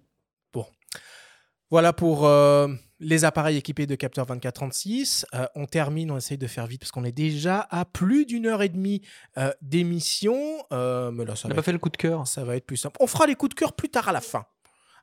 A: Voilà pour euh, les appareils équipés de capteur 24-36. Euh, on termine, on essaye de faire vite parce qu'on est déjà à plus d'une heure et demie euh, d'émission. Euh, mais là, ça
D: On n'a pas fait le coup de cœur.
A: Ça va être plus simple. On fera les coups de cœur plus tard à la fin.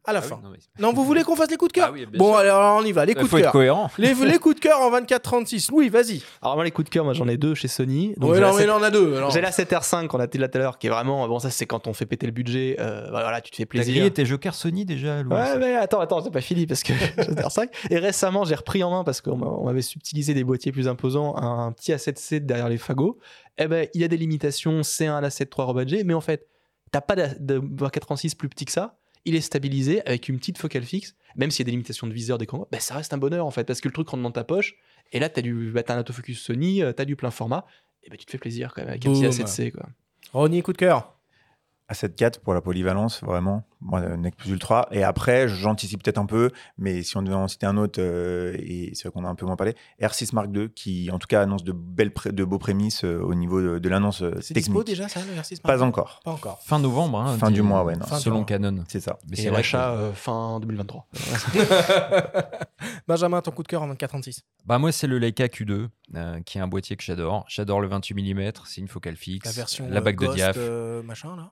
A: À la
B: Ah oui,
A: fin.
B: non, mais-
A: Non, vous voulez qu'on fasse les coups de cœur
B: Ah oui, bien
A: Bon,
B: sûr.
A: alors on y va. Les
B: Il
A: coups
B: faut
A: de
B: être
A: cœur.
B: cohérent.
A: Les, les coups de cœur en 24-36. Oui, vas-y.
D: Alors moi les coups de cœur, moi j'en ai deux chez Sony.
A: Ouais,
D: j'ai
A: non, mais
D: 7
A: il en a deux.
D: J'ai la 7R5 qu'on a dit là tout à l'heure, qui est vraiment bon ça c'est quand on fait péter le budget. euh, voilà, tu te fais
B: T'as
D: plaisir.
B: grillé tes jokers Sony déjà, Louis
D: Ouais, mais attends, attends, c'est pas fini parce que j'ai la 5. Et récemment, j'ai repris en main parce qu'on m'a- on m'avait subtilisé des boîtiers plus imposants, un petit A7C derrière les fagots. Eh ben, il y a des limitations C1 à A7 3 rebadgé, mais en fait, t'as pas de, de 436 plus petit que ça. Il est stabilisé avec une petite focale fixe, même s'il y a des limitations de viseur d'écran, ben, ça reste un bonheur en fait, parce que le truc rentre dans ta poche, et là, t'as du, bah, un autofocus Sony, euh, t'as du plein format, et ben, tu te fais plaisir quand même avec un petit
A: Boum.
D: A7C. Quoi.
A: Ronnie, coup de cœur.
C: À 7.4 pour la polyvalence, vraiment. Moi, euh, Nec Plus Ultra. Et après, j'anticipe peut-être un peu, mais si on devait en citer un autre, euh, et c'est vrai qu'on a un peu moins parlé, R6 Mark II, qui en tout cas annonce de, belles de beaux prémices euh, au niveau de, de l'annonce euh,
A: C'est
C: technique.
A: dispo déjà, ça, le R6
C: Pas
A: Mark
C: encore.
A: Pas encore.
B: Fin novembre. hein,
C: Fin du mois, ouais. non.
B: Selon
A: mois.
B: Canon.
C: C'est ça.
B: Mais c'est vrai
D: l'achat
B: que-
D: euh, fin 2023.
A: Benjamin, ton coup de cœur en 24-36.
B: Bah moi c'est le Leica Q2 euh, qui est un boîtier que j'adore. J'adore le 28 mm, c'est une focale fixe.
A: La version
B: la
A: euh,
B: bague de
A: Ghost,
B: diaph.
A: euh, machin, là.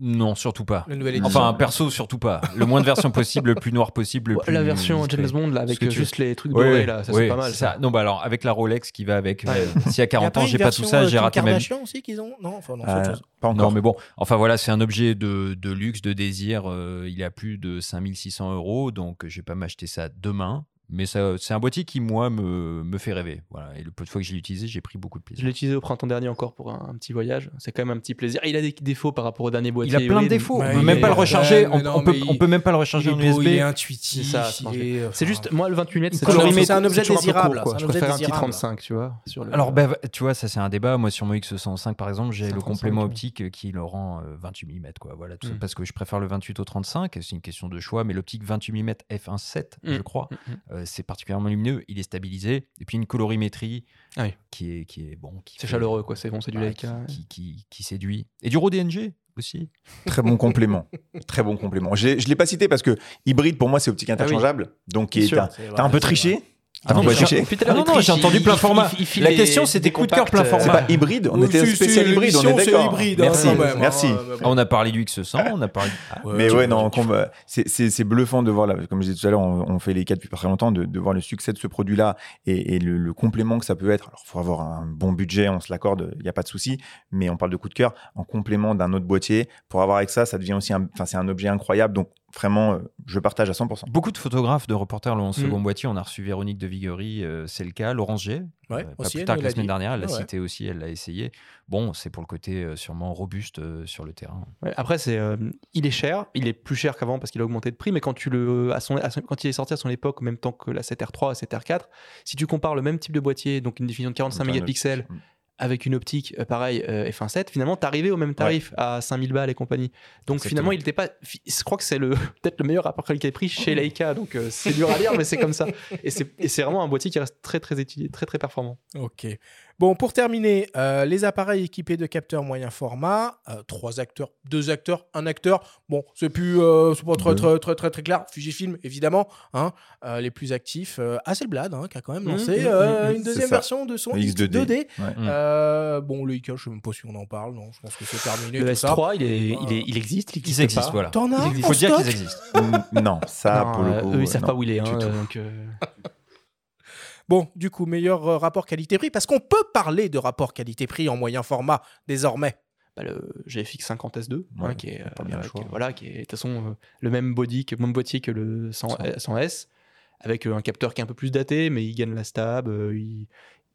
B: Non, surtout pas.
A: La nouvelle édition.
B: Enfin, perso, surtout pas. Le moins de versions possible, le plus noir possible. Le
D: Ouais,
B: plus
D: la version
B: discret.
D: James Bond, là, avec, euh,
B: tu-
D: juste les trucs
B: Ouais,
D: dorés, là, ça, c'est
B: ouais,
D: pas mal,
B: Ça.
D: ça.
B: Non, bah alors, avec la Rolex qui va avec,
A: Ouais.
B: s'il y a
A: Y a
B: 40 ans, j'ai pas tout ça,
A: euh,
B: j'ai raté ma vie.
A: Aussi qu'ils ont Non, enfin, non, c'est
C: Euh,
A: autre chose.
C: pas encore.
B: Non, mais bon, enfin voilà, c'est un objet de, de luxe, de désir. euh, il est à plus de 5600 euros, donc je vais pas m'acheter ça demain. Mais ça- c'est un boîtier qui, moi, me, me fait rêver. Voilà. Et le peu de fois que je l'ai utilisé, j'ai pris beaucoup de
D: Je
B: plaisir.
D: l'ai utilisé au printemps dernier encore pour un, un petit voyage. C'est quand même un petit plaisir. Et il a des défauts par rapport au dernier boîtier.
B: Il a plein de défauts.
A: Ouais,
B: on peut même pas le recharger. on,
A: mais non,
B: on peut, on peut même pas le recharger
A: il
B: en
A: est beau,
B: USB.
A: Il est intuitif.
D: C'est
A: enfin,
D: juste, moi, le 28 mm, c'est
A: un objet désirable,
D: court, quoi.
A: c'est un
D: Je préfère un petit
A: désirable.
D: 35, tu vois. Sur le...
B: Alors, bah, tu vois, ça c'est un débat. Moi, sur mon X105, par exemple, j'ai le
D: 35,
B: complément optique euh, qui le rend euh, 28 mm. Quoi. Voilà, tout ça parce que je préfère le 28 au 35. C'est une question de choix. Mais l'optique 28 mm f1.7, je crois,
D: Mm, mm.
B: euh, c'est particulièrement lumineux. Il est stabilisé. Et puis une colorimétrie
D: Ah oui.
B: qui, est, qui est bon. qui
D: C'est chaleureux, quoi. C'est bon, c'est du Leica.
B: qui, qui, qui- qui séduit. Et du RAW DNG aussi.
C: Très bon complément. Très bon complément. Je ne l'ai pas cité parce que hybride, pour moi, c'est optique interchangeable. Donc, t'as
B: vrai,
C: un peu triché.
B: Ah non, mais
C: triché.
B: j'ai- entendu plein format. La question, c'était coup de cœur plein format.
C: C'est pas hybride, on
B: Oui,
C: était spécial hybride, on est d'accord.
B: hybride, hein,
C: Merci,
B: même,
C: merci.
B: hein, mais bon. On a parlé du X100, on a parlé. Ah,
C: mais
B: tu
C: ouais,
B: vois,
C: non, c'est- bluffant de voir, là, comme je disais tout à l'heure, on, on fait les cas depuis pas très longtemps, de, de voir le succès de ce produit-là et, et le, le complément que ça peut être. Alors, il faut avoir un bon budget, on se l'accorde, il n'y a pas de souci, mais on parle de coup de cœur en complément d'un autre boîtier. Pour avoir avec ça, ça devient aussi un, enfin, c'est un objet incroyable. Donc, vraiment, euh, je partage à 100%.
B: Beaucoup de photographes, de reporters l'ont en second
C: Mm.
B: boîtier. On a reçu Véronique de Viguerie, euh, c'est le cas. Laurence G,
A: Ouais,
B: euh, pas plus tard que la
A: l'a
B: semaine
A: dit.
B: dernière, elle l'a
A: Ouais,
B: cité aussi, elle l'a essayé. Bon, c'est pour le côté euh, sûrement robuste euh, sur le terrain.
D: Ouais, après, c'est, euh, il est cher, il est plus cher qu'avant parce qu'il a augmenté de prix, mais quand, tu le, à son, à son- quand il est sorti à son époque, en même temps que la 7R3 et 7R4, si tu compares le même type de boîtier, donc une définition de 45
C: Donc, un
D: mégapixels, avec une optique euh, pareil euh, f1.7, finalement, tu arrivé au même tarif à 5000 balles et compagnie. Donc
B: Exactement.
D: finalement, il était pas. Je crois que c'est le peut-être le meilleur rapport qualité-prix chez Leica, donc euh, c'est dur à dire, mais c'est comme ça. Et c'est et c'est vraiment un boîtier qui reste très très étudié, très très performant.
A: Ok. Bon, pour terminer, euh, les appareils équipés de capteurs moyen format, euh, trois acteurs, deux acteurs, un acteur. Bon, c'est plus, euh, c'est pas très, très, très, très, très clair. Fujifilm, évidemment, hein, euh, les plus actifs. Euh, Hasselblad, hein, qui a quand même
C: Mhm,
A: lancé euh,
C: mhm.
A: une deuxième version de son
C: Le
A: X2D.
C: X2D. Ouais.
A: Euh, bon, le IK, je sais même pas si on en parle. Non, je pense que c'est terminé.
D: Le
A: tout ça.
D: S3, il, est, il, est, il existe, il existe.
B: Ils existent,
D: pas.
B: voilà.
A: T'en as
D: Il existe.
A: Faut dire qu'ils
B: existent.
C: Mm, non, ça,
D: Non,
C: pour le coup.
D: eux, ils savent
C: non,
D: pas où il est. hein, donc, euh,
A: Bon, du coup, meilleur euh, rapport qualité-prix, parce qu'on peut parler de rapport qualité-prix en moyen format désormais.
D: bah, le GFX 50 S2, hein,
A: Ouais,
D: qui est,
A: pas bien
D: euh,
A: choix.
D: qui est- voilà, qui est de toute façon euh, le même body, que, même boîtier que le 100, euh, 100S, avec euh, un capteur qui est un peu plus daté, mais il gagne la stab. euh, il-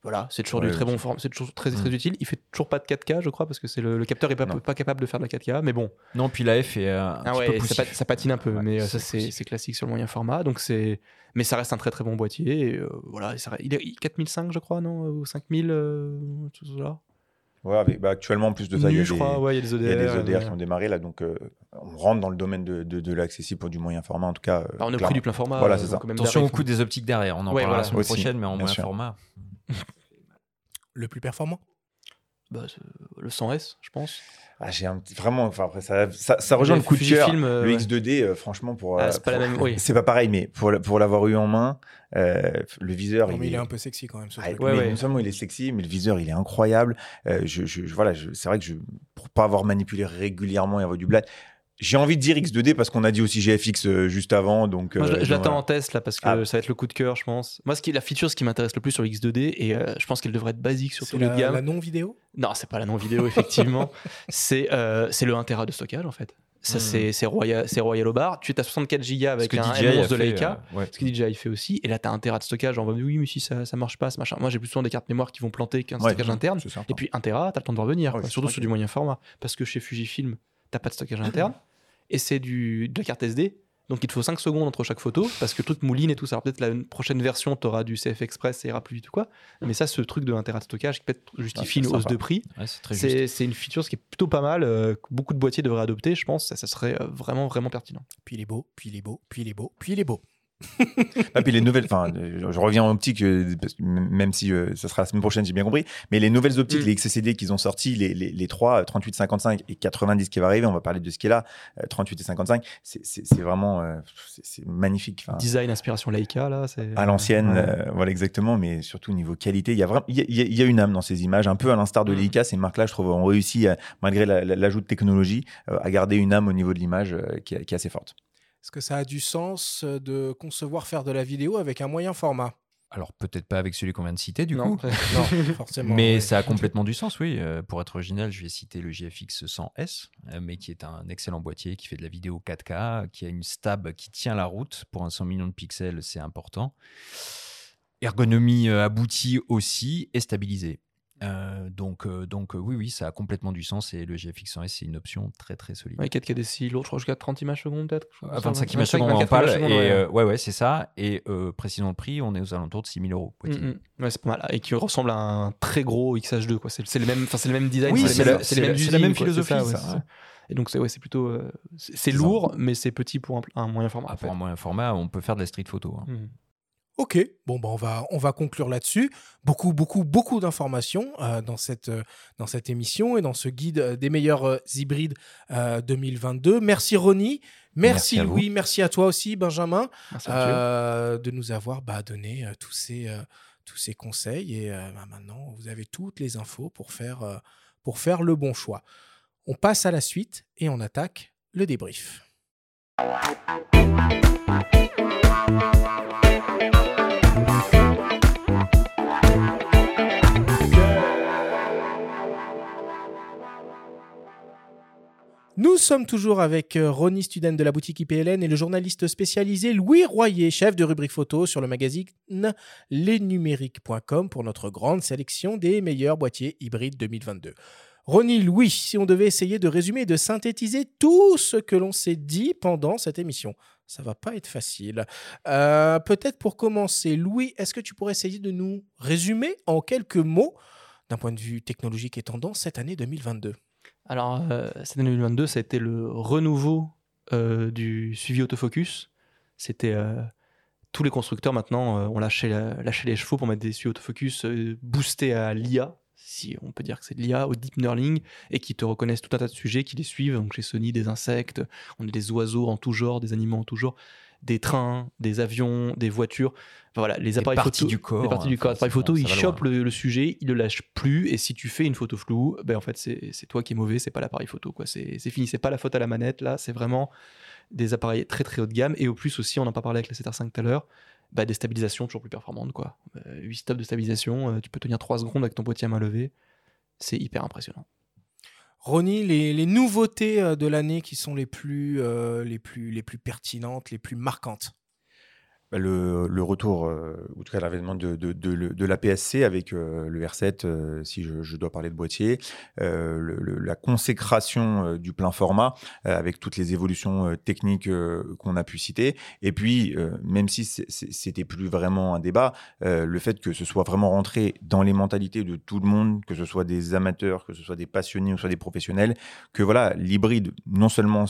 D: Voilà, c'est toujours
C: Ouais,
D: du très bon
C: c'est-
D: toujours très, très
C: Mm.
D: utile. Il fait toujours pas de 4K, je crois, parce que c'est le, le capteur est pas, pas capable de faire de la 4K, mais bon.
B: Non, puis la F est euh, un
D: Ah
B: petit
D: ouais,
B: peu
D: ça,
B: poussif.
D: pat- ça patine un peu,
B: Ouais,
D: mais euh, ça
B: c'est
D: classique sur le moyen format. Donc c'est, mais ça reste un très très bon boîtier. et, euh, voilà, ça- il est 4005 je crois, non, ou 5000, euh, tout ça.
C: Ouais, avec- bah, actuellement, en plus de ça, il y a
D: Nu, je
C: des,
D: crois, ouais, il y a des
C: y a
D: ODR,
C: des ODR
D: ouais.
C: qui ont démarré là, donc euh, on rentre dans le domaine de, de, de l'accessible pour du moyen format, en tout cas. euh,
D: Bah, on est au prix du plein format,
C: Voilà, c'est ça.
B: Attention au coût des optiques derrière, on en
D: Ouais,
B: parlera
D: voilà.
B: la semaine
C: Aussi,
B: prochaine, mais en moyen
C: sûr.
B: format.
A: Le plus performant?
D: Bah, c'est le 100S, je pense.
C: Ah, j'ai un petit, vraiment, enfin après ça, ça, ça rejoint
D: Le
C: le coup de cœur.
D: Euh,
C: le
D: ouais.
C: X2D, euh, franchement, pour.
D: Ah,
C: euh,
D: c'est pas la
C: pour-
D: même- oui.
C: C'est pas pareil, mais pour, pour l'avoir eu en main, euh, le viseur.
A: Non, mais il est un peu sexy quand même, ce
C: Ah,
A: truc.
C: mais
A: Ouais.
C: Non seulement il est sexy, mais le viseur il est incroyable. Euh, je, je- je- voilà, je- c'est vrai que je, pour pas avoir manipulé régulièrement et avoir du bled, j'ai envie de dire X2D parce qu'on a dit aussi GFX euh, juste avant, donc.
D: Moi, je,
C: euh,
D: je l'attends
C: voilà.
D: en test là parce que
C: Ah.
D: ça va être le coup de cœur, je pense. Moi, ce qui est la feature, ce qui m'intéresse le plus sur le X2D, et euh, je pense qu'elle devrait être basique sur tous les
A: la,
D: gammes.
A: la non-vidéo?
D: Non, c'est pas la non-vidéo, effectivement. c'est euh, c'est le 1 Tera de stockage, en fait. Ça,
B: Mhm.
D: c'est c'est Royal, c'est Royal au bar. Tu es à 64 Go avec un
B: DJI a
D: M11 de Leica.
B: euh, ouais.
D: Ce que DJI fait aussi. Et là, tu as un Tera de stockage. On va me dire, oui, mais si ça, ça marche pas, ça machin. Moi, j'ai plus souvent des cartes mémoire qui vont planter qu'un
C: Ouais,
D: stockage interne. Et puis, 1 Tera, tu as le temps de revenir.
C: Ouais,
D: quoi.
C: c'est
D: Surtout sur du moyen format. Parce que chez Fujifilm, t'as pas de stockage interne. Et c'est du- de la carte SD. Donc il te faut 5 secondes entre chaque photo parce que le truc mouline et tout ça. Alors peut-être la prochaine version, tu auras du CF Express, ça ira plus vite ou quoi. Mais ça, ce truc de 1 Tera de stockage qui peut-être justifie
B: Ouais,
D: une hausse de prix,
B: Ouais, c'est
D: une feature qui est plutôt pas mal, euh, que beaucoup de boîtiers devraient adopter, je pense. Ça, ça serait euh, vraiment, vraiment pertinent.
A: Puis il est beau, puis il est beau, puis il est beau, puis il est beau.
C: Ah, puis les nouvelles, enfin, euh, je reviens en optique, euh, même si euh, ça sera la semaine prochaine, j'ai bien compris. Mais les nouvelles optiques,
D: Mm.
C: les XCD qu'ils ont sortis, les, les, les trois, euh, 38, 55 et 90 qui va arriver, on va parler de ce qui est là, euh, 38 et 55, c'est- vraiment, euh, c'est- magnifique. Enfin,
D: Design, inspiration Leica, là, c'est.
C: à l'ancienne,
D: Ouais.
C: euh, voilà exactement, mais surtout niveau qualité, il y a vraiment, il y a, y une âme dans ces images, un peu à l'instar
D: Mm.
C: de Leica. Ces marques-là, je trouve, ont réussi, malgré la- la- l'ajout de technologie, euh, à garder une âme au niveau de l'image euh, qui est assez forte.
A: Est-ce que ça a du sens de concevoir faire de la vidéo avec un moyen format?
B: Alors peut-être pas avec celui qu'on vient de citer du
A: Non,
B: coup.
A: non, forcément,
B: Mais ça a complètement du sens, oui. Euh, pour être original, je vais citer le GFX 100S, euh, mais qui est un excellent boîtier qui fait de la vidéo 4K, qui a une stab qui tient la route. Pour un 100 millions de pixels, c'est important. Ergonomie euh, aboutie aussi et stabilisée. Euh, donc, euh, donc euh, oui, oui, ça a complètement du sens et le GFX 100S, c'est une option très très solide.
D: Ouais, 4K DCI, l'autre, je crois jusqu'à 30 images secondes, peut-être. quelque chose
B: À
D: comme ça,
B: 25 images secondes en
D: 24
B: pâle.
D: images secondes,
B: et
D: ouais.
B: euh, ouais, ouais, c'est ça. Et précisons le prix, on est aux alentours de 6000 euros.
D: Mm, mm. Ouais, c'est pas mal. Et qui ressemble à un très gros XH2, quoi. C'est le même, c'est le même design,
B: Oui,
D: c'est
B: la- même
D: quoi,
B: philosophie, ça.
D: Et donc, c'est ouais, c'est plutôt. c'est lourd, mais c'est petit pour un, un moyen format. en
B: Ah, pour un moyen format, on peut faire de la street photo. hein.
D: Mm.
A: Ok, bon, bah on, va, on va conclure là-dessus. Beaucoup, beaucoup, beaucoup d'informations euh, dans, cette, euh, dans cette émission et dans ce guide euh, des meilleurs euh, hybrides euh, 2022. Merci Ronnie, merci. Louis, merci à toi aussi Benjamin de nous avoir bah, donné tous, ces, tous ces conseils. Et bah, maintenant, vous avez toutes les infos pour faire, pour faire le bon choix. On passe à la suite et on attaque le débrief. Nous sommes toujours avec euh, Ronnie Student de la boutique IPLN et le journaliste spécialisé Louis Royer, chef de rubrique photo sur le magazine lesnumériques.com pour notre grande sélection des meilleurs boîtiers hybrides 2022. Ronnie, Louis, si on devait essayer de résumer et de synthétiser tout ce que l'on s'est dit pendant cette émission, ça va pas être facile. Euh, Peut-être pour commencer, Louis, est-ce que tu pourrais essayer de nous résumer en quelques mots, d'un point de vue technologique et tendance, cette année 2022
D: Alors, euh, cette année 2022, ça a été le renouveau euh, du suivi autofocus. C'était. tous les constructeurs maintenant ont lâché, lâché les chevaux pour mettre des suivis autofocus boostés à l'IA, si on peut dire que c'est de l'IA, au deep learning, et qui te reconnaissent tout un tas de sujets, qui les suivent. Donc chez Sony, des insectes, on a des oiseaux en tout genre, des animaux en tout genre, des trains, des avions, des voitures. Enfin, voilà, les appareils photo,
B: du corps,
D: les parties du
B: hein,
D: corps, appareils photo, ils chopent le, le sujet, ils le lâchent plus, et si tu fais une photo floue, ben en fait c'est c'est toi qui es mauvais, c'est pas l'appareil photo quoi. C'est fini, c'est pas la faute à la manette là, c'est vraiment des appareils très très haut de gamme et au plus aussi, on en a pas parlé avec la 7R5 tout à l'heure, bah, des stabilisations toujours plus performantes quoi. Euh, 8 stops de stabilisation, euh, tu peux tenir 3 secondes avec ton boîtier à main levée, c'est hyper impressionnant.
A: Ronnie, les, nouveautés euh, de l'année qui sont les plus, euh, les, plus, les plus pertinentes, les plus marquantes?
C: Le, le retour, euh, ou en tout cas l'avènement de, de, de, de la PSC avec euh, le R7, euh, si je, je dois parler de boîtier, le- le- la consécration du plein format avec toutes les évolutions techniques qu'on a pu citer, et puis même si c'était plus vraiment un débat, le fait que ce soit vraiment rentré dans les mentalités de tout le monde, que ce soit des amateurs, que ce soit des passionnés ou soit des professionnels, que voilà, l'hybride, non seulement,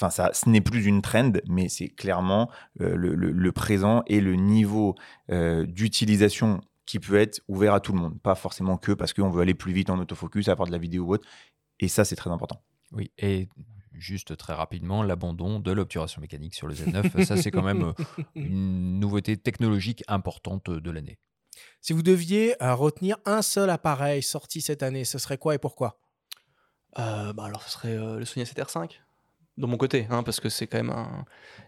C: enfin ça, ce n'est plus une trend, mais c'est clairement euh, le, le- le présent et le niveau euh, d'utilisation qui peut être ouvert à tout le monde, pas forcément que parce qu'on veut aller plus vite en autofocus, avoir de la vidéo ou autre. Et ça, c'est très important.
B: Oui, et juste très rapidement, l'abandon de l'obturation mécanique sur le Z9, ça c'est quand même euh, une nouveauté technologique importante de l'année.
A: Si vous deviez euh, retenir un seul appareil sorti cette année, ce serait quoi et pourquoi?
D: Euh, bah alors ce serait euh, le Sony A7R5 de mon côté, hein, parce que c'est quand même un.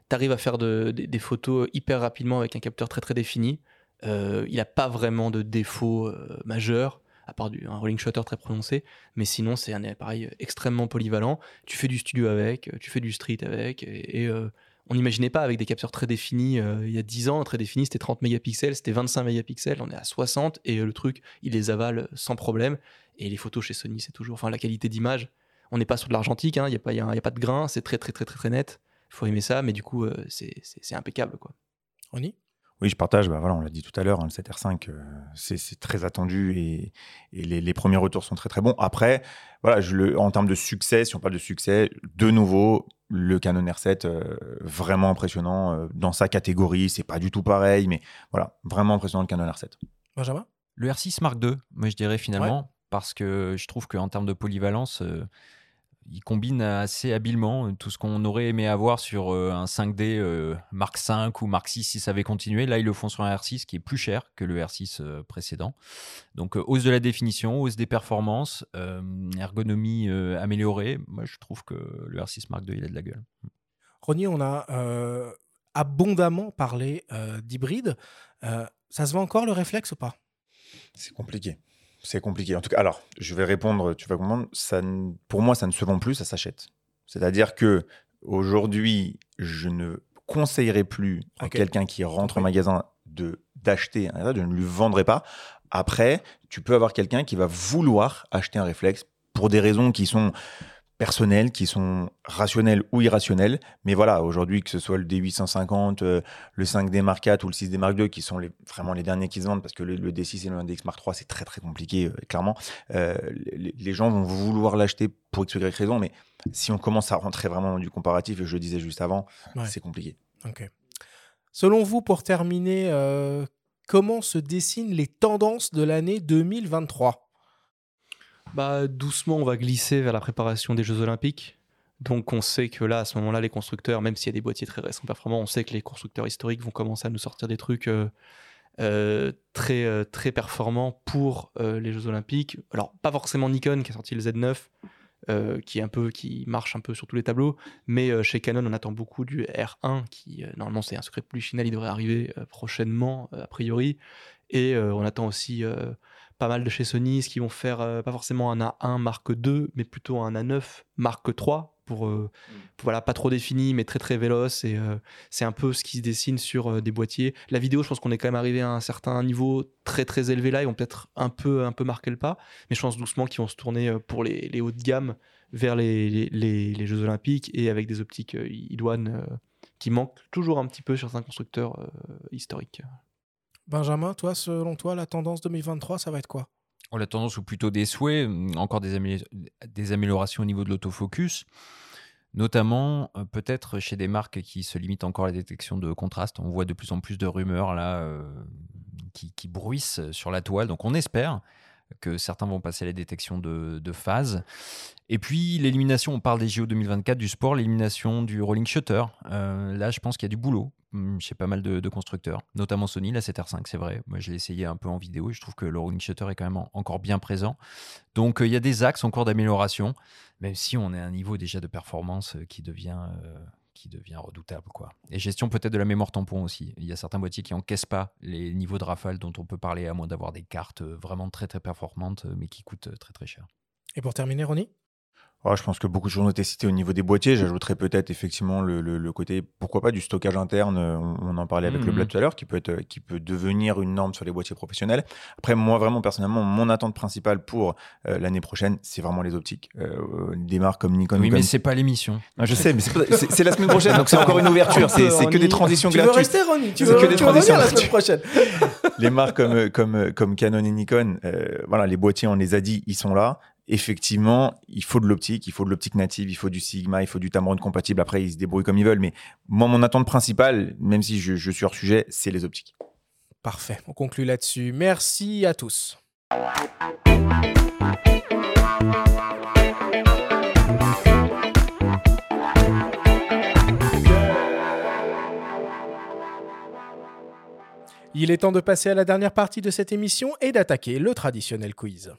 D: T'arrives à faire de- des- photos hyper rapidement avec un capteur très très défini. Euh, il n'a pas vraiment de défaut euh, majeur, à part du, un rolling shutter très prononcé, mais sinon c'est un appareil extrêmement polyvalent. Tu fais du studio avec, tu fais du street avec, et, euh, on n'imaginait pas avec des capteurs très définis. euh, il y a 10 ans, très définis, c'était 30 mégapixels, c'était 25 mégapixels, on est à 60, et le truc, il les avale sans problème. Et les photos chez Sony, c'est toujours. Enfin, la qualité d'image, on n'est pas sur de l'argentique, hein, il n'y a, pas- il y a, il y a pas de grain, c'est très, très, très, très, très net. Il faut aimer ça, mais du coup, euh, c'est impeccable. quoi.
C: Oui, je partage. Bah, voilà, on l'a dit tout à l'heure, hein, le 7R5, euh, c'est c'est très attendu et, et les, les premiers retours sont très très bons. Après, voilà, je le, en termes de succès, si on parle de succès, de nouveau, le Canon R7, euh, vraiment impressionnant euh, dans sa catégorie. C'est pas du tout pareil, mais voilà, vraiment impressionnant le Canon R7.
A: Benjamin?
B: Le R6 Mark II, moi je dirais finalement, parce que je trouve qu'en termes de polyvalence, euh, il combine assez habilement euh, tout ce qu'on aurait aimé avoir sur euh, un 5D euh, Mark V ou Mark VI si ça avait continué. Là, ils le font sur un R6 qui est plus cher que le R6 euh, précédent. Donc, euh, hausse de la définition, hausse des performances, euh, ergonomie euh, améliorée. Moi, je trouve que le R6 Mark II, il a de la gueule.
A: Ronnie, on a euh, abondamment parlé euh, d'hybride. Euh, ça se vend encore le réflexe ou pas?
C: C'est compliqué. C'est compliqué. En tout cas, alors, je vais répondre, tu vas comprendre. Ça, pour moi, ça ne se vend plus, ça s'achète. C'est-à-dire que aujourd'hui, je ne conseillerais plus à quelqu'un qui rentre au magasin de d'acheter un réflexe, je ne lui vendrai pas. Après, tu peux avoir quelqu'un qui va vouloir acheter un réflexe pour des raisons qui sont personnelles, qui sont rationnelles ou irrationnelles. Mais voilà, aujourd'hui, que ce soit le D850, euh, le 5D Mark IV ou le 6D Mark II, qui sont les, vraiment les derniers qui se vendent, parce que le, le D6 et le DX Mark III, c'est très très compliqué, euh, clairement. Euh, les, les gens vont vouloir l'acheter pour X ou Y raison, mais si on commence à rentrer vraiment dans du comparatif, et je le disais juste avant,
A: Ouais.
C: c'est compliqué.
A: Selon vous, pour terminer, comment se dessinent les tendances de l'année 2023
D: Bah, doucement, on va glisser vers la préparation des Jeux Olympiques. Donc, on sait que là, à ce moment-là, les constructeurs, même s'il y a des boîtiers très récents performants, on sait que les constructeurs historiques vont commencer à nous sortir des trucs euh, euh, très, euh, très performants pour les Jeux Olympiques. Alors, pas forcément Nikon qui a sorti le Z9, euh, qui, est un peu, qui marche un peu sur tous les tableaux, mais chez Canon, on attend beaucoup du R1, qui, normalement, c'est un secret de Polichinelle, il devrait arriver prochainement, a priori. Et on attend aussi pas mal de chez Sony, ce qui vont faire euh, pas forcément un A1 Mark II, mais plutôt un A9 Mark III, pour, euh, pour, voilà, pas trop défini, mais très très véloce. Et euh, c'est un peu ce qui se dessine sur euh, des boîtiers. La vidéo, je pense qu'on est quand même arrivé à un certain niveau très très élevé là. Ils vont peut-être un peu, un peu marquer le pas, mais je pense doucement qu'ils vont se tourner pour les, les hauts de gamme vers les, les, les- Jeux Olympiques et avec des optiques idoines qui manquent toujours un petit peu sur certains constructeurs historiques.
A: Benjamin, toi, selon toi, la tendance 2023, ça va être quoi?
B: On a tendance ou plutôt des souhaits, hum, encore des, amé- des améliorations au niveau de l'autofocus, notamment euh, peut-être chez des marques qui se limitent encore à la détection de contraste. On voit de plus en plus de rumeurs là euh, qui bruissent sur la toile, donc on espère que certains vont passer à la détection de, de phase. Et puis l'élimination, on parle des JO 2024 du sport, l'élimination du rolling shutter. Euh, là, je pense qu'il y a du boulot hum, chez pas mal de, constructeurs, notamment Sony, la 7R5, c'est vrai. Moi, je l'ai essayé un peu en vidéo je trouve que le rolling shutter est quand même en- encore bien présent. Donc, euh, il y a des axes en cours d'amélioration, même si on est à un niveau déjà de performance euh, qui devient, qui devient redoutable. Quoi. Et gestion peut-être de la mémoire tampon aussi. Il y a certains boîtiers qui encaissent pas les niveaux de rafale dont on peut parler, à moins d'avoir des cartes euh, vraiment très très performantes, euh, mais qui coûtent euh, très très cher.
A: Et pour terminer, Ronnie?
C: Oh, je pense que beaucoup de choses ont été citées au niveau des boîtiers. J'ajouterais peut-être effectivement le, le- le côté, pourquoi pas, du stockage interne. euh, On, on en parlait avec le
B: Mhm.
C: Blad tout à l'heure, qui peut être, qui peut devenir une norme sur les boîtiers professionnels. Après, moi, vraiment, personnellement, mon attente principale pour euh, l'année prochaine, c'est vraiment les optiques. Euh, des marques comme Nikon.
B: Oui,
C: comme-
B: mais c'est pas l'émission.
C: Non, je sais, mais c'est pas- c'est c'est la semaine prochaine, donc c'est encore une ouverture. C'est c'est que des transitions
A: Tu veux rester, Ronnie Tu
C: C'est
A: veux,
C: que des
A: tu veux
C: transitions
A: revenir la semaine prochaine?
C: les marques comme, comme, comme Canon et Nikon, euh, voilà, les boîtiers, on les a dit, ils sont là. Effectivement, il faut de l'optique, il faut de l'optique native, il faut du Sigma, il faut du Tamron compatible. Après, ils se débrouillent comme ils veulent. Mais moi, mon attente principale, même si je, je suis hors sujet, c'est les optiques.
A: Parfait, on conclut là-dessus. Merci à tous. Il est temps de passer à la dernière partie de cette émission et d'attaquer le traditionnel quiz.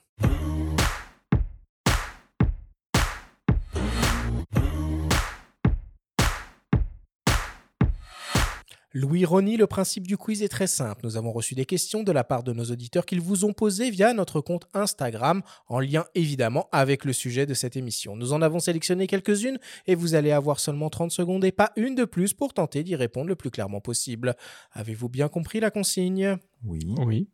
A: Louis Rony, le principe du quiz est très simple. Nous avons reçu des questions de la part de nos auditeurs qu'ils vous ont posées via notre compte Instagram, en lien évidemment avec le sujet de cette émission. Nous en avons sélectionné quelques-unes et vous allez avoir seulement 30 secondes et pas une de plus pour tenter d'y répondre le plus clairement possible. Avez-vous bien compris la consigne?
C: Oui.
D: Oui.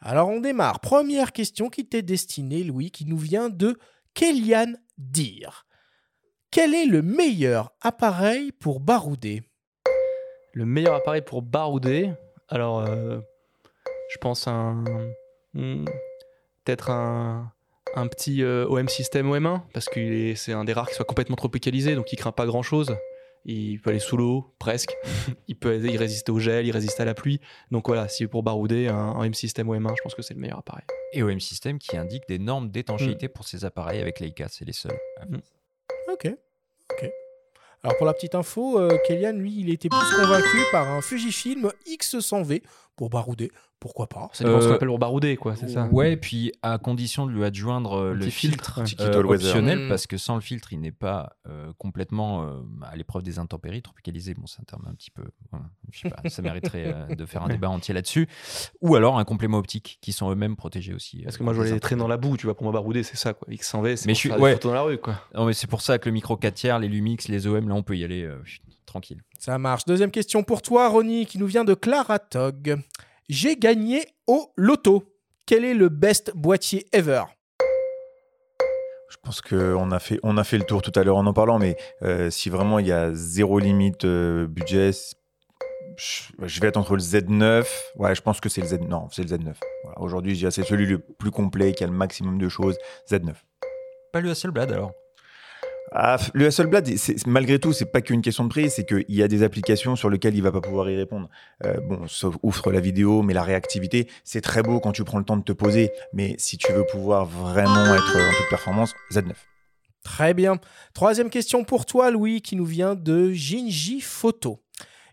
A: Alors on démarre. Première question qui t'est destinée, Louis, qui nous vient de Kélian Dir. Quel est le meilleur appareil pour barouder?
D: Le meilleur appareil pour barouder, alors euh, je pense un. hmm, Peut-être un, un petit euh, OM System OM1, parce que c'est un des rares qui soit complètement tropicalisé, donc il craint pas grand chose. Il peut aller sous l'eau, presque. il peut il résiste au gel, il résiste à la pluie. Donc voilà, si pour barouder, un, un OM System OM1, je pense que c'est le meilleur appareil.
B: Et OM System qui indique des normes d'étanchéité pour ces appareils avec Leica, c'est les seuls.
A: Ok. Ok. Alors pour la petite info, euh, Kélian, lui, il était plus convaincu par un Fujifilm X100V pour barouder. Pourquoi pas
D: Ça dépend ce qu'on
B: Euh,
D: appelle pour barouder, quoi, c'est ça
B: Ouais, puis à condition de lui adjoindre euh, le filtre,
D: filtre,
B: euh, optionnel,
A: Mm.
B: parce que sans le filtre, il n'est pas euh, complètement euh, à l'épreuve des intempéries, tropicalisé. Bon, c'est un terme un petit peu. voilà, je sais pas, ça mériterait euh, de faire un débat entier là-dessus. Ou alors un complément optique qui sont eux-mêmes protégés aussi.
D: Parce
B: euh,
D: que moi, je vois
B: les
D: traîner dans la boue, tu vois, pour moi, barouder, c'est ça, quoi. X100V, c'est
B: Mais
D: pour
B: je suis-
D: faire
B: ouais.
D: photos dans la rue, quoi.
B: Non, mais c'est pour ça que le micro 4 tiers, les Lumix, les OM, là, on peut y aller euh, tranquille.
A: Ça marche. Deuxième question pour toi, Ronnie, qui nous vient de Clara Tog. J'ai gagné au loto. Quel est le best boîtier ever?
C: Je pense qu'on a, fait- on a fait le tour tout à l'heure en en parlant, mais euh, si vraiment il y a zéro limite euh, budget, je, je vais être entre le Z9. Ouais, je pense que c'est le Z. Non, c'est le Z9. Voilà, Aujourd'hui, je dirais c'est celui le plus complet, qui a le maximum de choses. Z9.
B: Pas le Hasselblad alors?
C: Ah, le Hasselblad, malgré tout, c'est pas qu'une question de prix, c'est qu'il y a des applications sur lesquelles il va pas pouvoir y répondre. Euh, bon, sauf outre la vidéo, mais la réactivité, c'est très beau quand tu prends le temps de te poser. Mais si tu veux pouvoir vraiment être en toute performance, Z9.
A: Très bien. Troisième question pour toi, Louis, qui nous vient de Jinji Photo.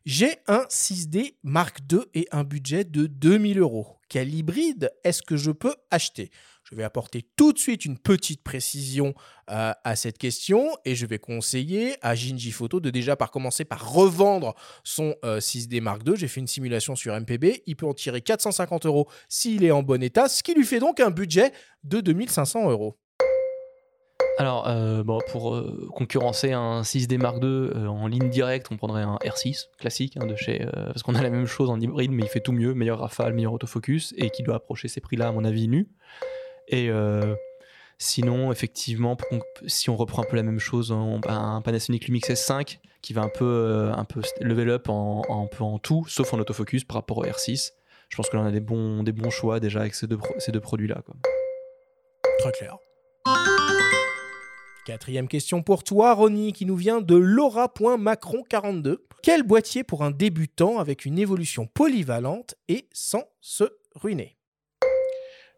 A: J'ai un 6D Mark II et un budget de 2000 euros. Quel hybride est-ce que je peux acheter? Je vais apporter tout de suite une petite précision euh, à cette question et je vais conseiller à Jinji Photo de déjà par commencer par revendre son euh, 6D Mark II. J'ai fait une simulation sur MPB. Il peut en tirer 450 euros s'il est en bon état, ce qui lui fait donc un budget de 2500 euros.
D: Alors, euh, pour euh, concurrencer un 6D Mark II euh, en ligne directe, on prendrait un R6 classique hein, de chez. euh, parce qu'on a la même chose en hybride, mais il fait tout mieux, meilleur rafale, meilleur autofocus, et qui doit approcher ces prix-là, à mon avis, nu. Et euh, sinon, effectivement, si on reprend un peu la même chose, on- un Panasonic Lumix S5 qui va un peu, euh, un peu level up en, tout, sauf en autofocus par rapport au R6. Je pense que là, on a des bons, des bons choix déjà avec ces deux, ces deux produits-là.
A: Très clair. Quatrième question pour toi, Ronnie, qui nous vient de Laura.macron42. Quel boîtier pour un débutant avec une évolution polyvalente et sans se ruiner?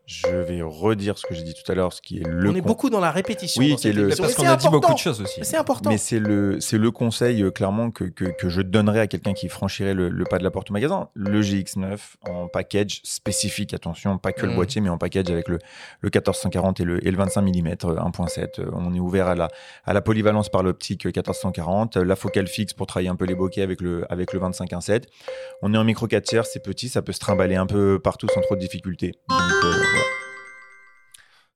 C: Je vais redire ce que j'ai dit tout à l'heure, ce qui est le.
A: On est beaucoup dans la répétition.
C: Oui,
A: dans
C: qui est
A: cette
C: le.
A: émission, mais c'est important. C'est important.
C: Mais c'est le, c'est le conseil euh, clairement que, que, que je donnerais à quelqu'un qui franchirait le, le pas de la porte au magasin. Le GX9 en package spécifique, attention, pas que le
A: Mhm.
C: boîtier, mais en package avec le, le 1440 et le, et le 25 mm 1.7. Euh, On est ouvert à la, à la polyvalence par l'optique 1440, la focale fixe pour travailler un peu les bokeh avec le, avec le 25 1.7. On est en micro 4 tiers, c'est petit, ça peut se trimballer un peu partout sans trop de difficultés. Donc euh.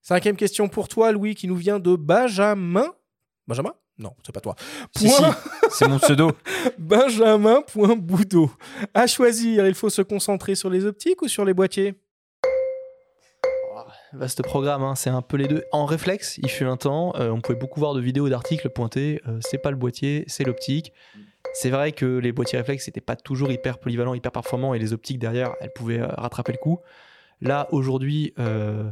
A: Cinquième question pour toi, Louis, qui nous vient de Benjamin. Benjamin? Non, c'est pas toi.
B: Si, si, c'est mon pseudo.
A: Benjamin.boudot. À choisir, il faut se concentrer sur les optiques ou sur les boîtiers?
D: Vaste programme, hein, c'est un peu les deux. En réflexe, il fut un temps, euh, on pouvait beaucoup voir de vidéos, d'articles pointés. euh, c'est pas le boîtier, c'est l'optique. C'est vrai que les boîtiers réflexes n'étaient pas toujours hyper polyvalents, hyper performants, et les optiques derrière, elles pouvaient euh, rattraper le coup. Là, aujourd'hui, euh,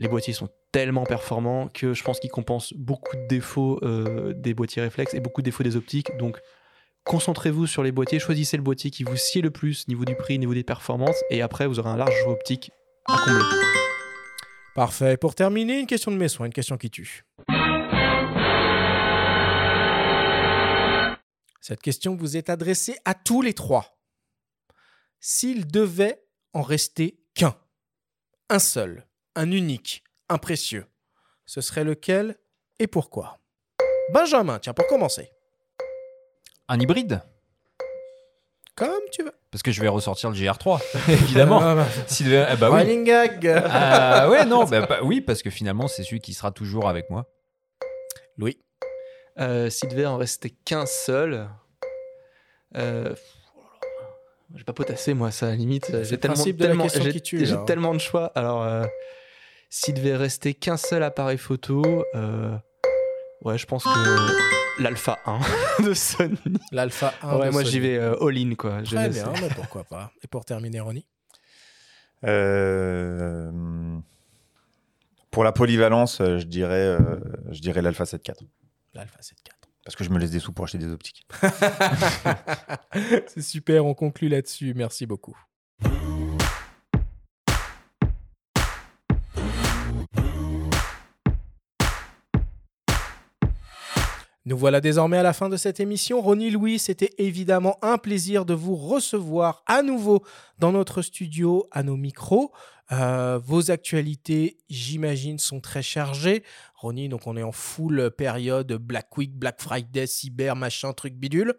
D: les boîtiers sont tellement performants que je pense qu'ils compensent beaucoup de défauts euh, des boîtiers réflexes et beaucoup de défauts des optiques. Donc, concentrez-vous sur les boîtiers, choisissez le boîtier qui vous sied le plus niveau du prix, niveau des performances, et après, vous aurez un large choix optique à combler.
A: Parfait. Pour terminer, une question de mes soins, une question qui tue. Cette question vous est adressée à tous les trois. S'il devait en rester qu'un, un seul, un unique, un précieux, ce serait lequel et pourquoi? Benjamin, tiens, pour commencer.
B: Un hybride?
A: Comme tu veux.
B: Parce que je vais ressortir le GR3, évidemment.
A: Ah bah.
B: S'il devait- ah bah oui.
A: Running gag.
B: Ah ouais, non, bah, bah oui, parce que finalement, c'est celui qui sera toujours avec moi.
A: Louis.
D: Euh, S'il devait en rester qu'un seul, euh, j'ai pas potassé moi, ça à la limite. J'ai
A: le
D: tellement,
A: principe de la
D: tellement,
A: question
D: j'ai-
A: qui tue,
D: j'ai
A: là.
D: tellement de choix. Alors, euh, s'il devait rester qu'un seul appareil photo, euh, ouais, je pense que l'Alpha 1 de Sony.
A: L'Alpha 1
D: Ouais,
A: de
D: moi j'y vais euh, all-in quoi.
A: Très bien, mais pourquoi pas. Et pour terminer, Ronnie?
C: Euh, pour la polyvalence, je dirais, je dirais l'Alpha 7.4.
A: L'Alpha 7.4.
C: Parce que je me laisse des sous pour acheter des optiques.
A: C'est super, on conclut là-dessus. Merci beaucoup. Nous voilà désormais à la fin de cette émission. Ronnie Louis, c'était évidemment un plaisir de vous recevoir à nouveau dans notre studio, à nos micros. Euh, vos actualités, j'imagine, sont très chargées. Ronnie, donc on est en full période Black Week, Black Friday, cyber, machin, truc bidule.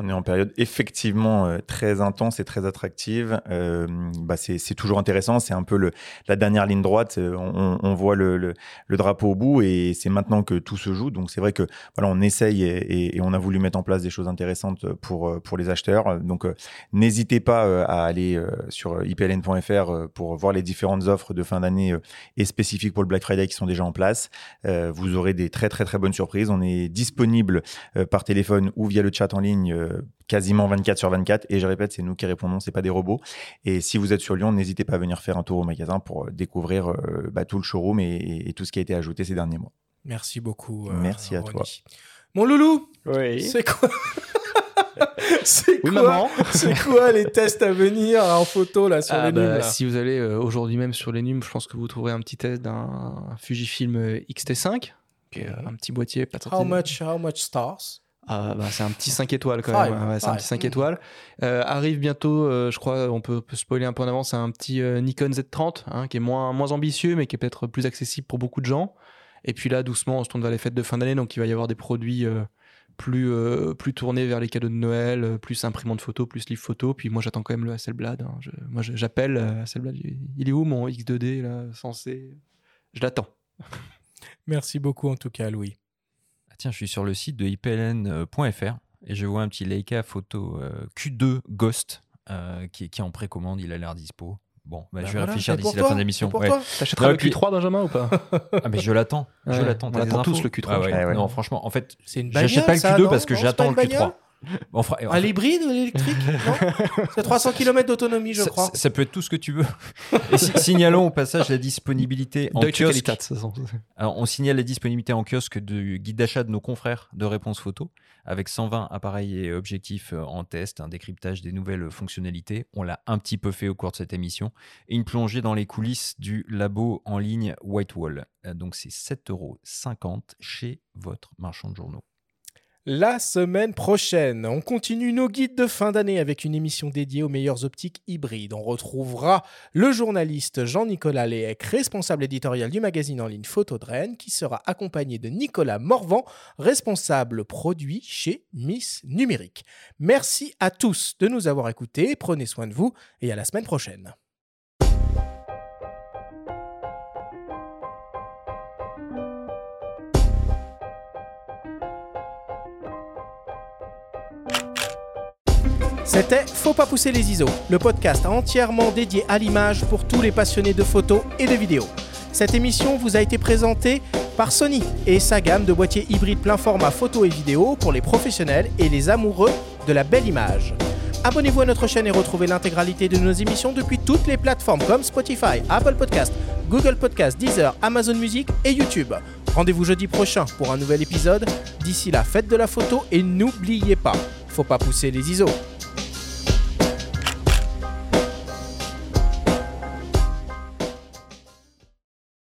C: On est en période effectivement euh, très intense et très attractive. Euh, bah c'est toujours intéressant. C'est un peu le, la dernière ligne droite. Euh, On, on voit le, le, le drapeau au bout et c'est maintenant que tout se joue. Donc c'est vrai que voilà, on essaye et, on a voulu mettre en place des choses intéressantes pour euh, pour les acheteurs. Donc n'hésitez pas à aller sur ipln.fr pour voir les différentes offres de fin d'année et spécifiques pour le Black Friday qui sont déjà en place. Vous aurez des très très très bonnes surprises. On est disponible par téléphone ou via le chat en ligne euh, quasiment 24 sur 24. Et je répète, c'est nous qui répondons, c'est pas des robots. Et si vous êtes sur Lyon, n'hésitez pas à venir faire un tour au magasin pour euh, découvrir euh, bah, tout le showroom et, et- et tout ce qui a été ajouté ces derniers mois.
A: Merci beaucoup. euh,
C: Merci à
A: Ronny.
C: toi.
A: Mon loulou,
D: Oui.
A: c'est quoi C'est
D: Oui,
A: quoi, quoi les tests à venir en photo là sur
D: Ah
A: les
D: bah,
A: là
D: si vous allez euh, aujourd'hui même sur les NUM, je pense que vous trouverez un petit test d'un Fujifilm euh, XT5, qui est euh, un petit boîtier pas
A: How
D: sorti-
A: much, how much stars
D: Ah, bah, c'est un petit 5 étoiles quand
A: Five,
D: même. ouais, c'est un petit 5 étoiles. Euh, arrive bientôt, euh, je crois, on peut, peut spoiler un peu en avance, un petit euh, Nikon Z30 hein, qui est moins, moins ambitieux mais qui est peut-être plus accessible pour beaucoup de gens. Et puis là, doucement, on se tourne vers les fêtes de fin d'année, donc il va y avoir des produits euh, plus, euh, plus tournés vers les cadeaux de Noël, plus imprimante photo, plus livre photo. Puis moi, j'attends quand même le Hasselblad. hein. Je- moi, j'appelle euh, Hasselblad. Il est où mon X2D là, censé? Je l'attends.
A: Merci beaucoup en tout cas, Louis.
B: Tiens, je suis sur le site de ipln.fr et je vois un petit Leica photo euh, Q2 Ghost euh, qui, est- qui est en précommande. Il a l'air dispo. Bon, bah,
A: Bah
B: je vais
A: voilà,
B: réfléchir d'ici la fin de l'émission. Ouais.
D: T'achèteras le
B: et puis-
D: Q3, Benjamin, ou pas
B: Ah, mais je l'attends. Je
D: Ouais,
B: l'attends.
D: on attend tous le Q3,
B: Ah ouais. Non, franchement, en fait,
A: C'est une
B: j'achète pas le
A: ça,
B: Q2
A: non
B: parce que j'attends le
A: une
B: Q3. On fera-
A: Un hybride ou l'électrique C'est 300 km d'autonomie, je
B: ça,
A: crois.
B: ça- ça peut être tout ce que tu veux. Et si- signalons au passage la disponibilité en
D: Deutsche
B: kiosque. Alors, on signale la disponibilité en kiosque du guide d'achat de nos confrères de Réponse Photo, avec 120 appareils et objectifs euh, en test, un décryptage des nouvelles fonctionnalités. On l'a un petit peu fait au cours de cette émission. Et une plongée dans les coulisses du labo en ligne Whitewall. Euh, Donc, c'est 7,50 euros chez votre marchand de journaux.
A: La semaine prochaine, on continue nos guides de fin d'année avec une émission dédiée aux meilleures optiques hybrides. On retrouvera le journaliste Jean-Nicolas Léhec, responsable éditorial du magazine en ligne Photo de Rennes, qui sera accompagné de Nicolas Morvan, responsable produit chez Miss Numérique. Merci à tous de nous avoir écoutés, prenez soin de vous et à la semaine prochaine. C'était Faut pas pousser les ISO, le podcast entièrement dédié à l'image pour tous les passionnés de photos et de vidéos. Cette émission vous a été présentée par Sony et sa gamme de boîtiers hybrides plein format photo et vidéo pour les professionnels et les amoureux de la belle image. Abonnez-vous à notre chaîne et retrouvez l'intégralité de nos émissions depuis toutes les plateformes comme Spotify, Apple Podcast, Google Podcast, Deezer, Amazon Music et YouTube. Rendez-vous jeudi prochain pour un nouvel épisode. D'ici là, faites de la photo et n'oubliez pas, faut pas pousser les ISO.